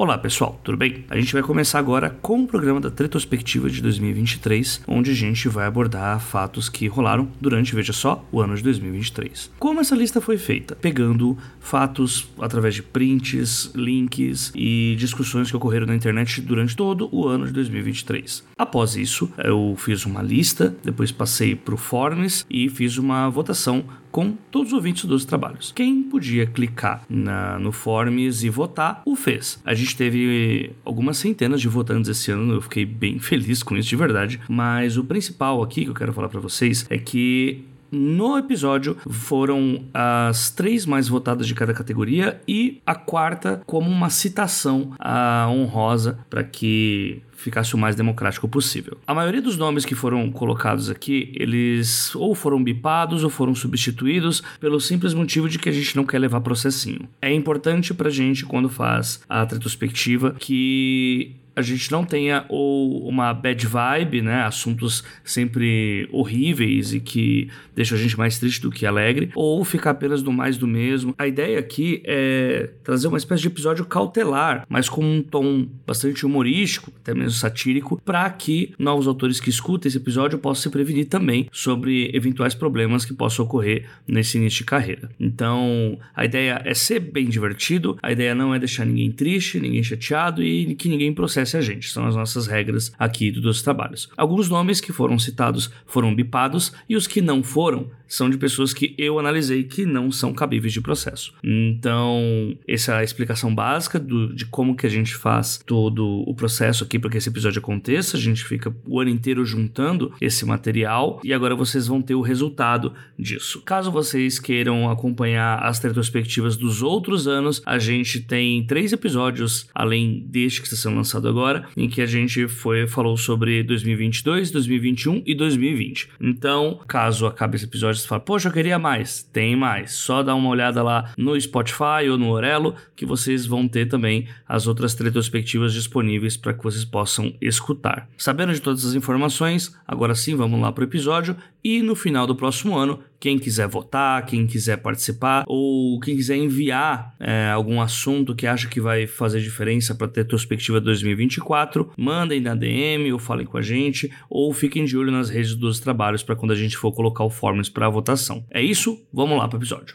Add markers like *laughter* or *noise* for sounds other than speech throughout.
Olá pessoal, tudo bem? A gente vai começar agora com o programa da Retrospectiva de 2023, onde a gente vai abordar fatos que rolaram durante, veja só, o ano de 2023. Como essa lista foi feita? Pegando fatos através de prints, links e discussões que ocorreram na internet durante todo o ano de 2023. Após isso, eu fiz uma lista, depois passei para o Forms e fiz uma votação com todos os ouvintes dos trabalhos. Quem podia clicar na, no Forms e votar, o fez. A gente teve algumas centenas de votantes esse ano, eu fiquei bem feliz com isso de verdade, mas o principal aqui que eu quero falar para vocês é que no episódio foram as três mais votadas de cada categoria e a quarta como uma citação honrosa para que ficasse o mais democrático possível. A maioria dos nomes que foram colocados aqui, eles ou foram bipados ou foram substituídos pelo simples motivo de que a gente não quer levar processinho. É importante pra gente quando faz a retrospectiva que a gente não tenha ou uma bad vibe, né? Assuntos sempre horríveis e que deixam a gente mais triste do que alegre, ou ficar apenas no mais do mesmo. A ideia aqui é trazer uma espécie de episódio cautelar, mas com um tom bastante humorístico, até mesmo satírico, para que novos autores que escutem esse episódio possam se prevenir também sobre eventuais problemas que possam ocorrer nesse início de carreira. Então, a ideia é ser bem divertido, a ideia não é deixar ninguém triste, ninguém chateado e que ninguém processe a gente. São as nossas regras aqui dos trabalhos. Alguns nomes que foram citados foram bipados e os que não foram são de pessoas que eu analisei que não são cabíveis de processo. Então, essa é a explicação básica do, de como que a gente faz todo o processo aqui para que esse episódio aconteça. A gente fica o ano inteiro juntando esse material e agora vocês vão ter o resultado disso. Caso vocês queiram acompanhar as retrospectivas dos outros anos, a gente tem três episódios além deste que está sendo lançado agora, em que a gente foi falou sobre 2022, 2021 e 2020. Então, caso acabe esse episódio você fala, poxa, eu queria mais. Tem mais. Só dá uma olhada lá no Spotify ou no Orelo, que vocês vão ter também as outras retrospectivas disponíveis para que vocês possam escutar. Sabendo de todas as informações, agora sim vamos lá para o episódio. E no final do próximo ano, quem quiser votar, quem quiser participar ou quem quiser enviar é, algum assunto que acha que vai fazer diferença para a retrospectiva 2024, mandem na DM ou falem com a gente ou fiquem de olho nas redes dos trabalhos para quando a gente for colocar o forms para votação. É isso, vamos lá para o episódio.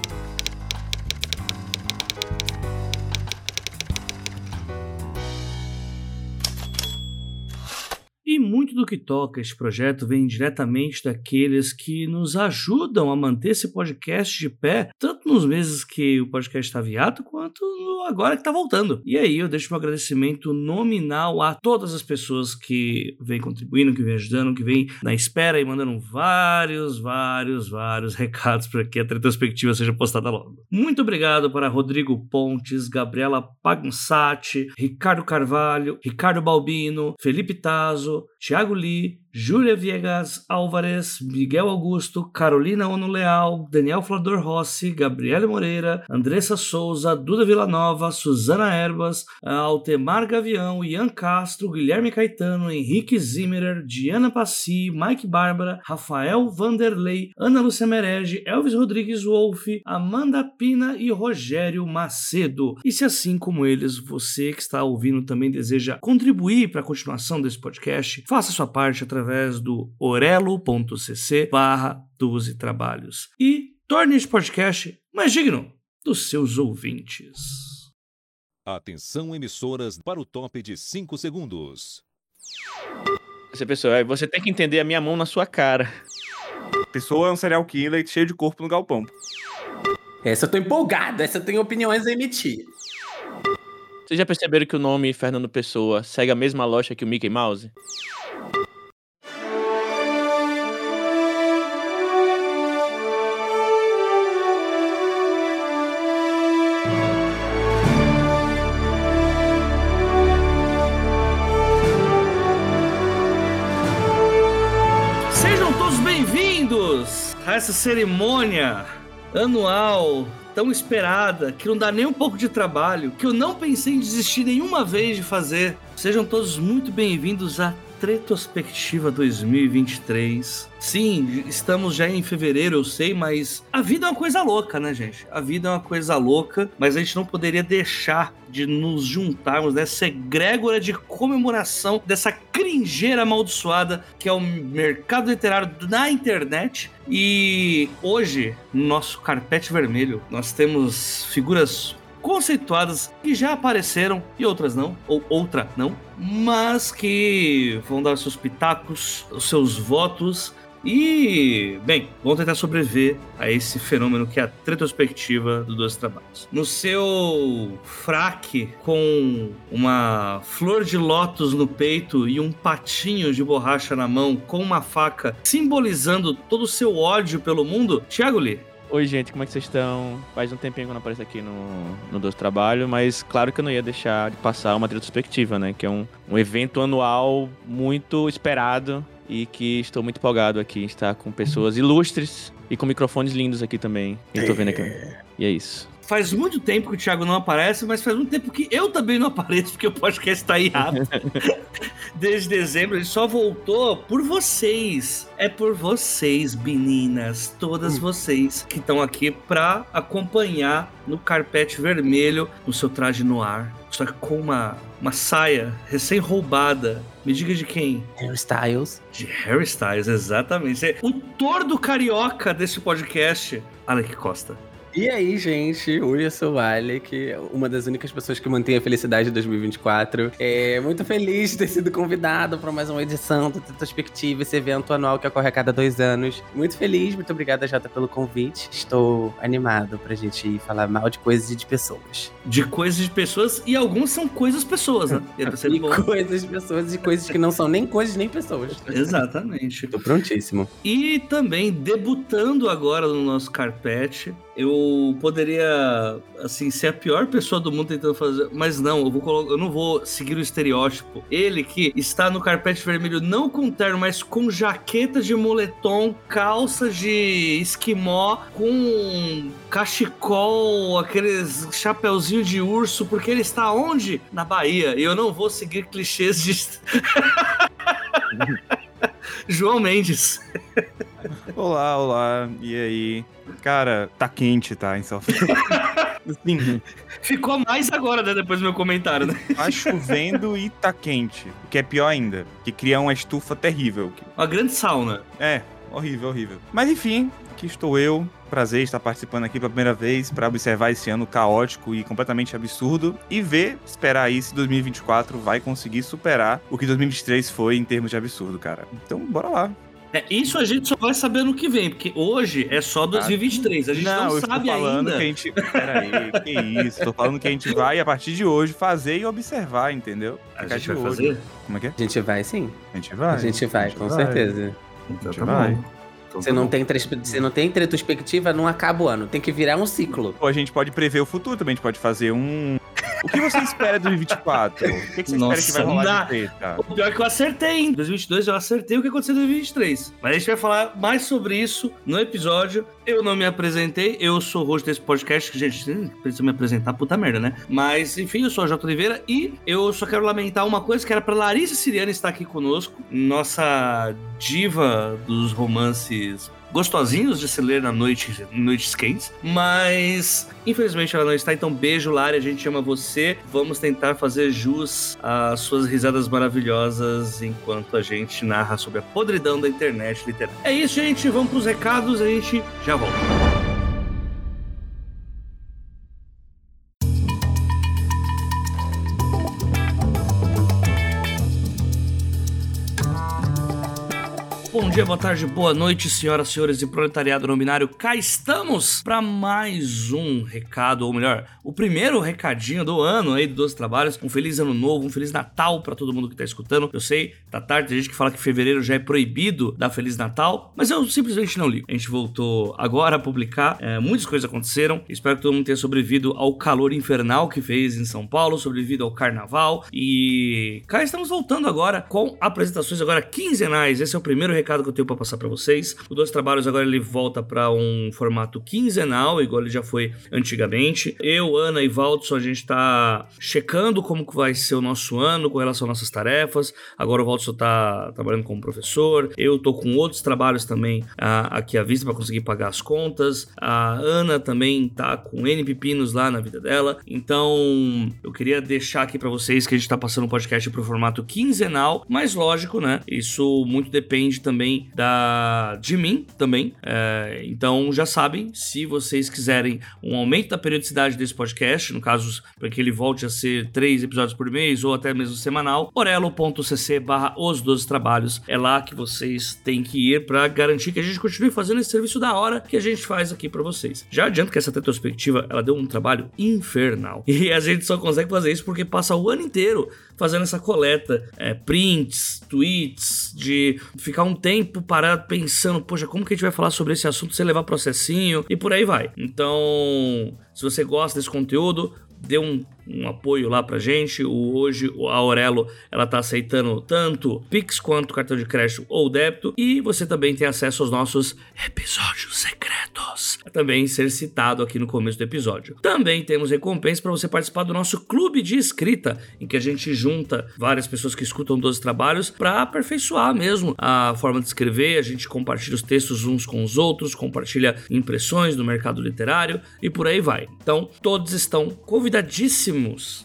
E muito do que toca este projeto vem diretamente daqueles que nos ajudam a manter esse podcast de pé, tanto nos meses que o podcast está viado, quanto agora que está voltando. E aí eu deixo um agradecimento nominal a todas as pessoas que vêm contribuindo, que vêm ajudando, que vêm na espera e mandando vários, vários, vários *laughs* recados para que a retrospectiva seja postada logo. Muito obrigado para Rodrigo Pontes, Gabriela Pagsati, Ricardo Carvalho, Ricardo Balbino, Felipe Tazo, Thiago Lee, Júlia Viegas Álvares, Miguel Augusto, Carolina Ono Leal, Daniel Flador Rossi, Gabriele Moreira, Andressa Souza, Duda Villanova, Suzana Erbas, Altemar Gavião, Ian Castro, Guilherme Caetano, Henrique Zimmerer, Diana Passi, Mike Bárbara, Rafael Vanderlei, Ana Lúcia Merege, Elvis Rodrigues Wolff, Amanda Pina e Rogério Macedo. E se assim como eles, você que está ouvindo também deseja contribuir para a continuação desse podcast, faça sua parte através através do orelo.cc barra 12 trabalhos e torne este podcast mais digno dos seus ouvintes. Atenção emissoras para o top de 5 segundos. Essa pessoa, você tem que entender a minha mão na sua cara. Pessoa é um serial killer cheio de corpo no galpão. Essa eu tô empolgado, essa eu tenho opiniões a emitir. Vocês já perceberam que o nome Fernando Pessoa segue a mesma lógica que o Mickey Mouse? Essa cerimônia anual tão esperada, que não dá nem um pouco de trabalho, que eu não pensei em desistir nenhuma vez de fazer. Sejam todos muito bem-vindos à Retrospectiva 2023. Sim, estamos já em fevereiro, eu sei, mas a vida é uma coisa louca, né, gente? A vida é uma coisa louca, mas a gente não poderia deixar de nos juntarmos nessa egrégora de comemoração dessa cringeira amaldiçoada que é o mercado literário na internet. E hoje, no nosso carpete vermelho, nós temos figuras conceituadas que já apareceram e outras não, ou outra não, mas que vão dar seus pitacos, os seus votos e, bem, vão tentar sobreviver a esse fenômeno que é a retrospectiva dos dois trabalhos. No seu fraque com uma flor de lótus no peito e um patinho de borracha na mão com uma faca simbolizando todo o seu ódio pelo mundo, Thiago Lee, Oi, gente, como é que vocês estão? Faz um tempinho que eu não apareço aqui no, no Doce Trabalho, mas claro que eu não ia deixar de passar uma retrospectiva, né? Que é um, um evento anual muito esperado e que estou muito empolgado aqui. Estar com pessoas ilustres e com microfones lindos aqui também. Eu tô vendo aqui. E é isso. Faz muito tempo que o Thiago não aparece, mas faz muito tempo que eu também não apareço, porque o podcast tá errado. *laughs* Desde dezembro, ele só voltou por vocês. É por vocês, meninas. Todas vocês que estão aqui pra acompanhar no carpete vermelho, no seu traje no ar. Só que com uma, uma saia recém-roubada. Me diga de quem? Harry Styles. De Harry Styles, exatamente. O tordo carioca desse podcast, Alec Costa. E aí, gente, oi, eu sou o Alec, uma das únicas pessoas que mantém a felicidade de 2024. É muito feliz de ter sido convidado para mais uma edição do Retrospectiva, esse evento anual que ocorre a cada dois anos. Muito feliz, muito obrigada, Jota, pelo convite. Estou animado pra gente falar mal de coisas e de pessoas. De coisas de pessoas, e alguns são coisas pessoas, né? E é sempre E bom. coisas de pessoas e coisas que não são nem coisas nem pessoas. Exatamente. Tô prontíssimo. E também debutando agora no nosso carpete, eu poderia assim ser a pior pessoa do mundo tentando fazer, mas não, eu vou eu não vou seguir o estereótipo. Ele que está no carpete vermelho não com terno, mas com jaqueta de moletom, calça de esquimó, com cachecol, aqueles chapeuzinho de urso, porque ele está onde? Na Bahia. E eu não vou seguir clichês de *laughs* João Mendes. Olá, olá. E aí? Cara, tá quente, tá? Em. *laughs* Sim, Ficou mais agora, né? Depois do meu comentário, né? tá chovendo e tá quente. O que é pior ainda, que cria uma estufa terrível. Uma grande sauna. É, horrível, horrível. Mas enfim, aqui estou eu. Prazer estar participando aqui pela primeira vez para observar esse ano caótico e completamente absurdo e ver, esperar aí se 2024 vai conseguir superar o que 2023 foi em termos de absurdo, cara. Então, bora lá. É, isso a gente só vai saber no que vem, porque hoje é só 2023. A gente não, eu sabe estou falando ainda. que a gente. Peraí, que isso? Tô falando que a gente vai, a partir de hoje, fazer e observar, entendeu? A Ficar gente vai olho. fazer? Como é que é? A gente vai sim. A gente vai. A gente vai, com vai. certeza. Então gente tá vai. bom. Então Você tá não, tem, você não tem retrospectiva, não acaba o ano. Tem que virar um ciclo. Pô, a gente pode prever o futuro também, a gente pode fazer um. O que você espera de 2024? O que, que você Nossa, espera que vai rolar de treta? O pior é que eu acertei, hein? Em 2022 eu acertei o que aconteceu em 2023. Mas a gente vai falar mais sobre isso no episódio. Eu não me apresentei, eu sou o host desse podcast, que, gente, precisa me apresentar, puta merda, né? Mas, enfim, eu sou a J. Oliveira e eu só quero lamentar uma coisa, que era pra Larissa Siriana estar aqui conosco, nossa diva dos romances gostosinhos de se ler na noite, noites quentes, mas infelizmente ela não está, então beijo, Lari, a gente ama você. Vamos tentar fazer jus às suas risadas maravilhosas enquanto a gente narra sobre a podridão da internet literária. É isso, gente, vamos pros recados, a gente já volta. Dia, boa tarde, boa noite, senhoras, senhores e proletariado não binário. Cá estamos para mais um recado, ou melhor, o primeiro recadinho do ano aí do 12 Trabalhos. Um feliz ano novo, um feliz Natal para todo mundo que tá escutando. Eu sei, tá tarde, tem gente que fala que fevereiro já é proibido dar Feliz Natal, mas eu simplesmente não ligo. A gente voltou agora a publicar, é, muitas coisas aconteceram. Espero que todo mundo tenha sobrevivido ao calor infernal que fez em São Paulo, sobrevivido ao carnaval. E cá estamos voltando agora com apresentações agora quinzenais. Esse é o primeiro recado que eu tenho para passar para vocês. O Dois Trabalhos agora ele volta para um formato quinzenal, igual ele já foi antigamente. Eu, Ana e Valdson, a gente tá checando como que vai ser o nosso ano com relação às nossas tarefas. Agora o Valdson tá trabalhando como professor. Eu tô com outros trabalhos também ah, aqui à vista para conseguir pagar as contas. A Ana também tá com N pepinos lá na vida dela. Então, eu queria deixar aqui para vocês que a gente tá passando o podcast pro formato quinzenal, mas lógico, né? Isso muito depende também da de mim também. É, então já sabem, se vocês quiserem um aumento da periodicidade desse podcast, no caso para que ele volte a ser três episódios por mês ou até mesmo semanal, orelo.cc barra os 12 trabalhos. É lá que vocês têm que ir para garantir que a gente continue fazendo esse serviço da hora que a gente faz aqui para vocês. Já adianto que essa retrospectiva ela deu um trabalho infernal *laughs* e a gente só consegue fazer isso porque passa o ano inteiro fazendo essa coleta, é, prints, tweets, de ficar um tempo parado pensando, poxa, como que a gente vai falar sobre esse assunto sem levar processinho e por aí vai. Então, se você gosta desse conteúdo, dê um, um, apoio lá pra gente. O, hoje a Aurelo ela tá aceitando tanto Pix quanto cartão de crédito ou débito. E você também tem acesso aos nossos episódios secretos. Também ser citado aqui no começo do episódio. Também temos recompensa para você participar do nosso clube de escrita, em que a gente junta várias pessoas que escutam 12 trabalhos para aperfeiçoar mesmo a forma de escrever. A gente compartilha os textos uns com os outros, compartilha impressões do mercado literário e por aí vai. Então, todos estão convidadíssimos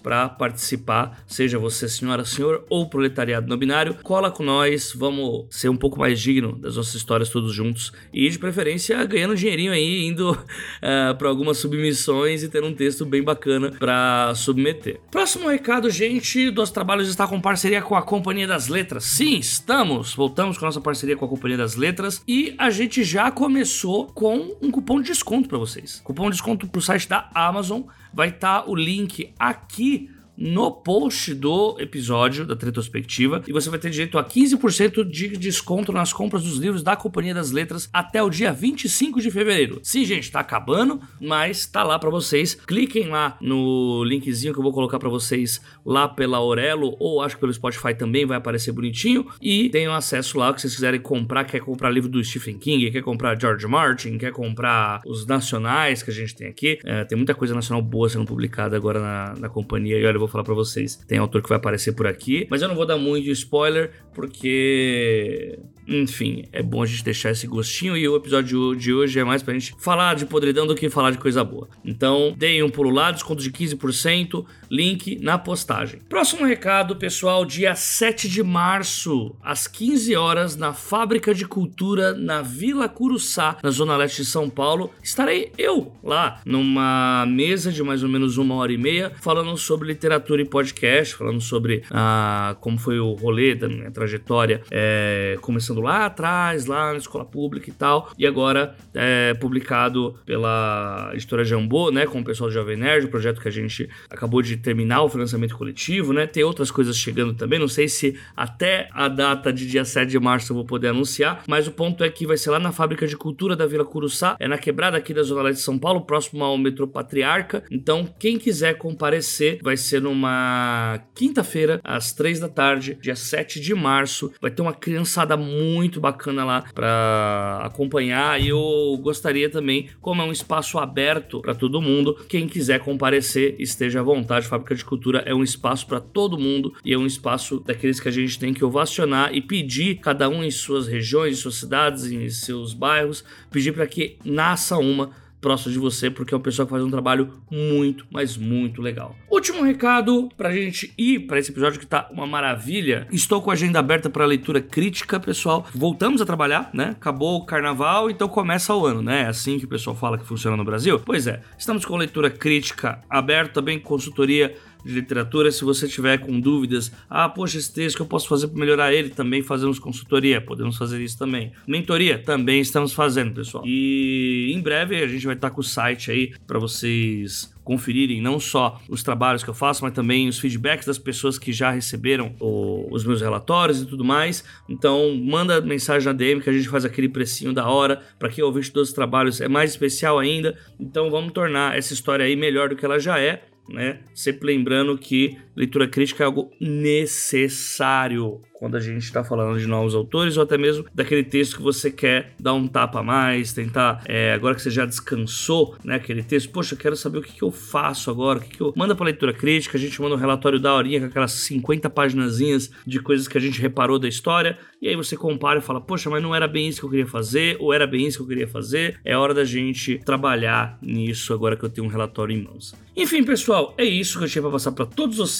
para participar, seja você senhora, senhor ou proletariado no binário. Cola com nós, vamos ser um pouco mais digno das nossas histórias todos juntos e de preferência ganhando dinheirinho aí, indo uh, *laughs* eh, para algumas submissões e tendo um texto bem bacana para submeter. Próximo recado, gente, dos trabalhos está com parceria com a Companhia das Letras. Sim, estamos, voltamos com a nossa parceria com a Companhia das Letras e a gente já começou com um cupom de desconto para vocês. Cupom de desconto pro site da Amazon vai estar tá o link aqui no post do episódio da retrospectiva e você vai ter direito a 15% de desconto nas compras dos livros da Companhia das Letras até o dia 25 de fevereiro. Sim, gente, tá acabando, mas tá lá para vocês. Cliquem lá no linkzinho que eu vou colocar para vocês lá pela Aurelo ou acho que pelo Spotify também vai aparecer bonitinho e tenham acesso lá que vocês quiserem comprar, quer comprar livro do Stephen King, quer comprar George Martin, quer comprar os nacionais que a gente tem aqui. É, tem muita coisa nacional boa sendo publicada agora na, na companhia e olha, eu vou falar para vocês. Tem autor que vai aparecer por aqui, mas eu não vou dar muito spoiler porque enfim, é bom a gente deixar esse gostinho e o episódio de hoje é mais pra gente falar de podridão do que falar de coisa boa. Então, deem um pulo lá, desconto de 15%, link na postagem. Próximo recado, pessoal, dia 7 de março, às 15 horas, na Fábrica de Cultura, na Vila Curuçá, na Zona Leste de São Paulo, estarei eu lá, numa mesa de mais ou menos uma hora e meia, falando sobre literatura e podcast, falando sobre ah, como foi o rolê da minha trajetória, é, começando lá atrás, lá na escola pública e tal, e agora é publicado pela editora Jambô, né, com o pessoal do Jovem Nerd, o projeto que a gente acabou de terminar o financiamento coletivo, né, tem outras coisas chegando também, não sei se até a data de dia 7 de março eu vou poder anunciar, mas o ponto é que vai ser lá na Fábrica de Cultura da Vila Curuçá, é na quebrada aqui da Zona Leste de São Paulo, próximo ao metrô Patriarca, então quem quiser comparecer vai ser numa quinta-feira, às 3 da tarde, dia 7 de março, vai ter uma criançada muito muito bacana lá para acompanhar e eu gostaria também, como é um espaço aberto para todo mundo, quem quiser comparecer esteja à vontade. Fábrica de Cultura é um espaço para todo mundo e é um espaço daqueles que a gente tem que ovacionar e pedir cada um em suas regiões, em suas cidades, em seus bairros, pedir para que nasça uma próximo de você, porque é uma pessoa que faz um trabalho muito, mas muito legal. Último recado pra gente ir para esse episódio que tá uma maravilha. Estou com a agenda aberta para leitura crítica, pessoal. Voltamos a trabalhar, né? Acabou o carnaval, então começa o ano, né? É assim que o pessoal fala que funciona no Brasil. Pois é, estamos com leitura crítica aberta, também consultoria de literatura. Se você tiver com dúvidas, ah, poxa, esse texto que eu posso fazer para melhorar ele, também fazemos consultoria, podemos fazer isso também. Mentoria também estamos fazendo, pessoal. E em breve a gente vai estar com o site aí para vocês conferirem não só os trabalhos que eu faço, mas também os feedbacks das pessoas que já receberam o, os meus relatórios e tudo mais. Então, manda mensagem na DM que a gente faz aquele precinho da hora. Para quem ouvir todos os trabalhos é mais especial ainda. Então, vamos tornar essa história aí melhor do que ela já é né? Sempre lembrando que leitura crítica é algo necessário quando a gente está falando de novos autores ou até mesmo daquele texto que você quer dar um tapa a mais, tentar, é, agora que você já descansou, né, aquele texto, poxa, quero saber o que, que eu faço agora, o que, que eu... Manda para leitura crítica, a gente manda um relatório da horinha com aquelas 50 paginazinhas de coisas que a gente reparou da história, e aí você compara e fala, poxa, mas não era bem isso que eu queria fazer, ou era bem isso que eu queria fazer, é hora da gente trabalhar nisso agora que eu tenho um relatório em mãos. Enfim, pessoal, é isso que eu tinha para passar para todos vocês,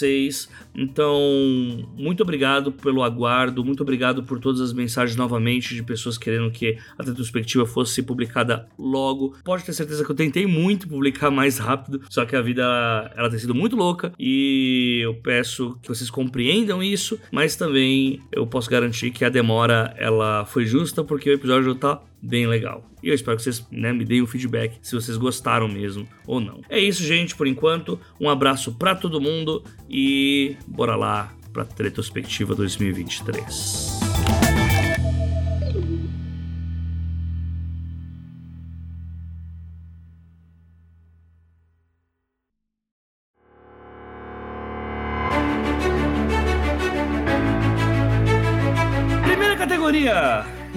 então, muito obrigado pelo aguardo. Muito obrigado por todas as mensagens novamente de pessoas querendo que a retrospectiva fosse publicada logo. Pode ter certeza que eu tentei muito publicar mais rápido, só que a vida ela tem sido muito louca e eu peço que vocês compreendam isso, mas também eu posso garantir que a demora ela foi justa porque o episódio tá bem legal. E eu espero que vocês né, me deem um feedback se vocês gostaram mesmo ou não. É isso, gente, por enquanto. Um abraço para todo mundo e bora lá para Retrospectiva 2023.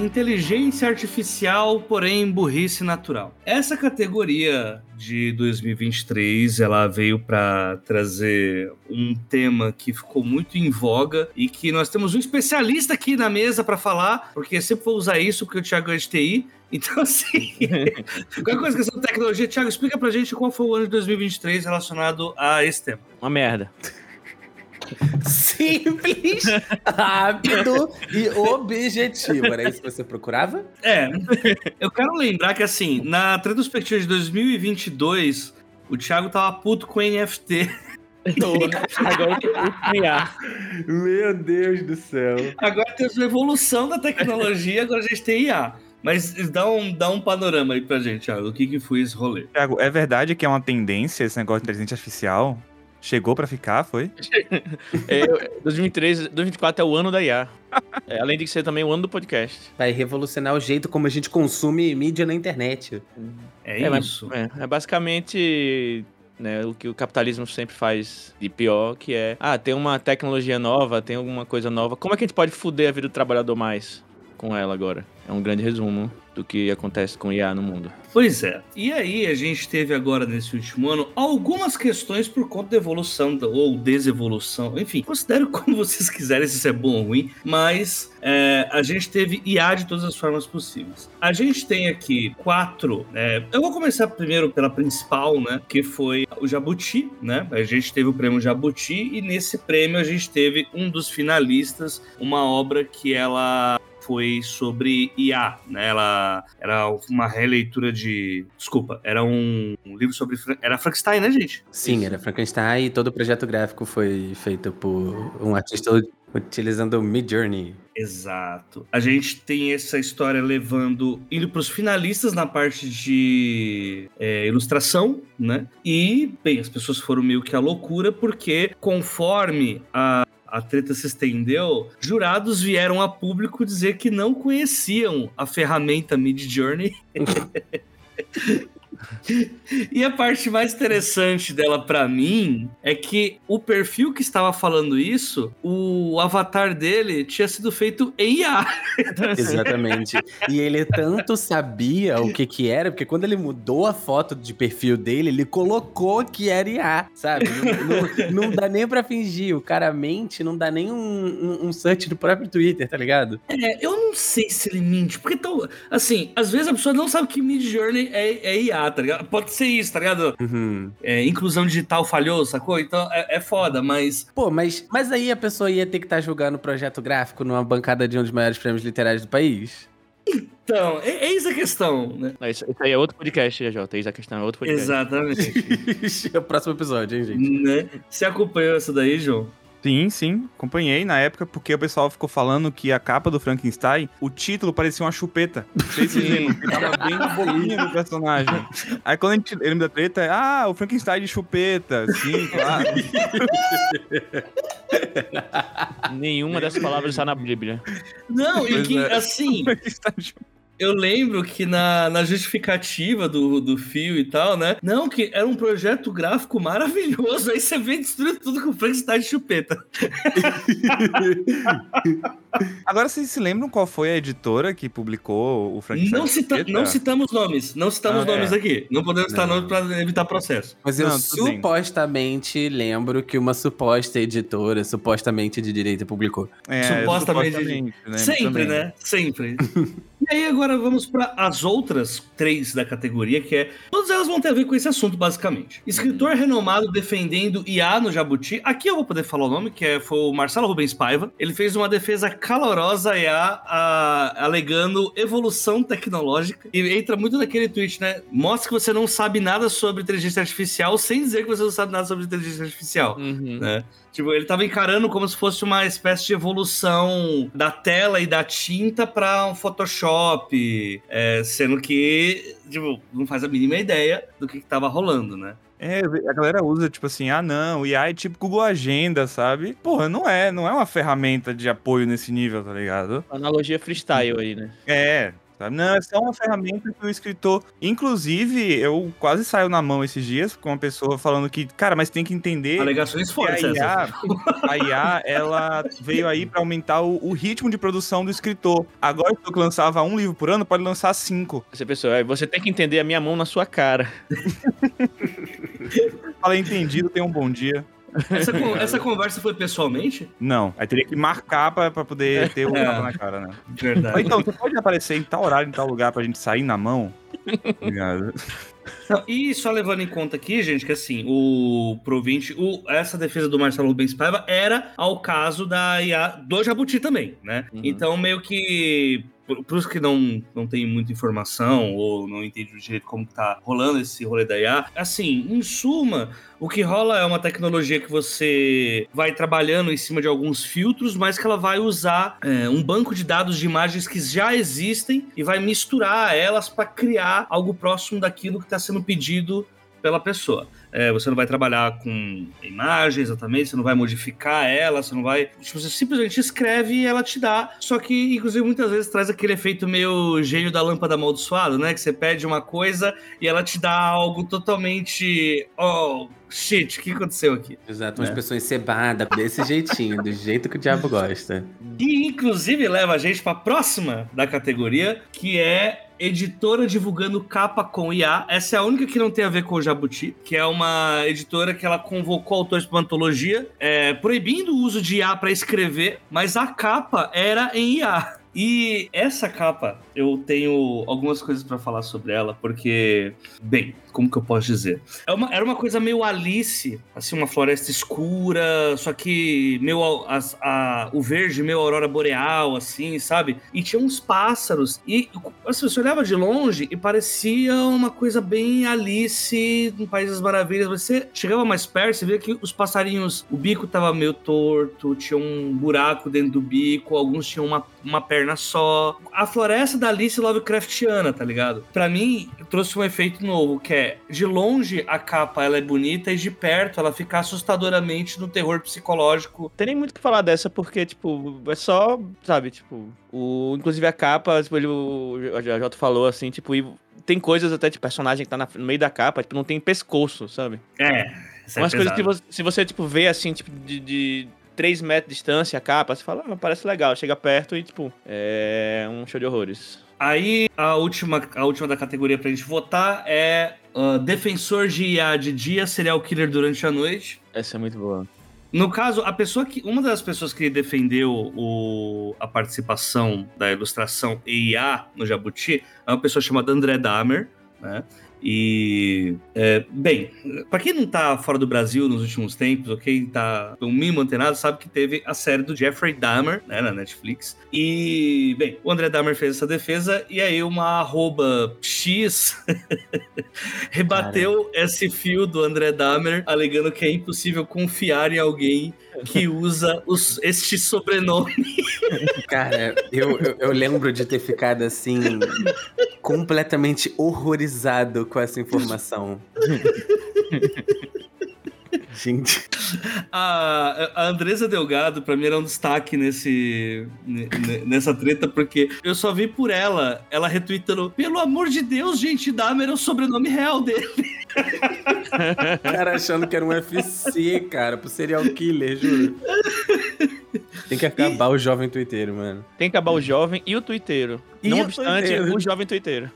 Inteligência artificial, porém burrice natural. Essa categoria de 2023, ela veio para trazer um tema que ficou muito em voga e que nós temos um especialista aqui na mesa para falar, porque sempre vou usar isso porque o Thiago é de TI. Então, *laughs* assim, *laughs* qualquer coisa que essa tecnologia, Thiago, explica pra gente qual foi o ano de 2023 relacionado a esse tema. Uma merda. Simples, rápido e objetivo. Era isso que você procurava? É, eu quero lembrar que, assim, na retrospectiva de 2022, o Thiago tava puto com NFT. *laughs* Agora criar. Meu Deus do céu. Agora temos uma evolução da tecnologia, agora a gente tem IA. Mas dá um, dá um panorama aí pra gente, Thiago. O que, que foi esse rolê? Thiago, é verdade que é uma tendência esse negócio de inteligência artificial? Chegou pra ficar, foi? *laughs* É, 2003, 2024 é o ano da IA. É, além de ser também o ano do podcast. Vai revolucionar o jeito como a gente consome mídia na internet. É, É, isso. É, é basicamente né, o que o capitalismo sempre faz de pior, que é, ah, tem uma tecnologia nova, tem alguma coisa nova. Como é que a gente pode fuder a vida do trabalhador mais com ela agora? É um grande resumo do que acontece com IA no mundo. Pois é. E aí a gente teve agora nesse último ano algumas questões por conta da evolução ou desevolução. Enfim, considere *laughs* como vocês quiserem se isso é bom ou ruim, mas é, a gente teve IA de todas as formas possíveis. A gente tem aqui quatro. né, eu vou começar primeiro pela principal, né? Que foi o Jabuti, né? A gente teve o prêmio Jabuti e nesse prêmio a gente teve um dos finalistas, uma obra que ela foi sobre IA, né? Ela era uma releitura de, desculpa, era um, um livro sobre era Frankenstein, né, gente? Sim, era Frankenstein e todo o projeto gráfico foi feito por um artista utilizando o Midjourney. Exato. A gente tem essa história levando indo para os finalistas na parte de é, ilustração, né? E bem, as pessoas foram meio que à loucura porque conforme a a treta se estendeu, jurados vieram a público dizer que não conheciam a ferramenta Midjourney. *laughs* *laughs* E a parte mais interessante dela pra mim é que o perfil que estava falando isso, o avatar dele tinha sido feito em IA. *laughs* Exatamente. e ele tanto sabia o que que era, porque quando ele mudou a foto de perfil dele, ele colocou que era IA, sabe? Não, não- não dá nem pra fingir. O cara mente, não dá nem um, um, um search do próprio Twitter, tá ligado? É, eu não sei se ele mente, porque tão, assim, às vezes a pessoa não sabe que Midjourney é, é IA, tá ligado? Pode ser isso, tá ligado? Uhum. É, inclusão digital falhou, sacou? Então é, é foda, mas Pô, mas, mas aí a pessoa ia ter que estar julgando o projeto gráfico numa bancada de um dos maiores prêmios literários do país? então, é, é isso a questão, né? Não, Isso, isso aí é outro podcast, JJ. Isso a questão é outro podcast. Exatamente. *laughs* é o próximo episódio, hein, gente? né? Você acompanhou essa daí, João? Sim, sim, acompanhei na época porque o pessoal ficou falando que a capa do Frankenstein, o título parecia uma chupeta. Não sei se lembram, tava bem na boquinha do personagem. Aí quando a gente lembra da treta, é, ah, o Frankenstein de chupeta. Sim, claro. Nenhuma dessas palavras está na Bíblia. Não, e que, é. assim, *laughs* Frankenstein de chupeta. Eu lembro que na, na justificativa do, do fio e tal, né? Não, que era um projeto gráfico maravilhoso. Aí você vê destruindo tudo com Frankenstein de chupeta. *laughs* Agora, vocês se lembram qual foi a editora que publicou o Frankenstein? Não, cita não citamos nomes. Não citamos Ah, é. nomes aqui. Não podemos citar nomes para evitar processo. Mas eu Não, bem. supostamente lembro que uma suposta editora, supostamente de direito, publicou. É, Supostamente. né, Sempre, também. né? Sempre. *laughs* e aí agora vamos para as outras três da categoria, que é. Todas elas vão ter a ver com esse assunto, basicamente. Escritor renomado defendendo IA no Jabuti. Aqui eu vou poder falar o nome, que é, foi o Marcelo Rubens Paiva. Ele fez uma defesa calorosa a IA, a- alegando evolução tecnológica. E entra muito naquele tweet, né? Mostra que você não sabe nada sobre inteligência artificial sem dizer que você não sabe nada sobre inteligência artificial Uhum. né? Tipo, ele tava encarando como se fosse uma espécie de evolução da tela e da tinta para um Photoshop, é, sendo que, tipo, não faz a mínima ideia do que, que tava rolando, né? É, a galera usa, tipo assim, ah não, o IA é tipo Google Agenda, sabe? Porra, não é, não é uma ferramenta de apoio nesse nível, tá ligado? Analogia freestyle aí, né? É, sabe? Não, é só uma ferramenta que o escritor. Inclusive, eu quase saio na mão esses dias com uma pessoa falando que, cara, mas tem que entender. Alegações fortes, a. IA, a IA, ela veio aí pra aumentar o, o ritmo de produção do escritor. Agora que eu lançava um livro por ano, pode lançar cinco. Essa pessoa, "É, você tem que entender a minha mão na sua cara. *laughs* Fala entendido, tenha um bom dia. Essa, con- essa conversa foi pessoalmente? Não, aí teria que marcar pra, pra poder ter o É. tapa na cara, né? Ou Verdade. então, você pode aparecer em tal horário, em tal lugar pra gente sair na mão? Obrigado. Não, e só levando em conta aqui, gente, que assim, o Provinte, o, essa defesa do Marcelo Rubens Paiva era ao caso da IA do Jabuti também, né? Uhum. Então, meio que. Para os que não, não têm muita informação ou não entendem direito como que tá rolando esse rolê da IA, assim, em suma, o que rola é uma tecnologia que você vai trabalhando em cima de alguns filtros, mas que ela vai usar é, um banco de dados de imagens que já existem e vai misturar elas para criar algo próximo daquilo que está sendo pedido pela pessoa. É, você não vai trabalhar com imagem exatamente, você não vai modificar ela, você não vai. Tipo, você simplesmente escreve e ela te dá. Só que, inclusive, muitas vezes traz aquele efeito meio gênio da lâmpada amaldiçoado, né? Que você pede uma coisa e ela te dá algo totalmente. Oh, shit, o que aconteceu aqui? Exato, umas É. pessoas cebadas, desse jeitinho, do jeito que o diabo gosta. E inclusive leva a gente para a próxima da categoria, que é editora divulgando capa com IA. Essa é a única que não tem a ver com o Jabuti, que é uma editora que ela convocou autores para uma antologia, é, proibindo o uso de IA para escrever, mas a capa era em IA. E essa capa, eu tenho algumas coisas para falar sobre ela, porque, bem, como que eu posso dizer? É uma- era uma coisa meio Alice, assim, uma floresta escura, só que meio as- a- o verde, meio aurora boreal, assim, sabe? E tinha uns pássaros. E assim, você olhava de longe e parecia uma coisa bem Alice no País das Maravilhas. Você chegava mais perto, você via que os passarinhos, o bico tava meio torto, tinha um buraco dentro do bico, alguns tinham uma, uma perna só. A floresta da Alice Lovecraftiana, tá ligado? Pra mim, trouxe um efeito novo, que é, de longe a capa ela é bonita e de perto ela fica assustadoramente no terror psicológico. Não tem nem muito o que falar dessa, porque, tipo, é só, sabe, tipo, o, inclusive a capa, tipo, ele, o, o Jota falou assim, tipo, e tem coisas até de personagem que tá na- no meio da capa, tipo, não tem pescoço, sabe? É. isso é Umas coisas que você, se você, tipo, vê assim, tipo, de, de 3 metros de distância a capa, você fala, ah, parece legal, chega perto e, tipo, é um show de horrores. Aí a última, a última da categoria pra gente votar é ah, defensor de IA de dia, serial killer durante a noite. Essa é muito boa. No caso, a pessoa que. Uma das pessoas que defendeu o, a participação da ilustração IA no Jabuti é uma pessoa chamada André Dahmer, né? E. é, bem, pra quem não tá fora do Brasil nos últimos tempos, ou quem tá um mínimo antenado, sabe que teve a série do Jeffrey Dahmer, né, na Netflix. E, bem, o André Dahmer fez essa defesa, e aí uma arroba X *laughs* rebateu esse fio do André Dahmer, alegando que é impossível confiar em alguém que usa os, este sobrenome. *laughs* Cara, eu, eu, eu lembro de ter ficado assim, completamente horrorizado com essa informação. *laughs* *laughs* Gente. A, a Andresa Delgado, pra mim, era um destaque nesse, ne- ne- nessa treta, porque eu só vi por ela, ela retweetando, pelo amor de Deus, gente, Dahmer é o sobrenome real dele. *laughs* cara achando que era um FC, cara, pro serial killer, juro. Tem que acabar o jovem twitteiro, mano. Tem que acabar o jovem e o tuiteiro. E não obstante, tuiteiro. o jovem tuiteiro.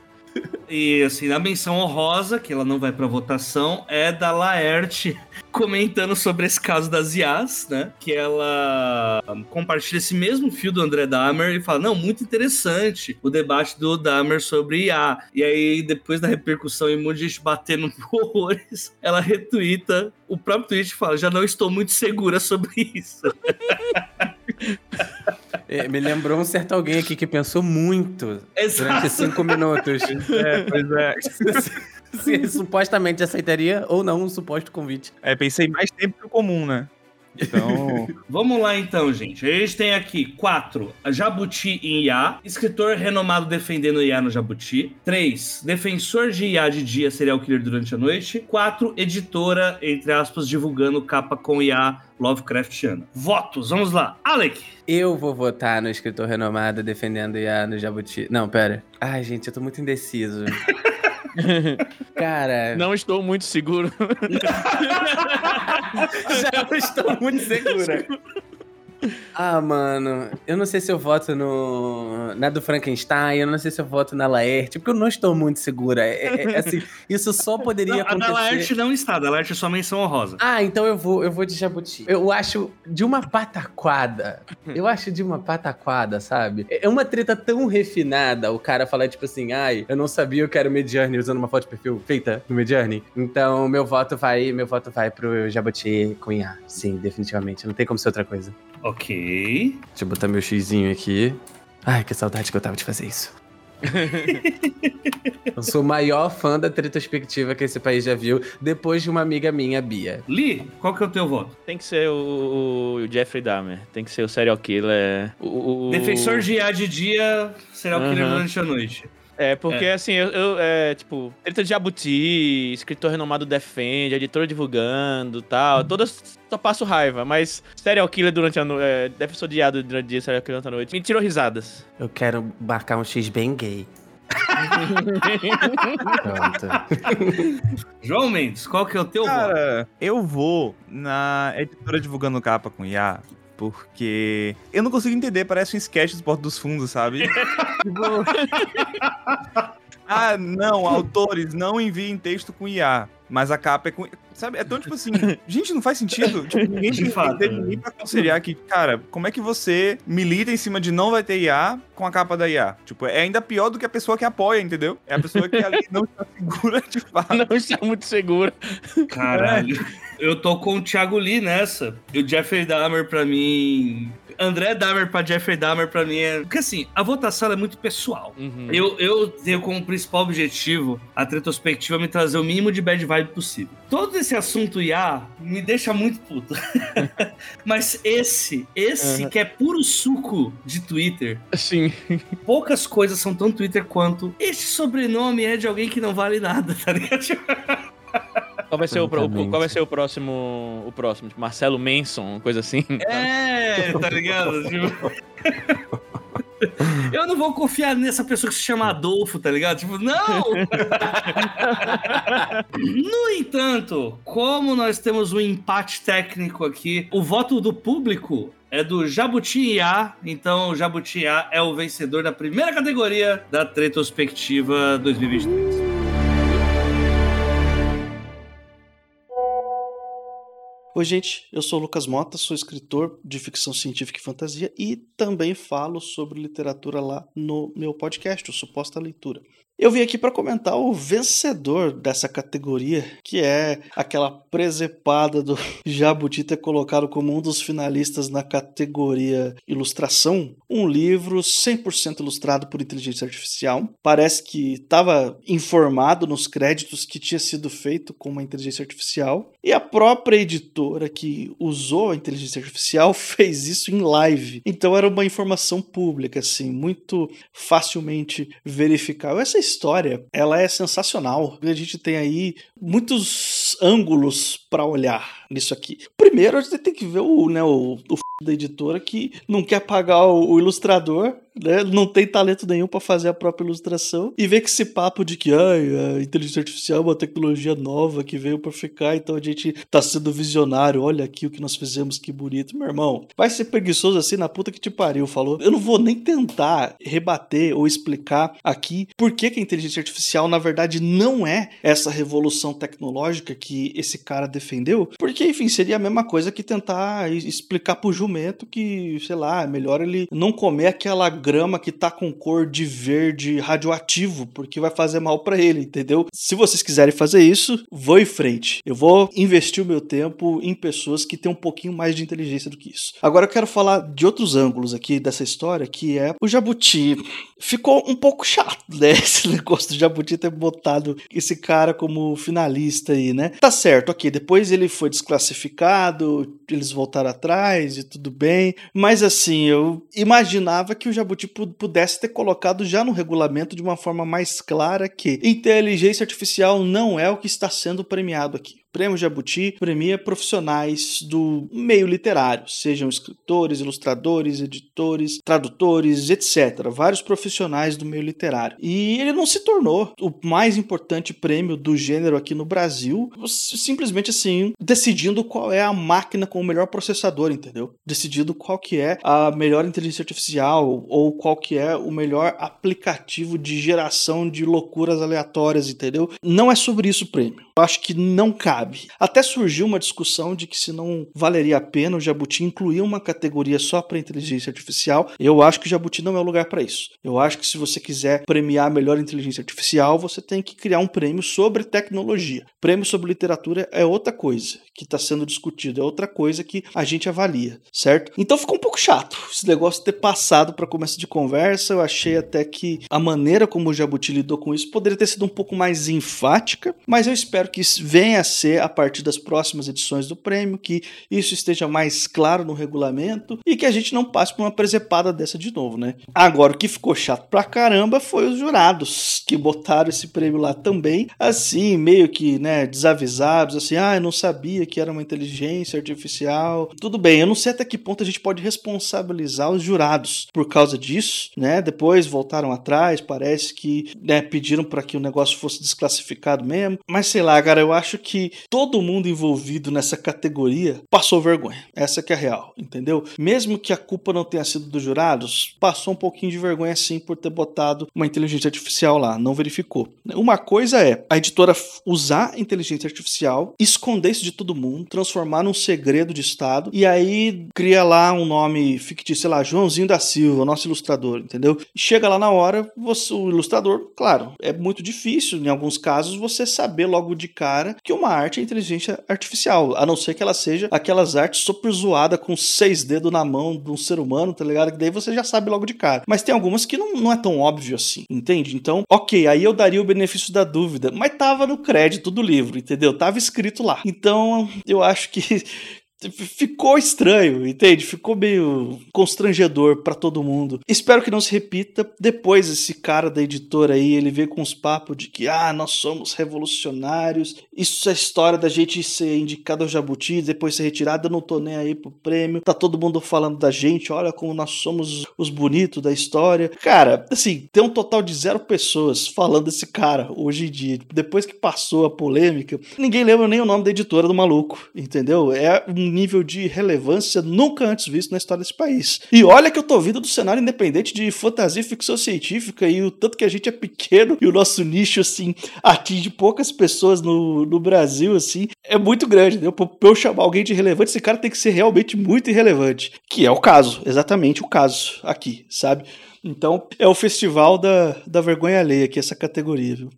E assim, a menção honrosa, que ela não vai pra votação, é da Laerte *laughs* comentando sobre esse caso das IAs, né? Que ela compartilha esse mesmo fio do André Dahmer e fala: Não, muito interessante o debate do Dahmer sobre IA. E aí, depois da repercussão e muita gente batendo *laughs* horrores, ela retuita o próprio tweet e fala: Já não estou muito segura sobre isso. *laughs* É, me lembrou um certo alguém aqui que pensou muito durante Exato. cinco minutos. *laughs* É, pois é. *laughs* Se supostamente aceitaria ou não um suposto convite. É, pensei mais tempo que o comum, né? Então. *laughs* Vamos lá então, gente. A gente tem aqui quatro, Jabuti em IA, escritor renomado defendendo IA no Jabuti. Três, defensor de IA de dia, serial killer durante a noite. Quatro, editora, entre aspas, divulgando capa com IA Lovecraftiana. Votos, vamos lá. Alec, Eu vou votar no escritor renomado defendendo IA no Jabuti. Não, pera. Ai, gente, eu tô muito indeciso. *laughs* *laughs* Cara, Não estou muito seguro. *laughs* já não estou muito segura. *laughs* Ah, mano, eu não sei se eu voto no na do Frankenstein, eu não sei se eu voto na Laerte, porque eu não estou muito segura. É, é- é assim, isso só *laughs* poderia a da acontecer. Laerte não está, a da Laerte é só menção honrosa. Ah, então eu vou, eu vou de Jabuti. Eu acho de uma pataquada. Eu acho de uma pataquada, sabe? É uma treta tão refinada o cara falar, tipo assim, ai, eu não sabia que era o Midjourney usando uma foto de perfil feita no Midjourney. Então, meu voto vai, meu voto vai pro Jabuti Cunha. Sim, definitivamente. Não tem como ser outra coisa. Ok. Deixa eu botar meu xizinho aqui. Ai, que saudade que eu tava de fazer isso. *laughs* eu sou o maior fã da retrospectiva que esse país já viu, depois de uma amiga minha, Bia. Lee, qual que é o teu voto? Tem que ser o, o Jeffrey Dahmer. Tem que ser o serial killer. O, o- Defensor de IA de dia, serial killer Aham. durante a noite. É, porque assim, eu, eu, é, tipo, treta de Jabuti, escritor renomado defende, editora divulgando tal, todas só passo raiva, mas serial killer durante a noite, é, defensor de iado durante o dia, serial killer durante a noite, me tirou risadas. Eu quero marcar um X bem gay. Pronto. *laughs* João Mendes, qual que é o teu voto? Cara, eu vou na editora divulgando capa com IA, porque eu não consigo entender, parece um sketch do Porto dos Fundos, sabe? *laughs* Tipo, *laughs* ah, não, autores, não enviem texto com IA, mas a capa é com. Sabe, é tão tipo assim, gente, não faz sentido. *laughs* Tipo, ninguém De tem fato, teve né? ninguém pra aconselhar que, cara, como é que você milita em cima de não vai ter IA com a capa da IA? Tipo, é ainda pior do que a pessoa que apoia, entendeu? É a pessoa que ali não está segura de fato. Não está muito seguro. Caralho. Eu tô com o Thiago Lee nessa. E o Jeffrey Dahmer, pra mim. André Dahmer pra Jeffrey Dahmer, pra mim é. Porque assim, a votação é muito pessoal. Uhum. Eu, eu tenho como principal objetivo a retrospectiva me trazer o mínimo de bad vibe possível. Todo esse assunto IA me deixa muito puto. *laughs* Mas esse, esse Uhum. que é puro suco de Twitter, Sim. poucas coisas são tão Twitter quanto este sobrenome é de alguém que não vale nada, *laughs* tá ligado? Qual vai ser o, Exatamente. qual vai ser o próximo, o próximo? Tipo, Marcelo Manson, uma coisa assim? *laughs* É, tá ligado? Tipo, *laughs* Eu não vou confiar nessa pessoa que se chama Adolfo, tá ligado? Tipo, não! *laughs* no entanto, como nós temos um empate técnico aqui, o voto do público é do Jabuti IA, então o Jabuti IA é o vencedor da primeira categoria da Retrospectiva 2023. Oi, gente, eu sou Lucas Mota, sou escritor de ficção científica e fantasia e também falo sobre literatura lá no meu podcast, o Suposta Leitura. Eu vim aqui para comentar o vencedor dessa categoria, que é aquela presepada do *laughs* Jabuti ter colocado como um dos finalistas na categoria Ilustração, um livro 100% ilustrado por inteligência artificial. Parece que estava informado nos créditos que tinha sido feito com uma inteligência artificial, e a própria editora que usou a inteligência artificial *laughs* fez isso em live. Então era uma informação pública, assim, muito facilmente verificável. Essa história, ela é sensacional. A gente tem aí muitos ângulos para olhar nisso aqui. Primeiro, a gente tem que ver o, né, o, o da editora que não quer pagar o, o ilustrador, né, não tem talento nenhum para fazer a própria ilustração e vê que esse papo de que ai, a inteligência artificial é uma tecnologia nova que veio para ficar, então a gente tá sendo visionário, olha aqui o que nós fizemos, que bonito. Meu irmão, vai ser preguiçoso assim na puta que te pariu, falou. Eu não vou nem tentar rebater ou explicar aqui por que, que a inteligência artificial, na verdade, não é essa revolução tecnológica que esse cara defendeu, porque, enfim, seria a mesma coisa que tentar explicar pro jumento que, sei lá, é melhor ele não comer aquela grama que tá com cor de verde radioativo, porque vai fazer mal para ele, entendeu? Se vocês quiserem fazer isso, vou em frente. Eu vou investir o meu tempo em pessoas que têm um pouquinho mais de inteligência do que isso. Agora eu quero falar de outros ângulos aqui dessa história, que é o Jabuti. Ficou um pouco chato, né? *laughs* Esse negócio do Jabuti ter botado esse cara como finalista aí, né? Tá certo, ok. Depois ele foi desclassificado, eles voltaram atrás e tudo bem. Mas assim, eu imaginava que o Jabuti pudesse ter colocado já no regulamento de uma forma mais clara que inteligência artificial não é o que está sendo premiado aqui. Prêmio Jabuti premia profissionais do meio literário, sejam escritores, ilustradores, editores, tradutores, etc. Vários profissionais do meio literário. E ele não se tornou o mais importante prêmio do gênero aqui no Brasil, simplesmente assim, decidindo qual é a máquina com o melhor processador, entendeu? Decidindo qual que é a melhor inteligência artificial ou qual que é o melhor aplicativo de geração de loucuras aleatórias, entendeu? Não é sobre isso o prêmio. Eu acho que não cabe sabe. Até surgiu uma discussão de que se não valeria a pena o Jabuti incluir uma categoria só para inteligência artificial. Eu acho que o Jabuti não é o lugar para isso. Eu acho que se você quiser premiar a melhor inteligência artificial, você tem que criar um prêmio sobre tecnologia. Prêmio sobre literatura é outra coisa que está sendo discutido, é outra coisa que a gente avalia, certo? Então ficou um pouco chato esse negócio ter passado para começo de conversa. Eu achei até que a maneira como o Jabuti lidou com isso poderia ter sido um pouco mais enfática, mas eu espero que venha a ser a partir das próximas edições do prêmio, que isso esteja mais claro no regulamento e que a gente não passe por uma presepada dessa de novo, né? Agora, o que ficou chato pra caramba foi os jurados que botaram esse prêmio lá também, assim, meio que, né, desavisados, assim, ah, eu não sabia que era uma inteligência artificial. Tudo bem, eu não sei até que ponto a gente pode responsabilizar os jurados por causa disso, né? Depois voltaram atrás, parece que né, pediram para que o negócio fosse desclassificado mesmo. Mas sei lá, cara, eu acho que todo mundo envolvido nessa categoria passou vergonha. Essa que é a real, entendeu? Mesmo que a culpa não tenha sido dos jurados, passou um pouquinho de vergonha sim por ter botado uma inteligência artificial lá, não verificou. Uma coisa é a editora usar a inteligência artificial, esconder isso de todo mundo, transformar num segredo de Estado e aí cria lá um nome fictício, sei lá, Joãozinho da Silva, nosso ilustrador, entendeu? Chega lá na hora, você, o ilustrador, claro, é muito difícil em alguns casos você saber logo de cara que uma arte é inteligência artificial, a não ser que ela seja aquelas artes super zoadas com seis dedos na mão de um ser humano, tá ligado? Que daí você já sabe logo de cara. Mas tem algumas que não, não é tão óbvio assim, entende? Então, ok, aí eu daria o benefício da dúvida, mas tava no crédito do livro, entendeu? Tava escrito lá. Então, eu acho que ficou estranho, entende? Ficou meio constrangedor para todo mundo. Espero que não se repita. Depois esse cara da editora aí, ele veio com uns papos de que ah, nós somos revolucionários. Isso é história da gente ser indicado ao Jabuti, depois ser retirado, eu não tô nem aí pro prêmio. Tá todo mundo falando da gente, olha como nós somos os bonitos da história. Cara, assim, tem um total de zero pessoas falando desse cara hoje em dia. Depois que passou a polêmica, ninguém lembra nem o nome da editora do maluco, entendeu? É um nível de relevância nunca antes visto na história desse país. E olha que eu tô vindo do cenário independente de fantasia e ficção científica e o tanto que a gente é pequeno e o nosso nicho, assim, atinge poucas pessoas no, no Brasil, assim, é muito grande. Né? Pra eu chamar alguém de relevante, esse cara tem que ser realmente muito irrelevante. Que é o caso, exatamente o caso aqui, sabe? Então, é o festival da, da vergonha alheia aqui, essa categoria, viu?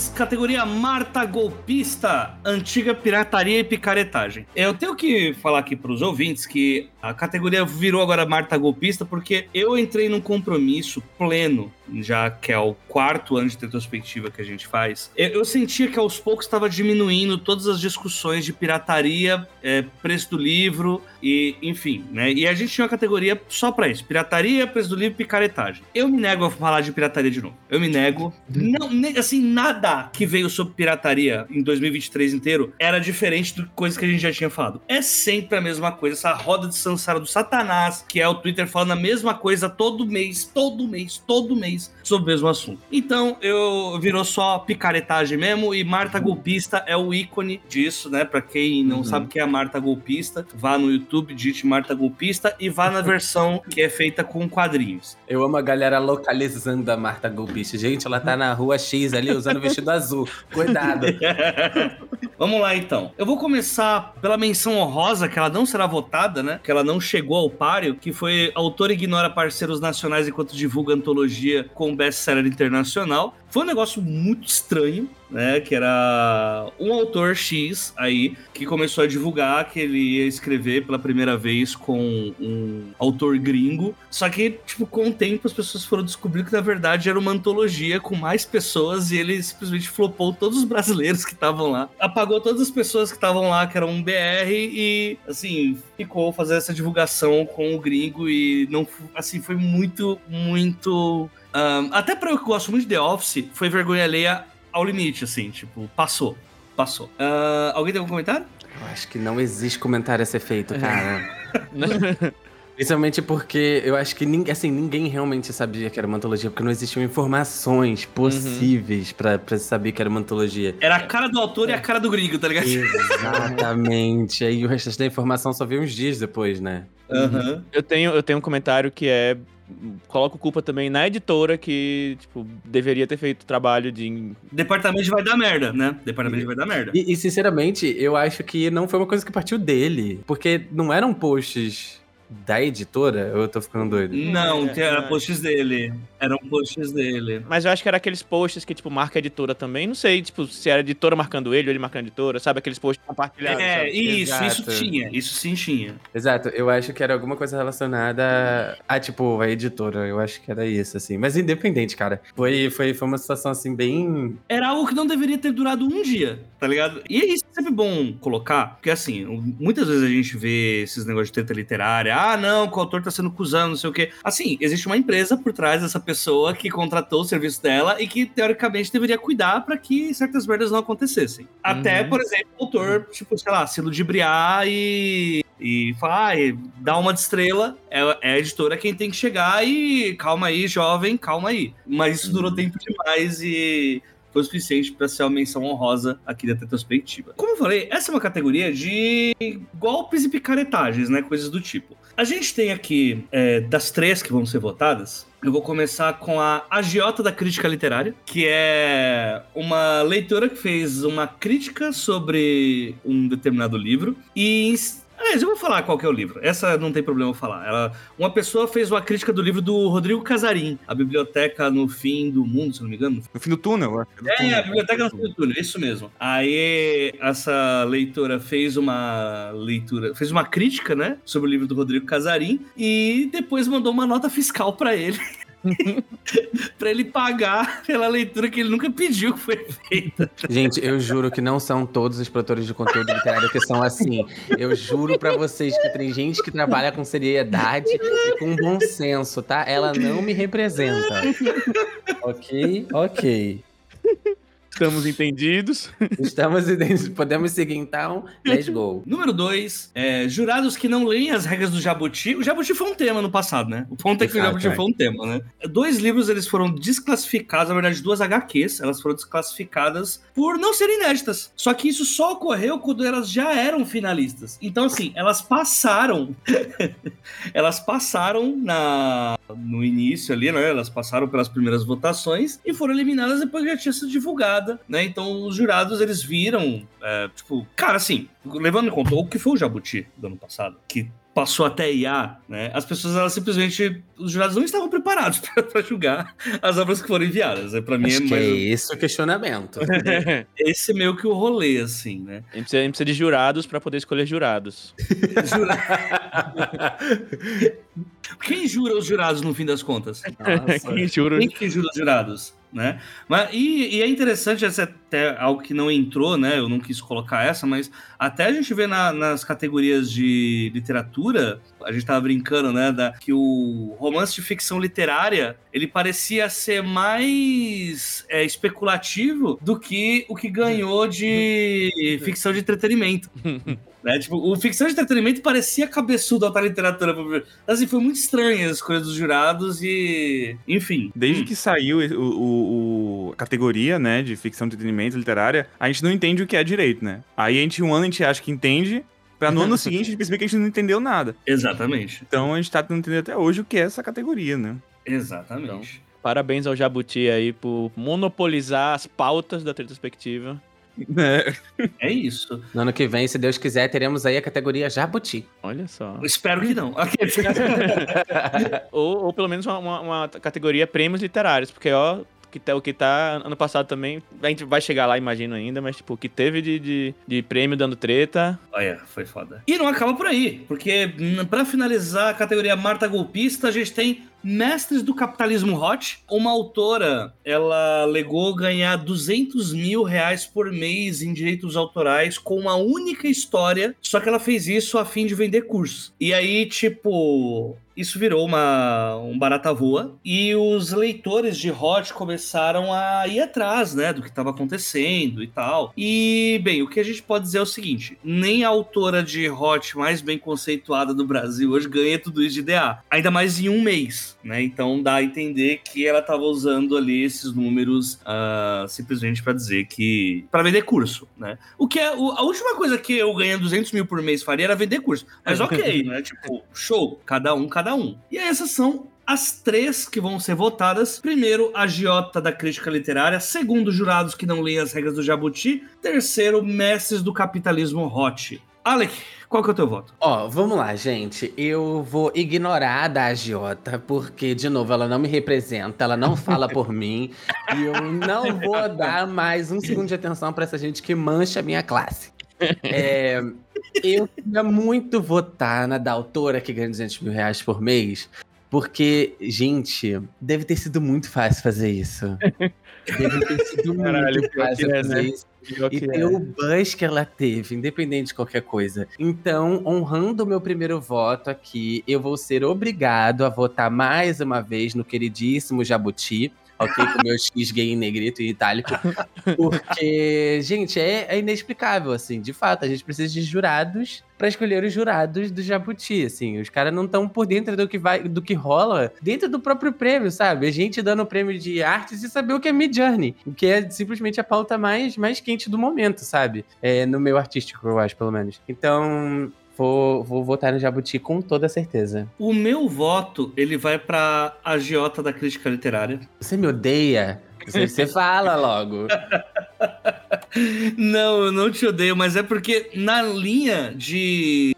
2, categoria Marta Golpista, antiga pirataria e picaretagem. Eu tenho que falar aqui para os ouvintes que a categoria virou agora Marta Golpista porque eu entrei num compromisso pleno, já que é o quarto ano de retrospectiva que a gente faz. Eu, eu sentia que aos poucos estava diminuindo todas as discussões de pirataria, é, preço do livro e, enfim, né? E a gente tinha uma categoria só para isso: pirataria, preço do livro e picaretagem. Eu me nego a falar de pirataria de novo. Eu me nego. Não, assim, nada que veio sobre pirataria em 2023 inteiro era diferente do coisas que a gente já tinha falado. É sempre a mesma coisa, essa roda de Sansara do Satanás, que é o Twitter falando a mesma coisa todo mês, todo mês, todo mês sobre o mesmo assunto. Então, eu virou só picaretagem mesmo e Marta Golpista é o ícone disso, né? Pra quem não Uhum. sabe quem é a Marta Golpista, vá no YouTube, digite Marta Golpista e vá na versão que é feita com quadrinhos. Eu amo a galera localizando a Marta Golpista. Gente, ela tá na rua X ali usando *laughs* vestido azul. Cuidado. *laughs* Vamos lá então. Eu vou começar pela menção honrosa, que ela não será votada, né? Que ela não chegou ao páreo, que foi autor ignora parceiros nacionais enquanto divulga antologia com best-seller internacional. Foi um negócio muito estranho, né? Que era um autor X aí que começou a divulgar que ele ia escrever pela primeira vez com um autor gringo. Só que, tipo, com o tempo as pessoas foram descobrir que na verdade era uma antologia com mais pessoas e ele simplesmente flopou todos os brasileiros que estavam lá. Apagou todas as pessoas que estavam lá, que eram um BR, e assim, ficou fazendo essa divulgação com o gringo e não assim, foi muito, muito. Um, até pra eu que gosto muito de The Office, foi vergonha alheia ao limite, assim, tipo, passou. Passou. Uh, alguém tem algum comentário? Eu acho que não existe comentário a ser feito, cara. *laughs* Principalmente porque eu acho que ninguém, assim, ninguém realmente sabia que era uma antologia, porque não existiam informações possíveis pra, pra saber que era uma antologia. Era a cara do autor e a cara do gringo, tá ligado? Exatamente. Aí o resto da informação só veio uns dias depois, né? Uhum. Eu tenho, eu tenho um comentário que é. Coloco culpa também na editora que, tipo, deveria ter feito trabalho de. Departamento vai dar merda, né? Departamento vai dar merda. E, e, sinceramente, eu acho que não foi uma coisa que partiu dele. Porque não eram posts da editora? Ou eu tô ficando doido? Não, É, era é. posts dele. Eram posts dele. Mas eu acho que era aqueles posts que, tipo, marca a editora também. Não sei, tipo, se era a editora marcando ele ou ele marcando a editora, sabe? Aqueles posts compartilhados. É, sabe? isso, Exato. isso tinha. Isso sim tinha. Exato, eu acho que era alguma coisa relacionada a, tipo, a editora. Eu acho que era isso, assim. Mas independente, cara. Foi, foi, foi uma situação, assim, bem. Era algo que não deveria ter durado um dia, tá ligado? E isso é sempre bom colocar, porque assim, muitas vezes a gente vê esses negócios de treta literária. Ah, não, que o autor tá sendo cuzão, não sei o quê. Assim, existe uma empresa por trás dessa pessoa que contratou o serviço dela e que, teoricamente, deveria cuidar pra que certas merdas não acontecessem. Até, por exemplo, o autor, tipo, sei lá, se ludibriar e e falar, ah, dá uma de estrela, é, é a editora quem tem que chegar e calma aí, jovem, calma aí. Mas isso durou tempo demais e foi o suficiente para ser uma menção honrosa aqui da retrospectiva. Como eu falei, essa é uma categoria de golpes e picaretagens, né? Coisas do tipo. A gente tem aqui, é, das três que vão ser votadas, eu vou começar com a Agiota da Crítica Literária, que é uma leitora que fez uma crítica sobre um determinado livro e Aliás, eu vou falar qual que é o livro. Essa não tem problema eu falar. Ela, uma pessoa fez uma crítica do livro do Rodrigo Casarim, A Biblioteca no Fim do Mundo, se não me engano. No fim do túnel, eu acho. É, túnel. a Biblioteca no Fim do Túnel, isso mesmo. Aí, essa leitora fez uma leitura, fez uma crítica, né, sobre o livro do Rodrigo Casarim e depois mandou uma nota fiscal pra ele. *laughs* *laughs* pra ele pagar pela leitura que ele nunca pediu que foi feita. Gente, eu juro que não são todos os produtores de conteúdo literário que são assim. Eu juro pra vocês que tem gente que trabalha com seriedade e com bom senso, tá? Ela não me representa. Ok? Ok. Estamos entendidos. *laughs* Estamos idênticos. Podemos seguir então? Let's go. *laughs* Número 2, jurados que não leem as regras do Jabuti. O Jabuti foi um tema no passado, né? O ponto é que o Exato, Jabuti é. foi um tema, né? Dois livros eles foram desclassificados, na verdade, duas HQs, elas foram desclassificadas por não serem inéditas. Só que isso só ocorreu quando elas já eram finalistas. Então, assim, elas passaram. *laughs* elas passaram na no início ali, né? Elas passaram pelas primeiras votações e foram eliminadas depois que já tinha sido divulgada, né? Então os jurados eles viram, é, tipo, cara, assim, levando em conta o que foi o Jabuti do ano passado, que passou até IA, né? As pessoas elas simplesmente os jurados não estavam preparados *laughs* para julgar as obras que foram enviadas. Para mim Acho é que mais é esse o questionamento. *laughs* esse meio que o rolê assim, né? A gente precisa, a gente precisa de jurados pra poder escolher jurados. *laughs* Quem jura os jurados no fim das contas? Quem jura? Quem que jura os jurados? Né? Mas, e, e é interessante, essa é até algo que não entrou, né? Eu não quis colocar essa, mas até a gente vê na- nas categorias de literatura, a gente tava brincando, né? Da, que o romance de ficção literária ele parecia ser mais é, especulativo do que o que ganhou de *laughs* ficção de entretenimento. *laughs* Né? Tipo, o ficção de entretenimento parecia cabeçudo alta literatura. Assim, foi muito estranho as coisas dos jurados e. Enfim. Desde que saiu o, o- o- a categoria, né, de ficção de entretenimento literária, a gente não entende o que é direito, né? Aí a gente, um ano a gente acha que entende, pra no ano *laughs* seguinte a gente perceber que a gente não entendeu nada. Exatamente. Então a gente tá tentando entender até hoje o que é essa categoria, né? Exatamente. Parabéns ao Jabuti aí por monopolizar as pautas da retrospectiva. É. É isso. No ano que vem, se Deus quiser, teremos aí a categoria Jabuti. Olha só. Eu Espero que não. *laughs* *laughs* ou, ou pelo menos uma, uma- uma categoria prêmios literários, porque ó, que tá, o que tá ano passado também, a gente vai chegar lá, imagino ainda, mas tipo, o que teve de, de, de prêmio dando treta. Olha, foi foda. E não acaba por aí, porque hum, pra finalizar a categoria Marta Golpista, a gente tem Mestres do Capitalismo Hot. Uma autora, ela alegou ganhar 200 mil reais por mês em direitos autorais com uma única história, só que ela fez isso a fim de vender cursos. E aí, tipo, isso virou uma, um barata voa e os leitores de Hot começaram a ir atrás, né, do que estava acontecendo e tal. E, bem, o que a gente pode dizer é o seguinte: nem a autora de Hot mais bem conceituada do Brasil hoje ganha tudo isso de DA, ainda mais em um mês, né? Então dá a entender que ela estava usando ali esses números ah, simplesmente para dizer que. para vender curso, né? O que é. o- a última coisa que eu ganhando 200 mil por mês faria era vender curso. Mas *laughs* ok, né? Tipo, show, cada um, cada um. E essas são as três que vão ser votadas. Primeiro, a Giota da crítica literária. Segundo, jurados que não leem as regras do Jabuti. Terceiro, mestres do capitalismo hot. Alec, qual que é o teu voto? Ó, vamos lá, gente. Eu vou ignorar a da agiota, porque, de novo, ela não me representa, ela não fala por *laughs* mim. E eu não vou dar mais um segundo de atenção pra essa gente que mancha a minha classe. É, eu queria muito votar na da autora que ganha 200 mil reais por mês, porque, gente, deve ter sido muito fácil fazer isso. *laughs* Deve ter sido Caralho, muito fácil é, fazer né? isso. E ter o buzz que ela teve, independente de qualquer coisa. Então, honrando o meu primeiro voto aqui, eu vou ser obrigado a votar mais uma vez no queridíssimo Jabuti. Ok, com meu X gay em negrito e itálico. *laughs* Porque, gente, é, é inexplicável, assim. De fato, a gente precisa de jurados pra escolher os jurados do Jabuti, assim. Os caras não estão por dentro do que vai, do que rola dentro do próprio prêmio, sabe? A gente dando o prêmio de artes e saber o que é Mid Journey, o que é simplesmente a pauta mais, mais quente do momento, sabe? É, no meu artístico, eu acho, pelo menos. Então, vou, vou votar no Jabuti com toda certeza. O meu voto, ele vai pra agiota da crítica literária. Você me odeia? Você, você *laughs* fala logo. Não, eu não te odeio, mas é porque na linha de.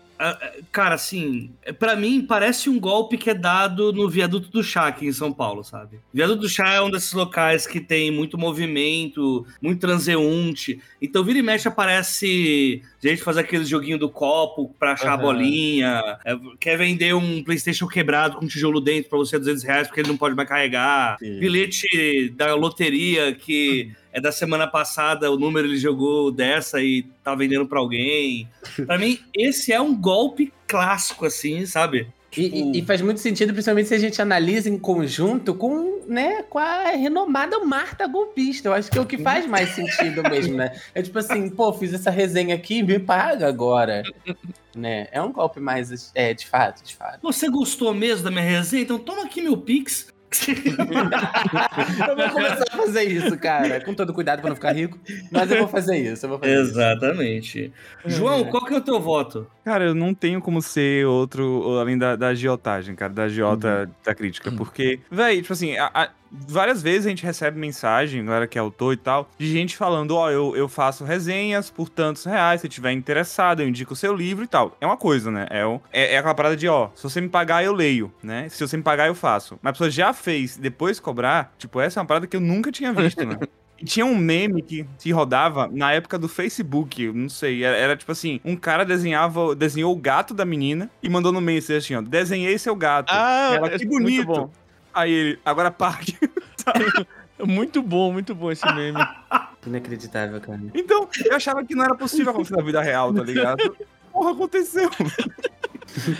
Cara, assim, pra mim parece um golpe que é dado no viaduto do chá aqui em São Paulo, sabe? Viaduto do chá é um desses locais que tem muito movimento, muito transeunte. Então, vira e mexe aparece gente fazer aquele joguinho do copo pra achar a Aham. bolinha. é, quer vender um PlayStation quebrado com tijolo dentro pra você a 200 reais porque ele não pode mais carregar. Sim. Bilhete da loteria que é da semana passada, o número ele jogou dessa e tá vendendo pra alguém. Pra mim, esse é um golpe clássico, assim, sabe? E, e- e faz muito sentido, principalmente se a gente analisa em conjunto com, né, com a renomada Marta Golpista. Eu acho que é o que faz mais sentido *laughs* mesmo, né? É tipo assim, pô, fiz essa resenha aqui, me paga agora. né? É um golpe mais, é, de fato, de fato. Você gostou mesmo da minha resenha? Então toma aqui meu Pix. *laughs* eu vou começar a fazer isso, cara. Com todo cuidado pra não ficar rico. Mas eu vou fazer isso, eu vou fazer Exatamente. João, qual que é o teu voto? Cara, eu não tenho como ser outro além da, da agiotagem, cara, da agiota da crítica. Porque, véi, tipo assim, a- a- várias vezes a gente recebe mensagem, galera que é autor e tal, de gente falando: Ó, eu, eu faço resenhas por tantos reais, se tiver interessado, eu indico o seu livro e tal. É uma coisa, né? É, o- é, é aquela parada de: ó, se você me pagar, eu leio, né? Se você me pagar, eu faço. Mas a pessoa já fez, depois cobrar, tipo, essa é uma parada que eu nunca tinha visto, né? *laughs* E tinha um meme que se rodava na época do Facebook, não sei, era, era tipo assim, um cara desenhava, desenhou o gato da menina e mandou no meio assim, ó, desenhei seu gato. Ah, Ela, é que muito bonito. bom. Aí ele, agora pague. *laughs* Muito bom, muito bom esse meme. Inacreditável, cara. Então, eu achava que não era possível acontecer na vida real, tá ligado? Porra, aconteceu. *laughs*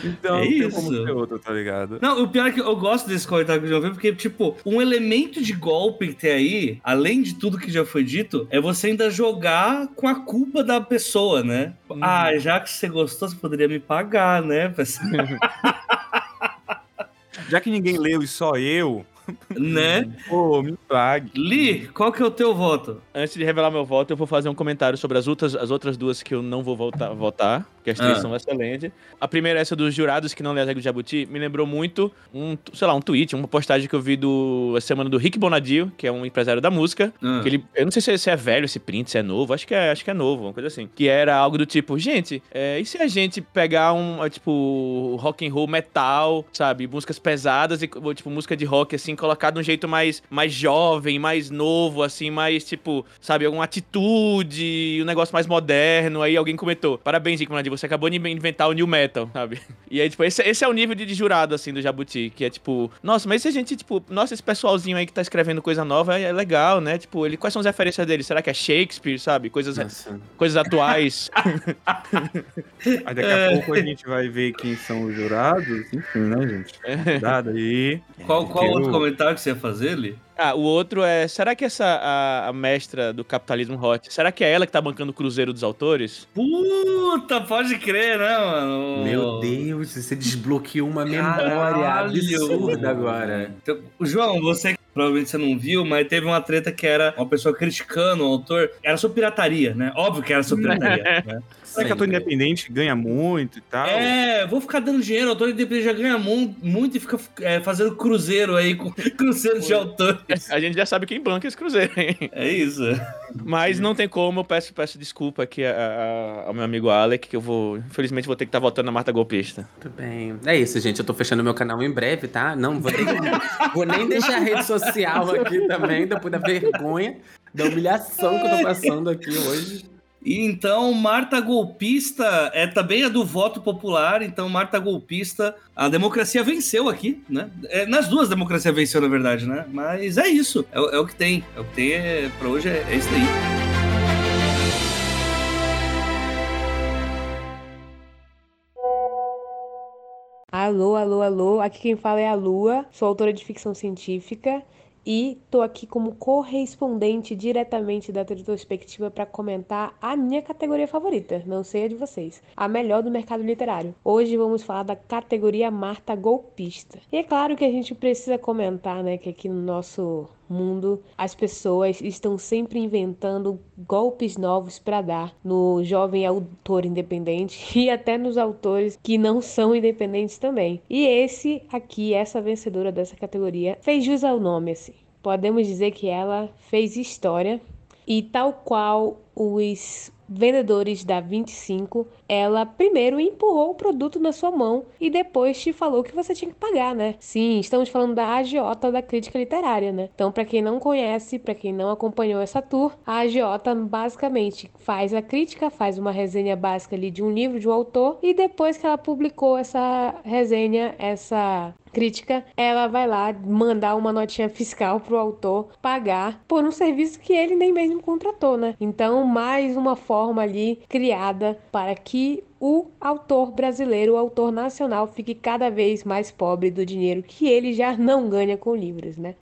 Então, É como isso. ser outro, tá ligado? Não, o pior é que eu gosto desse comentário que eu já ouvi, porque, tipo, um elemento de golpe que tem aí, além de tudo que já foi dito, é você ainda jogar com a culpa da pessoa, né? Ah, já que você gostou, você poderia me pagar, né? *laughs* Já que ninguém leu e só eu, né? *laughs* pô, me pague. Li, qual que é o teu voto? Antes de revelar meu voto, eu vou fazer um comentário sobre as outras, as outras duas que eu não vou voltar, votar, que as três Ah. são excelentes. A primeira, essa dos jurados que não lê as regras de Jabuti, me lembrou muito um, sei lá, um tweet, uma postagem que eu vi do a semana do Rick Bonadio, que é um empresário da música. Ah. Que ele, eu não sei se é, se é velho esse print, se é novo, acho que é, acho que é novo, uma coisa assim. Que era algo do tipo, gente, é, e se a gente pegar um, é, tipo, rock and roll metal, sabe, músicas pesadas e tipo música de rock assim, colocar de um jeito mais mais jovem, mais novo assim, mais tipo, sabe, alguma atitude, um negócio mais moderno. Aí alguém comentou: "Parabéns, Rick Bonadio, você acabou de inventar o new metal", sabe? E aí tipo, esse, esse é o nível de, de jurado assim do Jabuti, que é tipo, nossa, mas se a gente tipo, nossa, esse pessoalzinho aí que tá escrevendo coisa nova é, é legal, né? Tipo, ele quais são as referências dele? Será que é Shakespeare, sabe? Coisas Nossa. coisas atuais. *laughs* *laughs* Aí daqui a pouco a gente vai ver quem são os jurados. Enfim, né, gente? *laughs* Cuidado aí. Qual, qual Eu- outro comentário que você ia fazer, Li? Ah, o outro é, será que essa a, a mestra do capitalismo hot, será que é ela que tá bancando o cruzeiro dos autores? Puta, pode crer, né, mano? Meu Deus, você desbloqueou uma memória Caralho. absurda agora. Então, João, você provavelmente você não viu, mas teve uma treta que era uma pessoa criticando o autor. Era sobre pirataria, né? Óbvio que era sobre pirataria. *laughs* né? Será que ator independente ganha muito e tal? É, vou ficar dando dinheiro, o autor independente já ganha mu- muito e fica é, fazendo cruzeiro aí com *laughs* cruzeiro de autores. A gente já sabe quem banca esse cruzeiro, hein? É isso. Mas não tem como, eu peço, peço desculpa aqui a- a- ao meu amigo Alec, que eu vou, infelizmente, vou ter que estar votando na Marta Golpista. Muito bem. É isso, gente. Eu tô fechando meu canal em breve, tá? Não vou nem, *laughs* vou nem deixar a rede social aqui também, depois da vergonha, da humilhação que eu tô passando aqui hoje. E então, Marta Golpista é também a do voto popular. Então, Marta Golpista, a democracia venceu aqui, né? É, nas duas, democracia venceu, na verdade, né? Mas é isso. É, o- é o que tem. É o que tem é, pra hoje, é, é isso aí. Alô, alô, alô. Aqui quem fala é a Lua. Sou autora de ficção científica e tô aqui como correspondente diretamente da Retrospectiva para comentar a minha categoria favorita, não sei a de vocês, a melhor do mercado literário. Hoje vamos falar da categoria Marta Golpista. E é claro que a gente precisa comentar, né, que aqui no nosso mundo as pessoas estão sempre inventando golpes novos para dar no jovem autor independente *laughs* e até nos autores que não são independentes também. E esse aqui, essa vencedora dessa categoria, fez jus ao nome assim. Podemos dizer que ela fez história e tal qual os vendedores da 25, ela primeiro empurrou o produto na sua mão e depois te falou que você tinha que pagar, né? Sim, estamos falando da agiota da crítica literária, né? Então, para quem não conhece, para quem não acompanhou essa tour, a agiota basicamente faz a crítica, faz uma resenha básica ali de um livro de um autor e depois que ela publicou essa resenha, essa crítica, ela vai lá mandar uma notinha fiscal pro autor pagar por um serviço que ele nem mesmo contratou, né? Então, mais uma forma ali criada para que o autor brasileiro, o autor nacional, fique cada vez mais pobre do dinheiro que ele já não ganha com livros, né?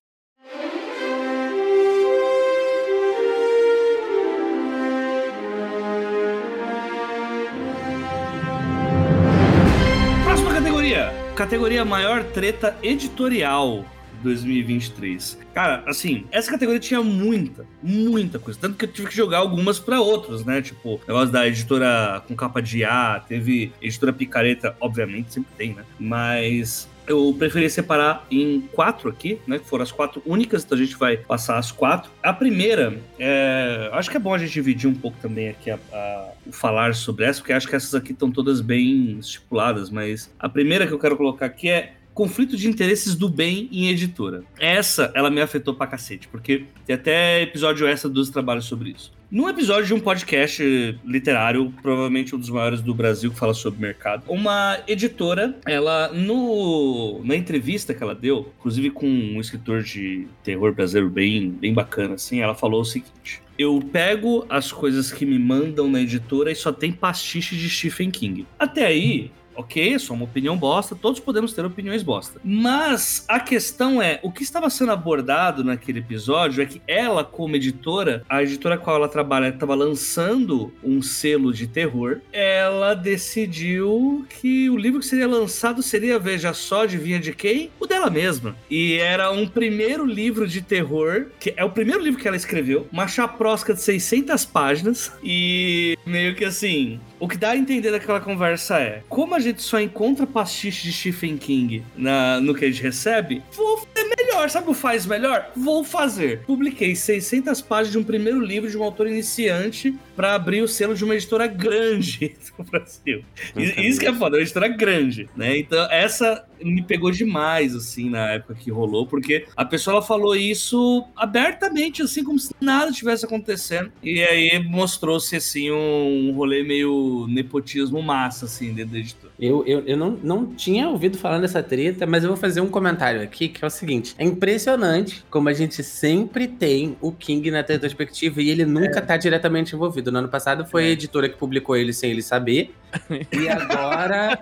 Categoria. Maior treta editorial 2023. Cara, assim, essa categoria tinha muita, muita coisa. Tanto que eu tive que jogar algumas pra outros, né? Tipo, negócio da editora com capa de A, teve editora picareta, obviamente, sempre tem, né? Mas eu preferi separar em quatro aqui, né? Que foram as quatro únicas, então a gente vai passar as quatro. A primeira, é, acho que é bom a gente dividir um pouco também aqui a, a, o falar sobre essa, porque acho que essas aqui estão todas bem estipuladas, mas a primeira que eu quero colocar aqui é conflito de interesses do bem em editora. Essa, ela me afetou pra cacete, porque tem até episódio extra dos trabalhos sobre isso. Num episódio de um podcast literário, provavelmente um dos maiores do Brasil, que fala sobre mercado, uma editora, ela, no, na entrevista que ela deu, inclusive com um escritor de terror brasileiro bem, bem bacana, assim, ela falou o seguinte. Eu pego as coisas que me mandam na editora e só tem pastiche de Stephen King. Até aí, ok, só uma opinião bosta, todos podemos ter opiniões bosta. Mas a questão é, o que estava sendo abordado naquele episódio é que ela, como editora, a editora com a qual ela trabalha estava lançando um selo de terror, ela decidiu que o livro que seria lançado seria, veja só, adivinha de quem? O dela mesma. E era um primeiro livro de terror, que é o primeiro livro que ela escreveu, uma chaprosca de 600 páginas, e meio que assim, o que dá a entender daquela conversa é: como a gente só encontra pastiche de Stephen King na, no que a gente recebe, vou fazer melhor. Sabe o faz melhor? Vou fazer. Publiquei 600 páginas de um primeiro livro de um autor iniciante para abrir o selo de uma editora grande *laughs* do Brasil. Isso que é foda, uma editora grande, né? Então, essa me pegou demais, assim, na época que rolou, porque a pessoa ela falou isso abertamente, assim, como se nada tivesse acontecendo. E aí mostrou-se, assim, um rolê meio nepotismo massa, assim, dentro da editora. Eu, eu, eu não, não tinha ouvido falar nessa treta, mas eu vou fazer um comentário aqui, que é o seguinte. É impressionante como a gente sempre tem o King na retrospectiva e ele nunca é. tá diretamente envolvido. No ano passado foi a é. editora que publicou ele sem ele saber. *laughs* e agora,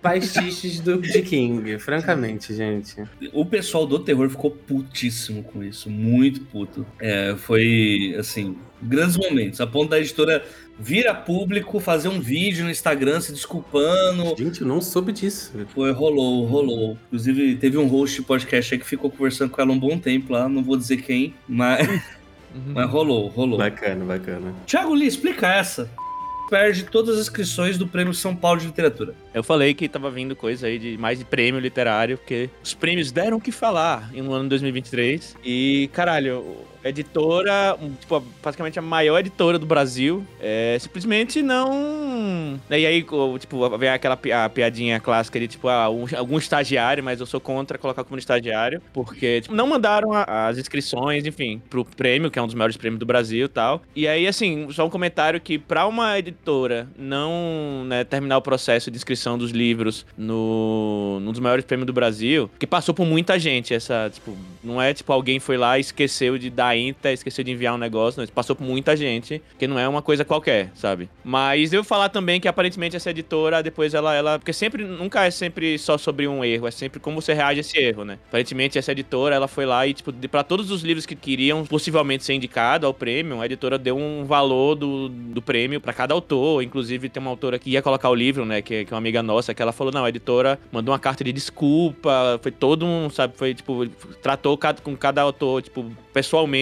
pastiches do, de King. Francamente, gente. O pessoal do terror ficou putíssimo com isso. Muito puto. É, foi, assim, grandes momentos. A ponto da editora vir a público, fazer um vídeo no Instagram se desculpando. Gente, eu não soube disso. Foi, rolou, rolou. Inclusive, teve um host de podcast aí que ficou conversando com ela um bom tempo lá, não vou dizer quem, mas, mas rolou, rolou. Bacana, bacana. Tiago Lee, explica essa perde todas as inscrições do Prêmio São Paulo de Literatura. Eu falei que tava vindo coisa aí de mais de prêmio literário, porque os prêmios deram o que falar no ano 2023. E, caralho, editora, tipo, basicamente a maior editora do Brasil, é, simplesmente não. E aí, tipo, vem aquela a piadinha clássica de, tipo, ah, um, algum estagiário, mas eu sou contra colocar como estagiário, porque tipo, não mandaram a, as inscrições, enfim, pro prêmio, que é um dos maiores prêmios do Brasil e tal. E aí, assim, só um comentário que pra uma editora não né, terminar o processo de inscrição dos livros no, num dos maiores prêmios do Brasil, que passou por muita gente, essa, tipo, não é tipo alguém foi lá e esqueceu de dar Inta, esqueceu de enviar um negócio, não, passou por muita gente, que não é uma coisa qualquer, sabe? Mas eu falar também que aparentemente essa editora, depois ela, ela. Porque sempre, nunca é sempre só sobre um erro, é sempre como você reage a esse erro, né? Aparentemente essa editora, ela foi lá e, tipo, para todos os livros que queriam possivelmente ser indicado ao prêmio, a editora deu um valor do, do prêmio para cada autor. Inclusive, tem uma autora que ia colocar o livro, né? Que, que é uma amiga nossa, que ela falou: não, a editora mandou uma carta de desculpa, foi todo um, sabe? Foi, tipo, tratou com cada autor, tipo, pessoalmente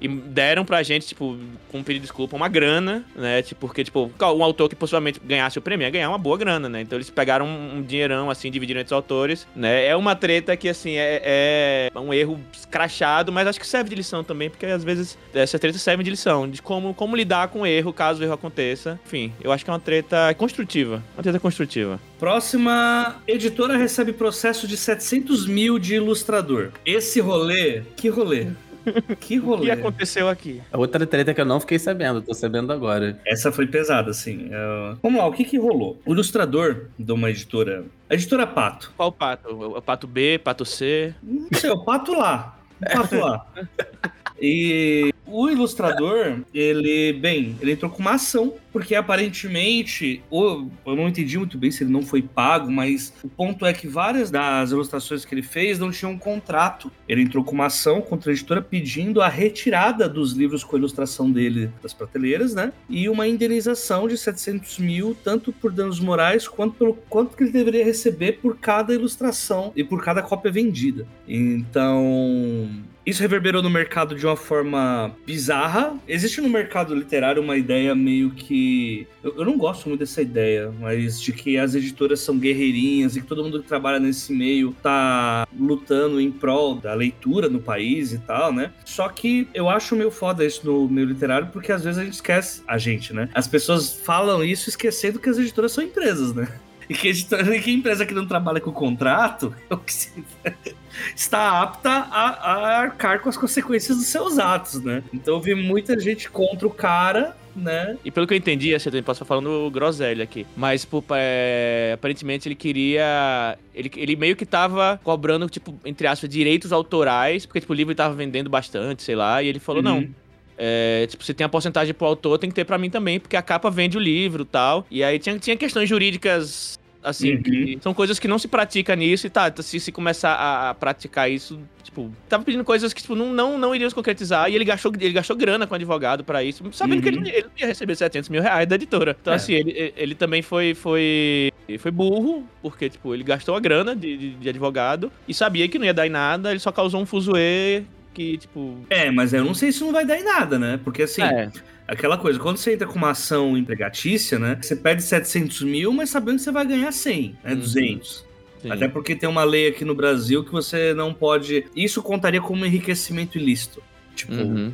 e deram pra gente, tipo, com de desculpa, uma grana, né? Tipo, porque, tipo, um autor que possivelmente ganhasse o prêmio ia ganhar uma boa grana, né? Então eles pegaram um, dinheirão, assim, dividiram entre os autores, né? É uma treta que, assim, é, é um erro crachado, mas acho que serve de lição também, porque às vezes essa treta serve de lição, de como, como lidar com o erro, caso o erro aconteça. Enfim, eu acho que é uma treta construtiva. Uma treta construtiva. Próxima editora recebe processo de 700 mil de ilustrador. Esse rolê, que rolê? *laughs* Que rolê. O que aconteceu aqui? A outra treta que eu não fiquei sabendo, tô sabendo agora. Essa foi pesada, assim. Uh... Vamos lá, o que que rolou? O ilustrador de uma editora. A editora Pato. Qual pato? O pato B, pato C? Não sei, o pato lá. O pato lá. *laughs* E o ilustrador, ele, bem, ele entrou com uma ação, porque aparentemente, ou, eu não entendi muito bem se ele não foi pago, mas o ponto é que várias das ilustrações que ele fez não tinham um contrato. Ele entrou com uma ação contra a editora pedindo a retirada dos livros com a ilustração dele das prateleiras, né? E uma indenização de 700 mil, tanto por danos morais quanto pelo quanto que ele deveria receber por cada ilustração e por cada cópia vendida. Então, isso reverberou no mercado de uma forma bizarra. Existe no mercado literário uma ideia meio que. Eu, eu, não gosto muito dessa ideia, mas de que as editoras são guerreirinhas e que todo mundo que trabalha nesse meio tá lutando em prol da leitura no país e tal, né? Só que eu acho meio foda isso no meio literário, porque às vezes a gente esquece. A gente, né? As pessoas falam isso esquecendo que as editoras são empresas, né? *laughs* E que, editora, que empresa que não trabalha com contrato *laughs* está apta a, a, arcar com as consequências dos seus atos, né? Então eu vi muita gente contra o cara. Né? E pelo que eu entendi, assim, eu posso estar falando groselha aqui, mas é, aparentemente ele queria. Ele, ele meio que tava cobrando, tipo, entre aspas, direitos autorais, porque tipo, o livro tava vendendo bastante, sei lá, e ele falou: uhum. não, é, tipo, se tem a porcentagem pro autor, tem que ter para mim também, porque a capa vende o livro tal. E aí tinha, tinha questões jurídicas Assim, uhum. são coisas que não se pratica nisso e tá, se, se começar a, a, praticar isso, tipo, tava pedindo coisas que, tipo, não, não, não iriam se concretizar e ele gastou, ele gastou grana com advogado para isso, sabendo uhum. que ele, uhum. ele ia receber 700 mil reais da editora. Então, é. assim, ele, ele também foi, foi, foi burro, porque, tipo, ele gastou a grana de, de, de advogado e sabia que não ia dar em nada, ele só causou um fuzuê que, tipo. É, mas eu não sei se não vai dar em nada, né? Porque assim. É. Aquela coisa, quando você entra com uma ação empregatícia, né? Você perde 700 mil, mas sabendo que você vai ganhar 100, né? Uhum. 200. Sim. Até porque tem uma lei aqui no Brasil que você não pode. Isso contaria como enriquecimento ilícito. Tipo. Uhum.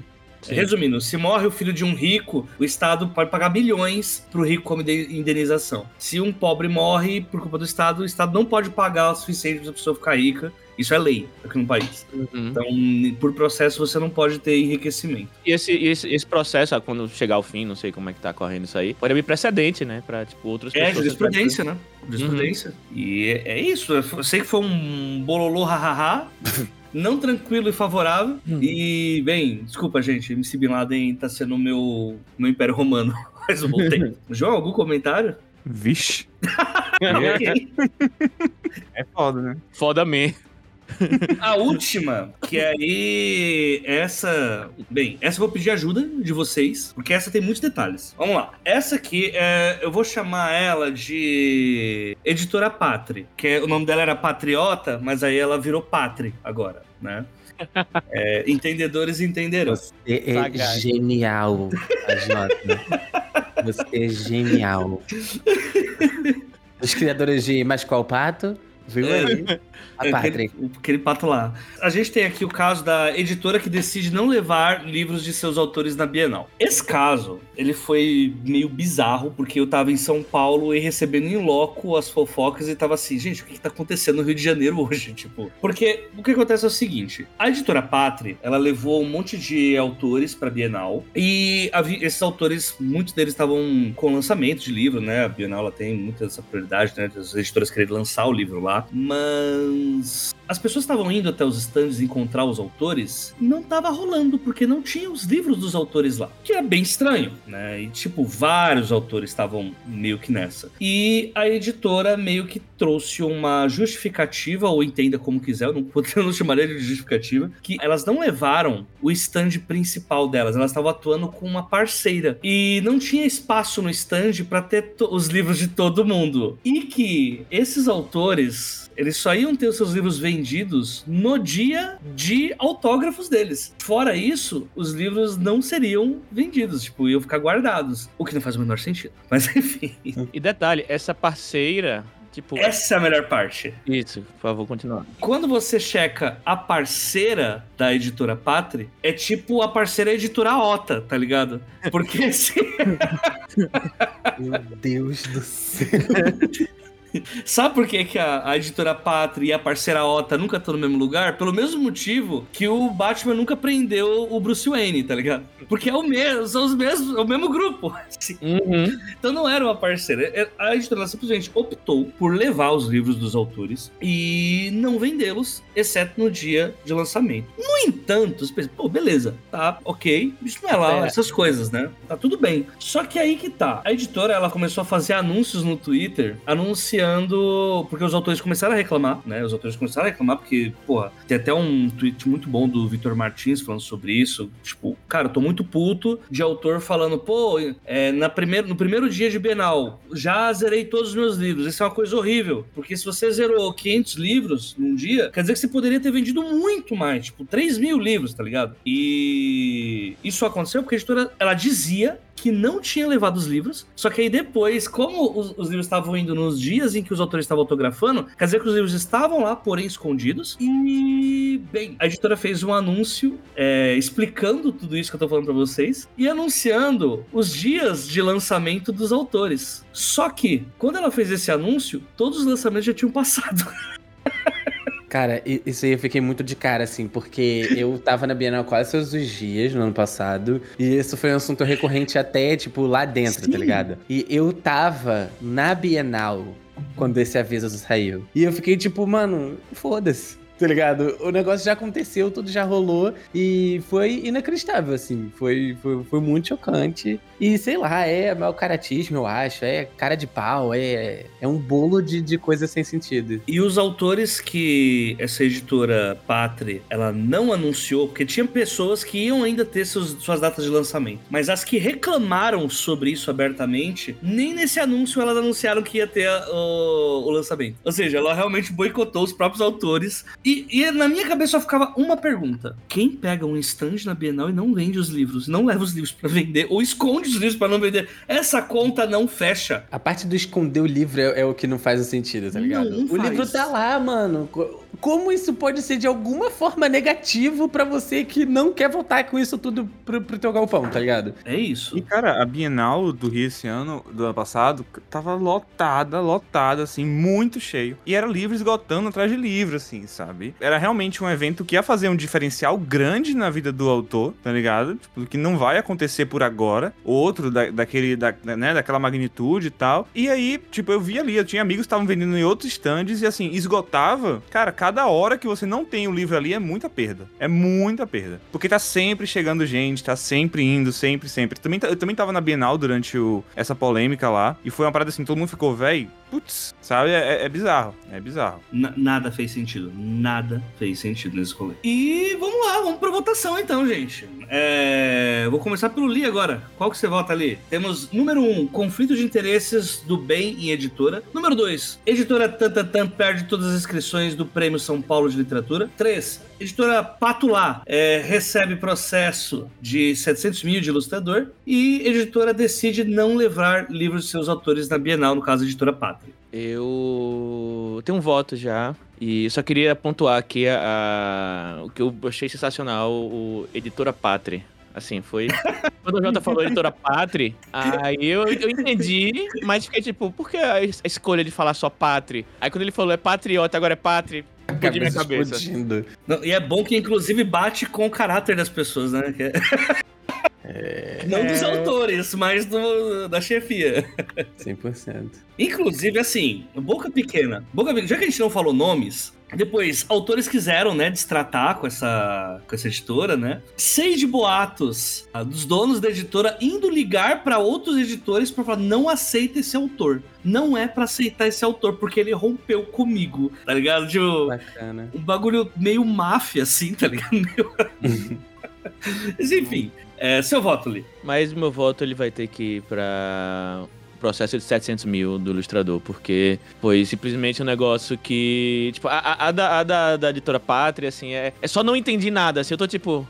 Resumindo, se morre o filho de um rico, o Estado pode pagar milhões pro rico como indenização. Se um pobre morre por culpa do Estado, o Estado não pode pagar o suficiente pra pessoa ficar rica isso é lei aqui no país. Uhum. Então, por processo, você não pode ter enriquecimento. E esse, esse, esse processo, quando chegar ao fim, não sei como é que tá correndo isso aí, pode abrir precedente, né? Pra, tipo, outras é, pessoas... É, jurisprudência, né? Jurisprudência. Uhum. E é, é, isso. Eu sei que foi um bololô hahaha. *laughs* não tranquilo e favorável. Hum. E, bem, desculpa, gente, MC Bin Laden tá sendo o meu, meu império romano. *laughs* Mas eu voltei. *laughs* João, algum comentário? Vixe. é foda, né? Foda me. A última, que aí essa. Bem, essa eu vou pedir ajuda de vocês, porque essa tem muitos detalhes. Vamos lá. Essa aqui, é, eu vou chamar ela de Editora Patri, que é, o nome dela era Patriota, mas aí ela virou Patri agora, né? *laughs* É, entendedores entenderão. Você é Sagaz. genial, Jota. Você é genial. *laughs* Os criadores de Mas Qual Pato Viu é, A *laughs* Aquele, aquele pato lá. A gente tem aqui o caso da editora que decide não levar livros de seus autores na Bienal. Esse caso, ele foi meio bizarro, porque eu tava em São Paulo e recebendo em loco as fofocas e tava assim, gente, o que, que tá acontecendo no Rio de Janeiro hoje? *laughs* Tipo, porque o que acontece é o seguinte: a editora Pátria, ela levou um monte de autores pra Bienal e esses autores, muitos deles estavam com lançamento de livro, né? A Bienal ela tem muita essa prioridade, né? As editoras querem lançar o livro lá, mas as pessoas estavam indo até os stands encontrar os autores, não tava rolando, porque não tinha os livros dos autores lá. Que é bem estranho, né? E, tipo, vários autores estavam meio que nessa. E a editora meio que trouxe uma justificativa, ou entenda como quiser, eu não, *laughs* eu não chamaria de justificativa, que elas não levaram o stand principal delas, elas estavam atuando com uma parceira. E não tinha espaço no stand para ter os livros de todo mundo. E que esses autores eles só iam ter os seus livros vendidos no dia de autógrafos deles. Fora isso, os livros não seriam vendidos, tipo, iam ficar guardados. O que não faz o menor sentido. *laughs* Mas enfim. E detalhe, essa parceira Tipo, Essa é a melhor parte. Isso, por favor, continua. Quando você checa a parceira da editora Pátria, é tipo a parceira editora Ota, tá ligado? Porque *laughs* assim. Meu Deus do céu. *laughs* *laughs* Sabe por que, que a, a editora Pátria e a parceira Ota nunca estão no mesmo lugar? Pelo mesmo motivo que o Batman nunca prendeu o Bruce Wayne, tá ligado? Porque é o mesmo, são os mesmos, é o mesmo grupo. *laughs* assim. Uhum. Então não era uma parceira. É- A editora simplesmente optou por levar os livros dos autores e não vendê-los, exceto no dia de lançamento. No entanto, você pensa, pô, beleza, tá, ok. Isso não é lá, É. essas coisas, né? Tá tudo bem. Só que aí que tá. A editora, ela começou a fazer anúncios no Twitter, anunciando. Porque os autores começaram a reclamar, né? Os autores começaram a reclamar porque, porra, tem até um tweet muito bom do Vitor Martins falando sobre isso. Tipo, cara, eu tô muito puto de autor falando, pô, é, na primeiro, no primeiro dia de Bienal, já zerei todos os meus livros. Isso é uma coisa horrível. Porque se você zerou 500 livros num dia, quer dizer que você poderia ter vendido muito mais, tipo, 3 mil livros, tá ligado? E isso aconteceu porque a editora, ela dizia que não tinha levado os livros, só que aí depois, como os, os livros estavam indo nos dias em que os autores estavam autografando, quer dizer que os livros estavam lá, porém escondidos, e, bem, a editora fez um anúncio é, explicando tudo isso que eu tô falando pra vocês, e anunciando os dias de lançamento dos autores. Só que, quando ela fez esse anúncio, todos os lançamentos já tinham passado. *laughs* Cara, isso aí eu fiquei muito de cara, assim, porque eu tava na Bienal quase todos os dias no ano passado, e isso foi um assunto recorrente até, tipo, lá dentro, Sim. tá ligado? E eu tava na Bienal quando esse aviso saiu. E eu fiquei tipo, mano, foda-se. Tá ligado? O negócio já aconteceu, tudo já rolou e foi inacreditável, assim. Foi, foi, foi muito chocante. E sei lá, é mau caratismo, eu acho. É cara de pau, é, é um bolo de, de coisa sem sentido. E os autores que essa editora Patre ela não anunciou, porque tinha pessoas que iam ainda ter seus- suas datas de lançamento, mas as que reclamaram sobre isso abertamente, nem nesse anúncio elas anunciaram que ia ter a- o, o lançamento. Ou seja, ela realmente boicotou os próprios autores. E, e na minha cabeça só ficava uma pergunta: quem pega um stand na Bienal e não vende os livros, não leva os livros pra vender, ou esconde os livros pra não vender, essa conta não fecha. A parte do esconder o livro é, é o que não faz o sentido, tá ligado? Não o faz. livro tá lá, mano. Co- Como isso pode ser de alguma forma negativo pra você que não quer voltar com isso tudo pro, pro teu galpão, tá ligado? É isso. E, cara, a Bienal do Rio esse ano, do ano passado, tava lotada, lotada, assim, muito cheio. E era livro esgotando atrás de livro, assim, sabe? Era realmente um evento que ia fazer um diferencial grande na vida do autor, tá ligado? Tipo, que não vai acontecer por agora. Outro da, daquele, da, né, daquela magnitude e tal. E aí, tipo, eu vi ali, eu tinha amigos que estavam vendendo em outros stands e, assim, esgotava. Cara, cada hora que você não tem o livro ali é muita perda. É muita perda. Porque tá sempre chegando gente, tá sempre indo, sempre, sempre. Também, tá- eu também tava na Bienal durante o, essa polêmica lá. E foi uma parada assim, todo mundo ficou, véi, putz, sabe? É, é bizarro. É bizarro. Na- nada fez sentido. Nada fez sentido nesse rolê. E vamos lá, vamos pra votação então, gente. É, Vou começar pelo Li agora. Qual que você vota ali? Temos número 1, um, conflito de interesses do bem em editora. Número 2, editora Tantantan perde todas as inscrições do Prêmio São Paulo de Literatura. 3, editora Patulá é, recebe processo de 700 mil de ilustrador. E editora decide não levar livros de seus autores na Bienal, no caso, editora Pátria. Eu tenho um voto já. E só queria pontuar aqui a, a- o que eu achei sensacional, o Editora Pátria. Assim, foi. Quando o Jota falou Editora Pátria, aí eu, eu entendi, mas fiquei tipo, por que a es- a escolha de falar só Pátria? Aí quando ele falou é patriota, agora é Pátria, explodiu minha cabeça. explodindo. Não, e é bom que, inclusive, bate com o caráter das pessoas, né? Que é- Não dos autores, mas do- da chefia. 100%. Inclusive, assim, Boca Pequena. Boca Pequena, já que a gente não falou nomes, depois, autores quiseram, né, destratar com essa, com essa editora, né? Sei de boatos ah, dos donos da editora indo ligar pra outros editores pra falar: não aceita esse autor. Não é pra aceitar esse autor, porque ele rompeu comigo, tá ligado? Tipo, Bacana. um bagulho meio máfia, assim, tá ligado? *laughs* Meio- Mas enfim, é, seu voto, Lee. Mas meu voto ele vai ter que ir pra processo de 700 mil do ilustrador, porque foi simplesmente um negócio que, tipo, a, a- a da, a da, da editora Pátria, assim, é, é só não entendi nada, assim, eu tô tipo...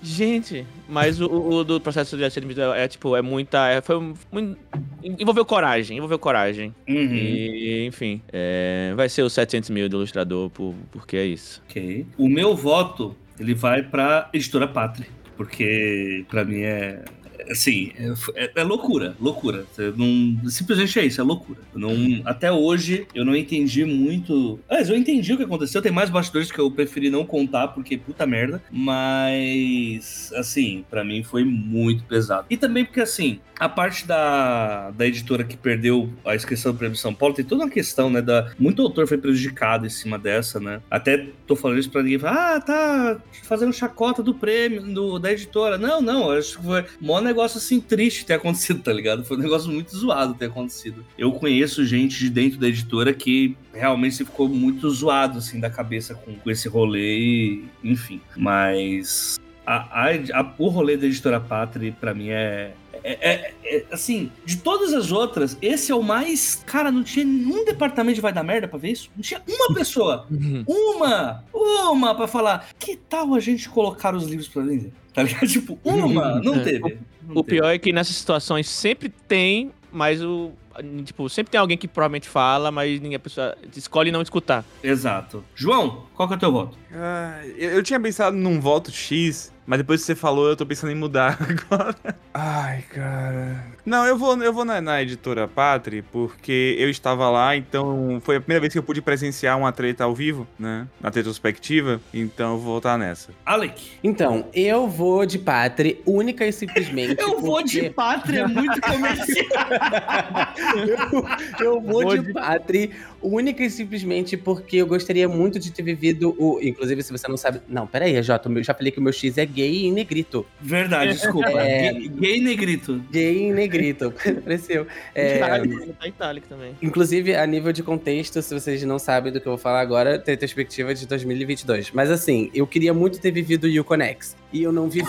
Gente, mas o, o do processo de 700 mil é, tipo, é muita... É, foi muito... Envolveu coragem, envolveu coragem. Uhum. E, enfim, é, vai ser os 700 mil do ilustrador, por, porque é isso. Ok. O meu voto, ele vai pra editora Pátria. Porque, pra mim, é, Assim, é, é loucura, loucura. Não, simplesmente é isso, é loucura. Não, até hoje eu não entendi muito. Mas eu entendi o que aconteceu. Tem mais bastidores que eu preferi não contar, porque puta merda. Mas, assim, para mim foi muito pesado. E também porque, assim, a parte da, da editora que perdeu a inscrição do Prêmio São Paulo tem toda uma questão, né? Da, muito autor foi prejudicado em cima dessa, né? Até tô falando isso pra ninguém ah, tá fazendo chacota do prêmio, do, da editora. Não, não, acho que foi um negócio assim triste ter acontecido, tá ligado? Foi um negócio muito zoado ter acontecido. Eu conheço gente de dentro da editora que realmente ficou muito zoado, assim, da cabeça com, com esse rolê, e, enfim. Mas a, a, a, o rolê da editora Pátria, para mim, é, é, é, é, assim, de todas as outras, esse é o mais. Cara, não tinha nenhum departamento de vai dar merda pra ver isso. Não tinha uma pessoa, *laughs* uhum. uma, uma pra falar. Que tal a gente colocar os livros pra vender? Tá ligado? *laughs* Tipo, uma, uhum. não é. teve. Não o teve. pior é que nessas situações sempre tem, mas o. Tipo, sempre tem alguém que provavelmente fala, mas ninguém a pessoa escolhe não escutar. Exato. João, qual que é o teu voto? Ah, eu, eu tinha pensado num voto X, mas depois que você falou, eu tô pensando em mudar *laughs* agora. Ai, cara. Não, eu vou, eu vou na, na editora Patri, porque eu estava lá, então foi a primeira vez que eu pude presenciar uma treta ao vivo, né? Na retrospectiva. Então eu vou voltar nessa. Alec. Então, eu vou de Patri, única e simplesmente. eu porque... vou de Patri, é muito comercial. *laughs* eu, eu vou, vou de, de Patri, única e simplesmente porque eu gostaria muito de ter vivido o. Inclusive, se você não sabe. Não, peraí, Jota, eu já falei que o meu X é gay e negrito. Verdade, desculpa. É... Gay, e negrito. Gay e negrito. *laughs* Apareceu. É... Tá itálico também. Inclusive, a nível de contexto, se vocês não sabem do que eu vou falar agora, tem perspectiva de 2022. Mas assim, eu queria muito ter vivido o Uconex. E eu não vivi.